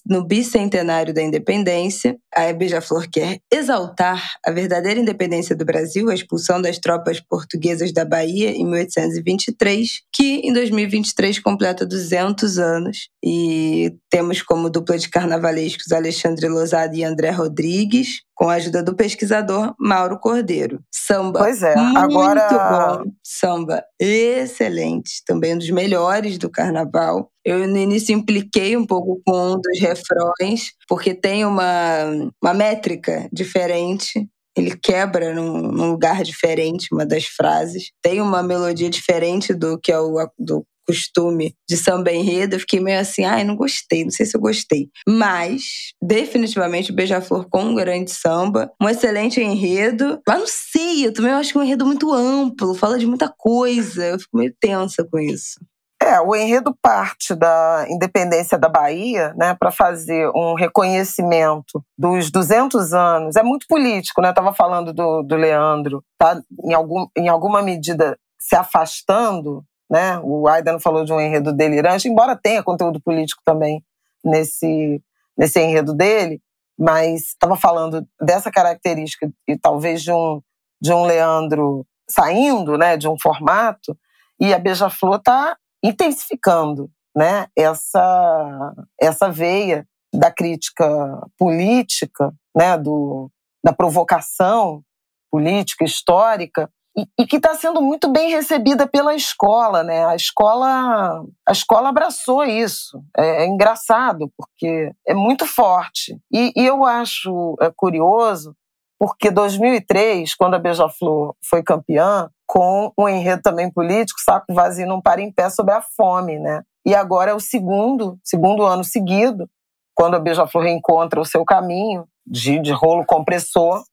no bicentenário da independência. A Beija-Flor quer exaltar a verdadeira independência do Brasil, a expulsão das tropas portuguesas da Bahia em 1823, que em 2023 completa 200 anos. E temos como dupla de carnavalescos Alexandre Lozada e André Rodrigues, com a ajuda do pesquisador Mauro Cordeiro. Samba. Pois é, muito agora. Bom. Samba excelente, também um dos melhores do carnaval. Eu no início impliquei um pouco com um dos refrões, porque tem uma, uma métrica diferente ele quebra num, num, lugar diferente uma das frases. Tem uma melodia diferente do que é o do costume de samba enredo, eu fiquei meio assim, ai, não gostei, não sei se eu gostei. Mas, definitivamente, Beija-Flor com um grande samba, um excelente enredo. Mas não sei, eu também acho que é um enredo muito amplo, fala de muita coisa, eu fico meio tensa com isso. É, o enredo parte da independência da Bahia, né, para fazer um reconhecimento dos 200 anos. É muito político, né? Eu estava falando do, do Leandro, tá em, algum, em alguma medida se afastando né? O Aidan falou de um enredo delirante, embora tenha conteúdo político também nesse, nesse enredo dele, mas estava falando dessa característica e talvez de um, de um Leandro saindo né, de um formato, e a Beija-Flor está intensificando né, essa, essa veia da crítica política, né, do, da provocação política, histórica, e, e que está sendo muito bem recebida pela escola, né? A escola, a escola abraçou isso. É, é engraçado porque é muito forte. E, e eu acho é, curioso porque 2003, quando a Beija-Flor foi campeã, com um enredo também político, saco vazio não para em pé sobre a fome, né? E agora é o segundo, segundo ano seguido, quando a Beija-Flor reencontra o seu caminho de, de rolo compressor,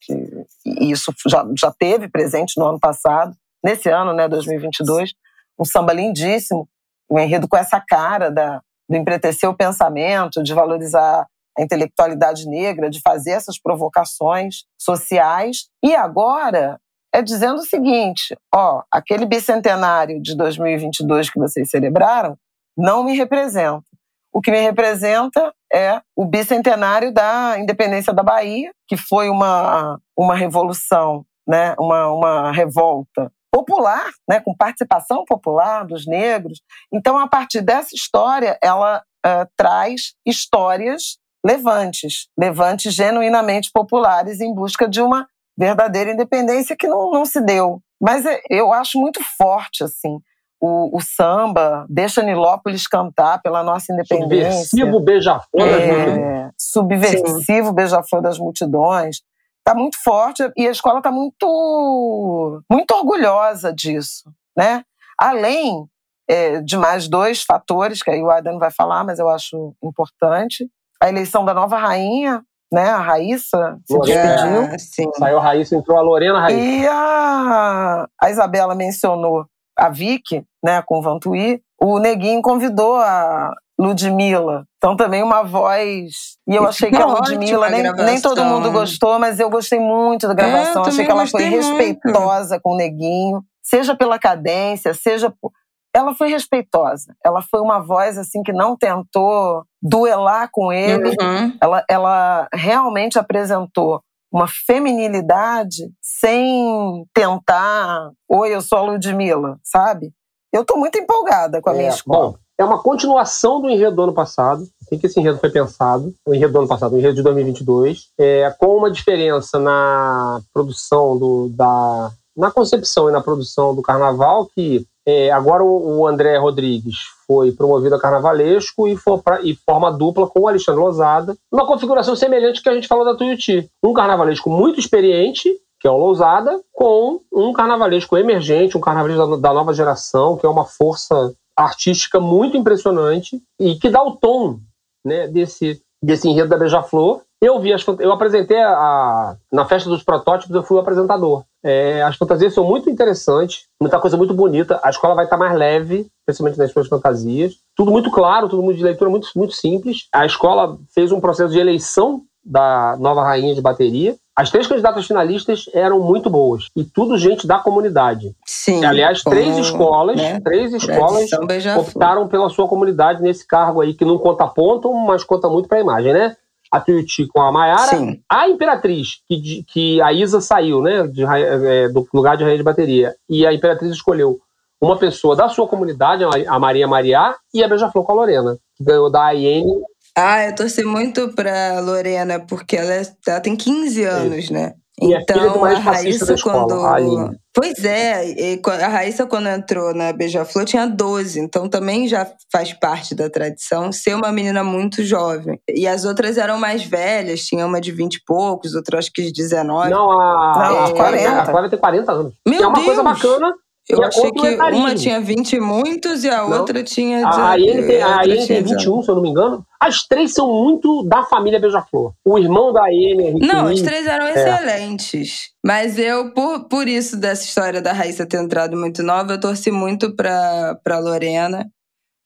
que, que isso já, já teve presente no ano passado, nesse ano, né, 2022, um samba lindíssimo, um enredo com essa cara da, do empretecer o pensamento, de valorizar a intelectualidade negra, de fazer essas provocações sociais. E agora é dizendo o seguinte: ó, aquele bicentenário de 2022 que vocês celebraram não me representa. O que me representa é o bicentenário da independência da Bahia, que foi uma, uma revolução, né, uma, uma revolta popular, né, com participação popular dos negros. Então, a partir dessa história, ela uh, traz histórias levantes, levantes genuinamente populares em busca de uma verdadeira independência que não, não se deu. Mas é, eu acho muito forte, assim, o, o, samba, deixa Nilópolis cantar pela nossa independência. Subversivo beija-flor é, Subversivo beija-flor das multidões. Está muito forte e a escola está muito, muito orgulhosa disso, né? Além é, de mais dois fatores, que aí o Adam vai falar, mas eu acho importante. A eleição da nova rainha, né? A Raíssa se despediu. É, Saiu a Raíssa, entrou a Lorena Raíssa. E a, a Isabela mencionou a Vicky, né, com o Vantuí. O Neguinho convidou a Ludmilla. Então também uma voz. E eu achei que a Ludmilla, nem, nem todo mundo gostou, mas eu gostei muito da é, gravação. É, achei que ela foi respeitosa muito. com o Neguinho, seja pela cadência, seja por ela foi respeitosa. Ela foi uma voz assim que não tentou duelar com ele. Uhum. Ela, ela realmente apresentou uma feminilidade sem tentar, oi, eu sou a Ludmilla, sabe? Eu estou muito empolgada com a é, minha escola. Bom, é uma continuação do enredo do ano passado. Assim que esse enredo foi pensado, o enredo do ano passado, o enredo de 2022, é, com uma diferença na produção do, da, na concepção e na produção do carnaval que é, agora o, André Rodrigues foi promovido a carnavalesco e, pra, e forma dupla com o Alexandre Lousada, uma configuração semelhante que a gente falou da Tuiuti. Um carnavalesco muito experiente, que é o Lousada, com um carnavalesco emergente, um carnavalesco da, da nova geração, que é uma força artística muito impressionante e que dá o tom né, desse, desse enredo da Beija-Flor. Eu vi as, eu apresentei a, na festa dos protótipos, eu fui o apresentador. É, as fantasias são muito interessantes, muita coisa muito bonita. A escola vai estar mais leve, principalmente nas suas fantasias. Tudo muito claro, tudo de leitura muito, muito simples. A escola fez um processo de eleição da nova rainha de bateria. As três candidatas finalistas eram muito boas. E tudo gente da comunidade. Sim. Aliás, três escolas, né? três escolas optaram pela sua comunidade nesse cargo aí, que não conta ponto, mas conta muito para a imagem, né? A Tuiuti com a Maiara, a Imperatriz, que, que a Isa saiu, né, de, é, do lugar de rainha de bateria, e a Imperatriz escolheu uma pessoa da sua comunidade, a Maria Mariá, e a Beija-Flor com a Lorena, que ganhou da Aiene. Ah, eu torci muito pra Lorena, porque ela, é, ela tem 15 anos, né? E então, a, a Raíssa, escola, quando. A pois é, a Raíssa, quando entrou na Beija-Flor, tinha 12, então também já faz parte da tradição ser uma menina muito jovem. E as outras eram mais velhas, tinha uma de 20 e poucos, outra acho que de 19. Não, a, Não, a, 40. a Clara tem 40 anos. Meu é uma Deus. coisa bacana eu achei que uma tinha 20 e muitos e a não. outra tinha. A ele tem, a ele tem 21, se eu não me engano. As três são muito da família Beija-Flor. O irmão da Amy. Não, as três eram é. excelentes. Mas eu, por, por isso dessa história da Raíssa ter entrado muito nova, eu torci muito pra, pra Lorena.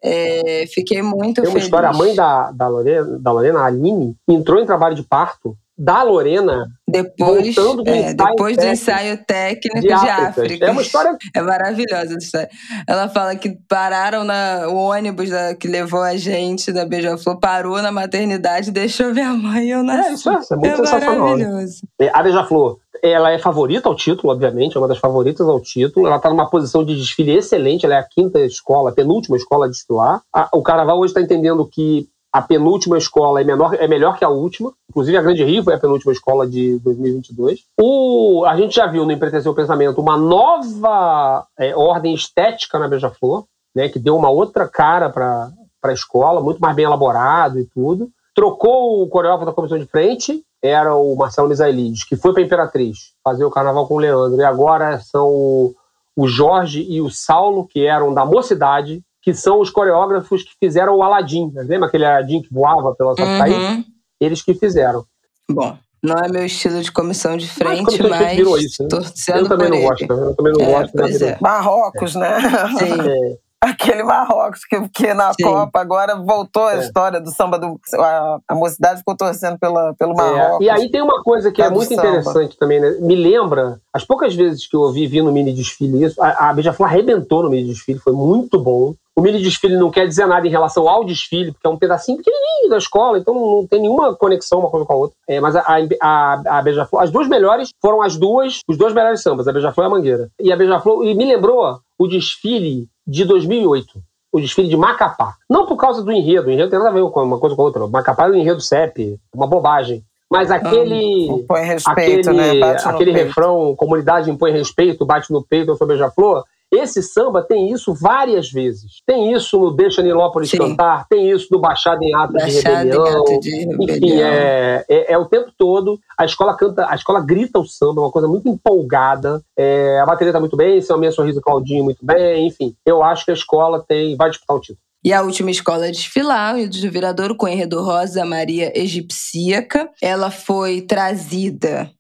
É, fiquei muito Tem uma feliz. história, a mãe da, da, Lorena, da Lorena, a Aline, entrou em trabalho de parto da Lorena depois, do, é, depois do ensaio técnico de, de África. África. É uma história. É maravilhosa essa história. Ela fala que pararam na, o ônibus da, que levou a gente da Beija-Flor, parou na maternidade, deixou minha mãe e eu nasci. É, isso é, isso é muito é sensacional. Maravilhoso. É, a Beija-Flor, ela é favorita ao título, obviamente, é uma das favoritas ao título. Ela está numa posição de desfile excelente, ela é a quinta escola, a penúltima escola a desfilar. A, o Carnaval hoje está entendendo que a penúltima escola é, menor, é melhor que a última. Inclusive, a Grande Rio foi a penúltima escola de 2022. O, a gente já viu no Empretecer o Pensamento uma nova é, ordem estética na Beija-Flor, né, que deu uma outra cara para a escola, muito mais bem elaborado e tudo. Trocou o coreógrafo da comissão de frente, era o Marcelo Misaelides, que foi para Imperatriz fazer o carnaval com o Leandro, e agora são o o Jorge e o Saulo, que eram da mocidade, que são os coreógrafos que fizeram o Aladim. Lembra aquele Aladim que voava pela Sapucaí? Uhum. Eles que fizeram. Bom, não é meu estilo de comissão de frente, mas, mas virou isso, né? eu também não ele. gosto. Eu também não é, gosto. É. Marrocos, né? Sim. É. Aquele Marrocos que, que na Sim. Copa agora voltou a é. história do samba do. A, a mocidade ficou torcendo pela, pelo é. Marrocos. E aí tem uma coisa que é muito samba. interessante também, né? Me lembra, as poucas vezes que eu ouvi vi no mini desfile isso, a, a Beija-Flor arrebentou no mini desfile, foi muito bom. O mini desfile não quer dizer nada em relação ao desfile, porque é um pedacinho pequenininho da escola, então não tem nenhuma conexão uma coisa com a outra. É, mas a, a, a Beija-Flor, as duas melhores foram as duas, os dois melhores sambas, a Beija-Flor e a Mangueira. E a Beija-Flor, e me lembrou o desfile de 2008 o desfile de Macapá. Não por causa do enredo, o enredo tem nada a ver com uma coisa com a outra. Macapá é o enredo CEP, uma bobagem. Mas aquele. impõe respeito, aquele, né? aquele refrão, comunidade impõe respeito, bate no peito, eu sou beija-flor. Esse samba tem isso várias vezes. Tem isso no Deixa Nilópolis Sim. Cantar, tem isso no Baixada em Ato, de Rebelião. Ato de Rebelião. Enfim, é, é, é, o tempo todo. A escola canta, a escola grita o samba, é uma coisa muito empolgada. É, a bateria tá muito bem, seu minha sorriso Claudinho muito bem, enfim. Eu acho que a escola tem vai disputar o título. E a última escola a desfilar, o do Viradouro, com o enredo Rosa Maria Egipsíaca. Ela foi trazida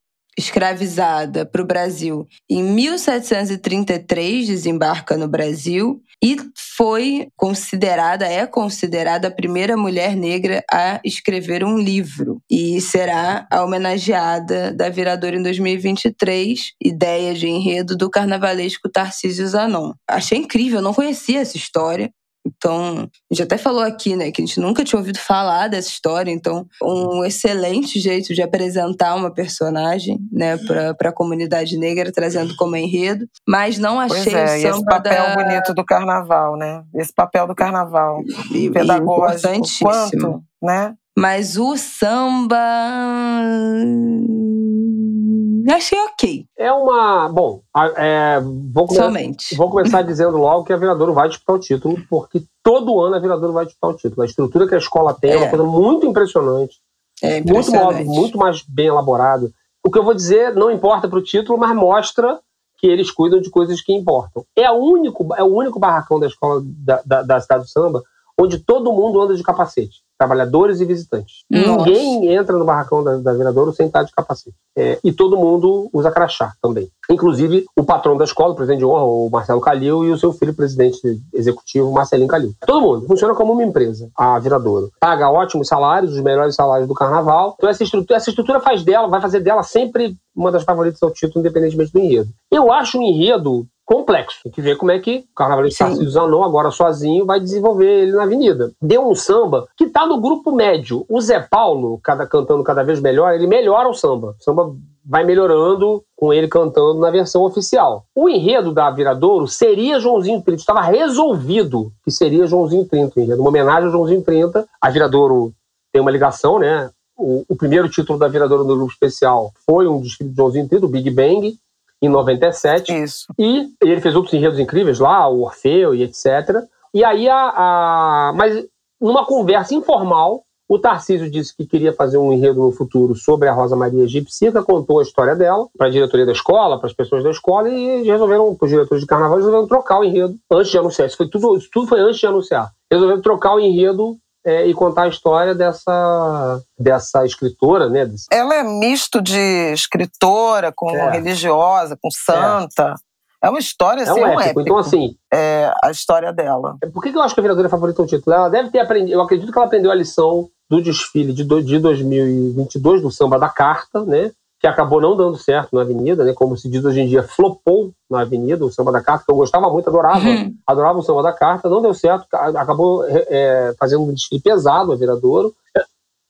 escravizada para o Brasil em 1733, desembarca no Brasil e foi considerada, é considerada a primeira mulher negra a escrever um livro e será a homenageada da Viradora em 2023, ideia de enredo do carnavalesco Tarcísio Zanon. Achei incrível, não conhecia essa história. Então, a gente até falou aqui, né, que a gente nunca tinha ouvido falar dessa história, então, um excelente jeito de apresentar uma personagem, né, para a comunidade negra, trazendo como enredo, mas não achei pois é, o samba esse papel da... bonito do carnaval, né? Esse papel do carnaval e, pedagógico, e quanto, né? Mas o samba achei ok. É uma. Bom, é, vou, come... Somente. vou começar dizendo logo que a Viradouro vai disputar o título, porque todo ano a Viradouro vai disputar o título. A estrutura que a escola tem é, é uma coisa muito impressionante. É impressionante. Muito, muito mais bem elaborado. O que eu vou dizer não importa para o título, mas mostra que eles cuidam de coisas que importam. É, único, é o único barracão da escola da, da, da cidade do samba onde todo mundo anda de capacete trabalhadores e visitantes. Nossa. Ninguém entra no barracão da, da Viradouro sem estar de capacete. É, e todo mundo usa crachá também. Inclusive o patrão da escola, o presidente de honra, o Marcelo Calil, e o seu filho, presidente executivo, Marcelinho Calil. Todo mundo. Funciona como uma empresa, a Viradouro. Paga ótimos salários, os melhores salários do carnaval. Então essa estrutura, essa estrutura faz dela, vai fazer dela sempre uma das favoritas ao título, independentemente do enredo. Eu acho o enredo complexo. Tem que ver como é que o carnavalesco Tarcísio Zanon, agora sozinho, vai desenvolver ele na avenida. Deu um samba que tá no grupo médio. O Zé Paulo, cada, cantando cada vez melhor, ele melhora o samba. O samba vai melhorando com ele cantando na versão oficial. O enredo da Viradouro seria Joãozinho 30. Estava resolvido que seria Joãozinho 30 o enredo. Uma homenagem ao Joãozinho 30. A Viradouro tem uma ligação, né? O, o primeiro título da Viradouro no grupo especial foi um desfile de Joãozinho 30, o Big Bang em 97. Isso. E ele fez outros enredos incríveis lá, o Orfeu e etc. E aí, a, a, mas numa conversa informal, o Tarcísio disse que queria fazer um enredo no futuro sobre a Rosa Maria Egipcica, contou a história dela para a diretoria da escola, para as pessoas da escola, e resolveram, os diretores de carnaval, resolveram trocar o enredo antes de anunciar. Isso, foi tudo, isso tudo foi antes de anunciar. Resolveram trocar o enredo é, e contar a história dessa, dessa escritora, né? Ela é misto de escritora com é. religiosa, com santa. É. é uma história assim, é um, épico. épico. Então, assim. É a história dela. É, por que eu acho que a Viradora é favorita o título? Ela deve ter aprendido. Eu acredito que ela aprendeu a lição do desfile de, de 2022 do Samba da Carta, né? Que acabou não dando certo na Avenida, né? Como se diz hoje em dia, flopou na Avenida, o Samba da Carta, que eu gostava muito, adorava, uhum. adorava o Samba da Carta, não deu certo, acabou é, fazendo um desfile pesado a Viradouro.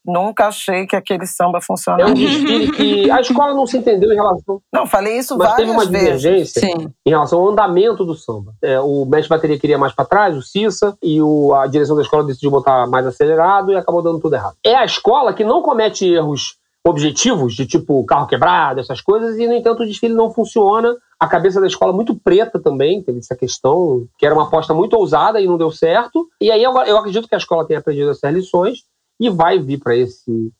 Nunca achei que aquele samba funcionava. É um desfile que a escola não se entendeu em relação. Não, falei isso mas várias teve uma divergência Sim. em relação ao andamento do samba. É, o mestre bateria queria mais para trás, o Cissa, e o, a direção da escola decidiu botar mais acelerado e acabou dando tudo errado. É a escola que não comete erros objetivos, de tipo carro quebrado, essas coisas, e no entanto o desfile não funciona. A cabeça da escola muito preta também, teve essa questão, que era uma aposta muito ousada e não deu certo. E aí eu, eu acredito que a escola tenha aprendido essas lições e vai vir para esse,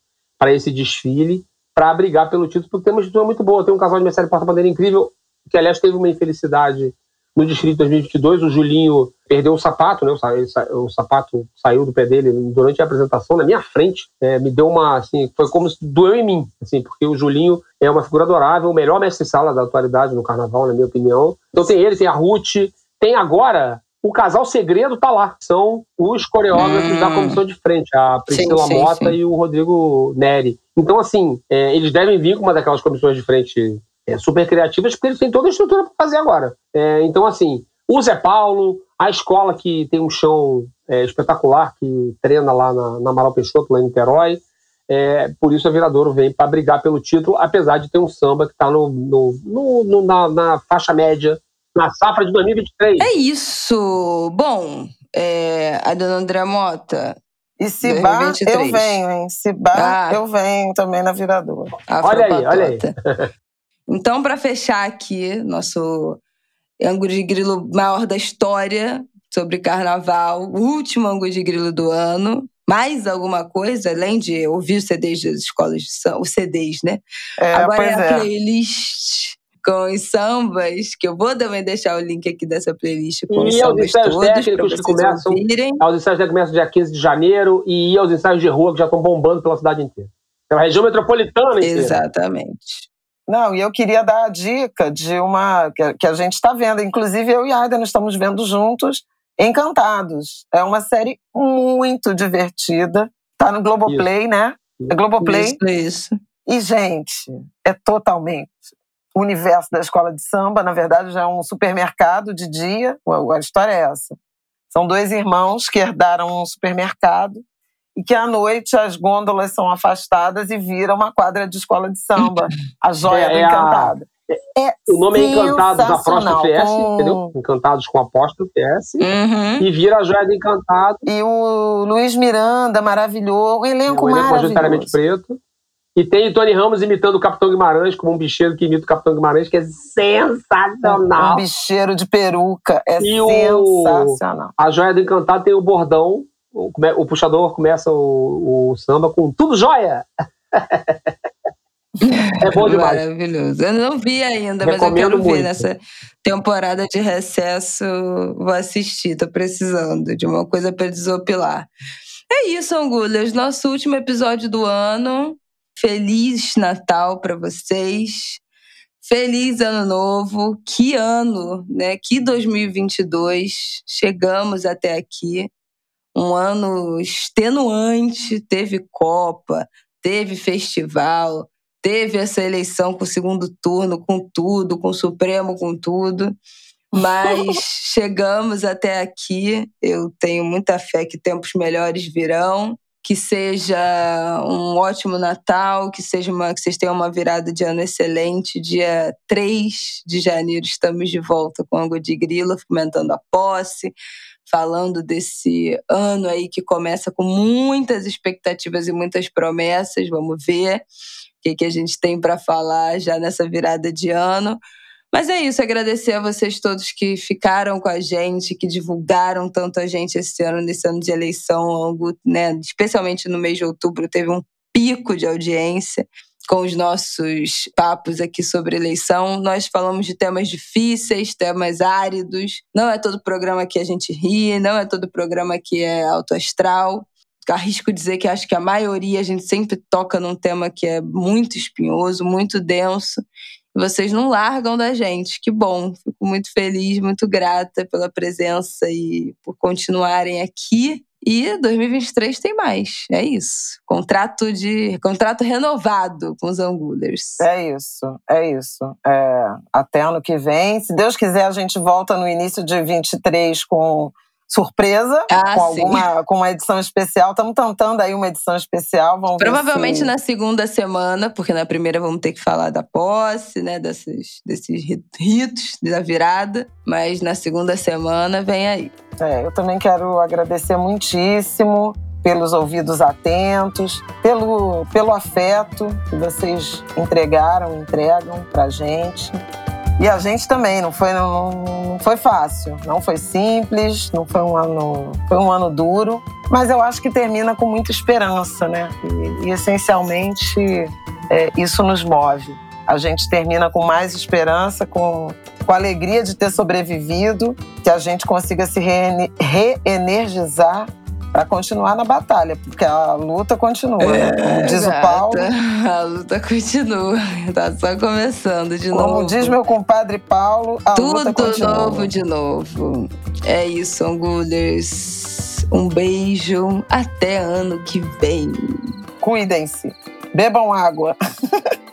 esse desfile para brigar pelo título, porque tem uma estrutura muito boa. Tem um casal de Mercedes Porta-Bandeira incrível, que aliás teve uma infelicidade no distrito de 2022. O Julinho perdeu o sapato, né? O, sapato saiu do pé dele durante a apresentação, na minha frente. É, me deu uma, assim, foi como se doeu em mim, assim, porque o Julinho é uma figura adorável, o melhor mestre-sala da atualidade no carnaval, na minha opinião. Então tem ele, tem a Ruth, tem agora o casal segredo tá lá. São os coreógrafos hum. da comissão de frente, a Priscila sim, sim, Mota sim. e o Rodrigo Neri. Então, assim, é, eles devem vir com uma daquelas comissões de frente é, super criativas, porque eles têm toda a estrutura para fazer agora. É, então, assim, o Zé Paulo, a escola que tem um chão é, espetacular, que treina lá na, na Amaral Peixoto, lá em Niterói. É, por isso a Viradouro vem para brigar pelo título, apesar de ter um samba que está no, no, no, no na, na, faixa média na safra de 2023. É isso. Bom, é, a dona André Mota. E se bar, eu venho, hein? Se bar, ah. eu venho também na Viradouro. Olha aí, olha aí. então, para fechar aqui, nosso ângulo de grilo maior da história sobre carnaval, o último ângulo de grilo do ano. Mais alguma coisa, além de ouvir os CDs das escolas de samba, os CDs, né? É, Agora é a é. playlist com os sambas, que eu vou também deixar o link aqui dessa playlist com e os sambas todos técnicos que começam, ouvirem. Aos ensaios técnicos começam dia 15 de janeiro e aos ensaios de rua que já estão bombando pela cidade inteira. É uma região metropolitana inteira. Exatamente. Não, e eu queria dar a dica de uma que a gente está vendo, inclusive eu e a Aida nós estamos vendo juntos, Encantados. É uma série muito divertida. Tá no Globoplay, isso. né? É Globoplay. Isso, isso. E, gente, é totalmente o universo da escola de samba. Na verdade, já é um supermercado de dia. A história é essa. São dois irmãos que herdaram um supermercado e que à noite as gôndolas são afastadas e vira uma quadra de escola de samba, a joia é, do é Encantada. A... É o nome é Encantados Apóstolo PS, com... entendeu? Encantados com apóstolo PS. Uhum. E vira a joia do Encantado. E o Luiz Miranda, maravilhoso. Um elenco, um elenco majoritariamente preto. E tem o Tony Ramos imitando o Capitão Guimarães, como um bicheiro que imita o Capitão Guimarães, que é sensacional. Um bicheiro de peruca, é e sensacional. O, a Joia do Encantado tem o bordão, o, o puxador começa o, o, samba com tudo joia! é bom demais. Maravilhoso. Eu não vi ainda, Recomendo mas eu quero muito. ver nessa temporada de recesso. Vou assistir, tô precisando de uma coisa para desopilar. É isso, Angulhas. Nosso último episódio do ano. Feliz Natal para vocês. Feliz Ano Novo. Que ano, né? Que 2022. Chegamos até aqui. Um ano extenuante. Teve Copa, teve festival, teve essa eleição com o segundo turno, com tudo, com o Supremo, com tudo. Mas chegamos até aqui. Eu tenho muita fé que tempos melhores virão que seja um ótimo Natal, que seja uma que vocês tenham uma virada de ano excelente. Dia 3 de janeiro estamos de volta com Ango de Grila, comentando a posse, falando desse ano aí que começa com muitas expectativas e muitas promessas. Vamos ver o que, que a gente tem para falar já nessa virada de ano. Mas é isso, agradecer a vocês todos que ficaram com a gente, que divulgaram tanto a gente esse ano, nesse ano de eleição, né, especialmente no mês de outubro, teve um pico de audiência com os nossos papos aqui sobre eleição. Nós falamos de temas difíceis, temas áridos. Não é todo programa que a gente ri, não é todo programa que é autoastral. Arrisco dizer que acho que a maioria a gente sempre toca num tema que é muito espinhoso, muito denso vocês não largam da gente. Que bom. Fico muito feliz, muito grata pela presença e por continuarem aqui. E 2023 tem mais. É isso. Contrato de contrato renovado com os Angulers. É isso, é isso. É, até ano que vem. Se Deus quiser, a gente volta no início de 23 com surpresa ah, com alguma com uma edição especial. Estamos tentando aí uma edição especial. Vamos Provavelmente se... na segunda semana, porque na primeira vamos ter que falar da posse, né? Desses, desses ritos da virada. Mas na segunda semana vem aí. É, eu também quero agradecer muitíssimo pelos ouvidos atentos, pelo, pelo afeto que vocês entregaram, entregam pra gente. E a gente também, não foi, não, não foi fácil, não foi simples, não foi um ano, foi um ano duro, mas eu acho que termina com muita esperança, né? E, e essencialmente é, isso nos move. a gente termina com mais esperança, com, com alegria de ter sobrevivido, que a gente consiga se reenergizar para continuar na batalha, porque a luta continua, né? é, né? Como diz gata, o Paulo. A luta continua, tá só começando de Como novo. Como diz meu compadre Paulo, a Tudo luta continua. novo de novo. É isso, Angulers. Um beijo. Até ano que vem. Cuidem-se. Bebam água.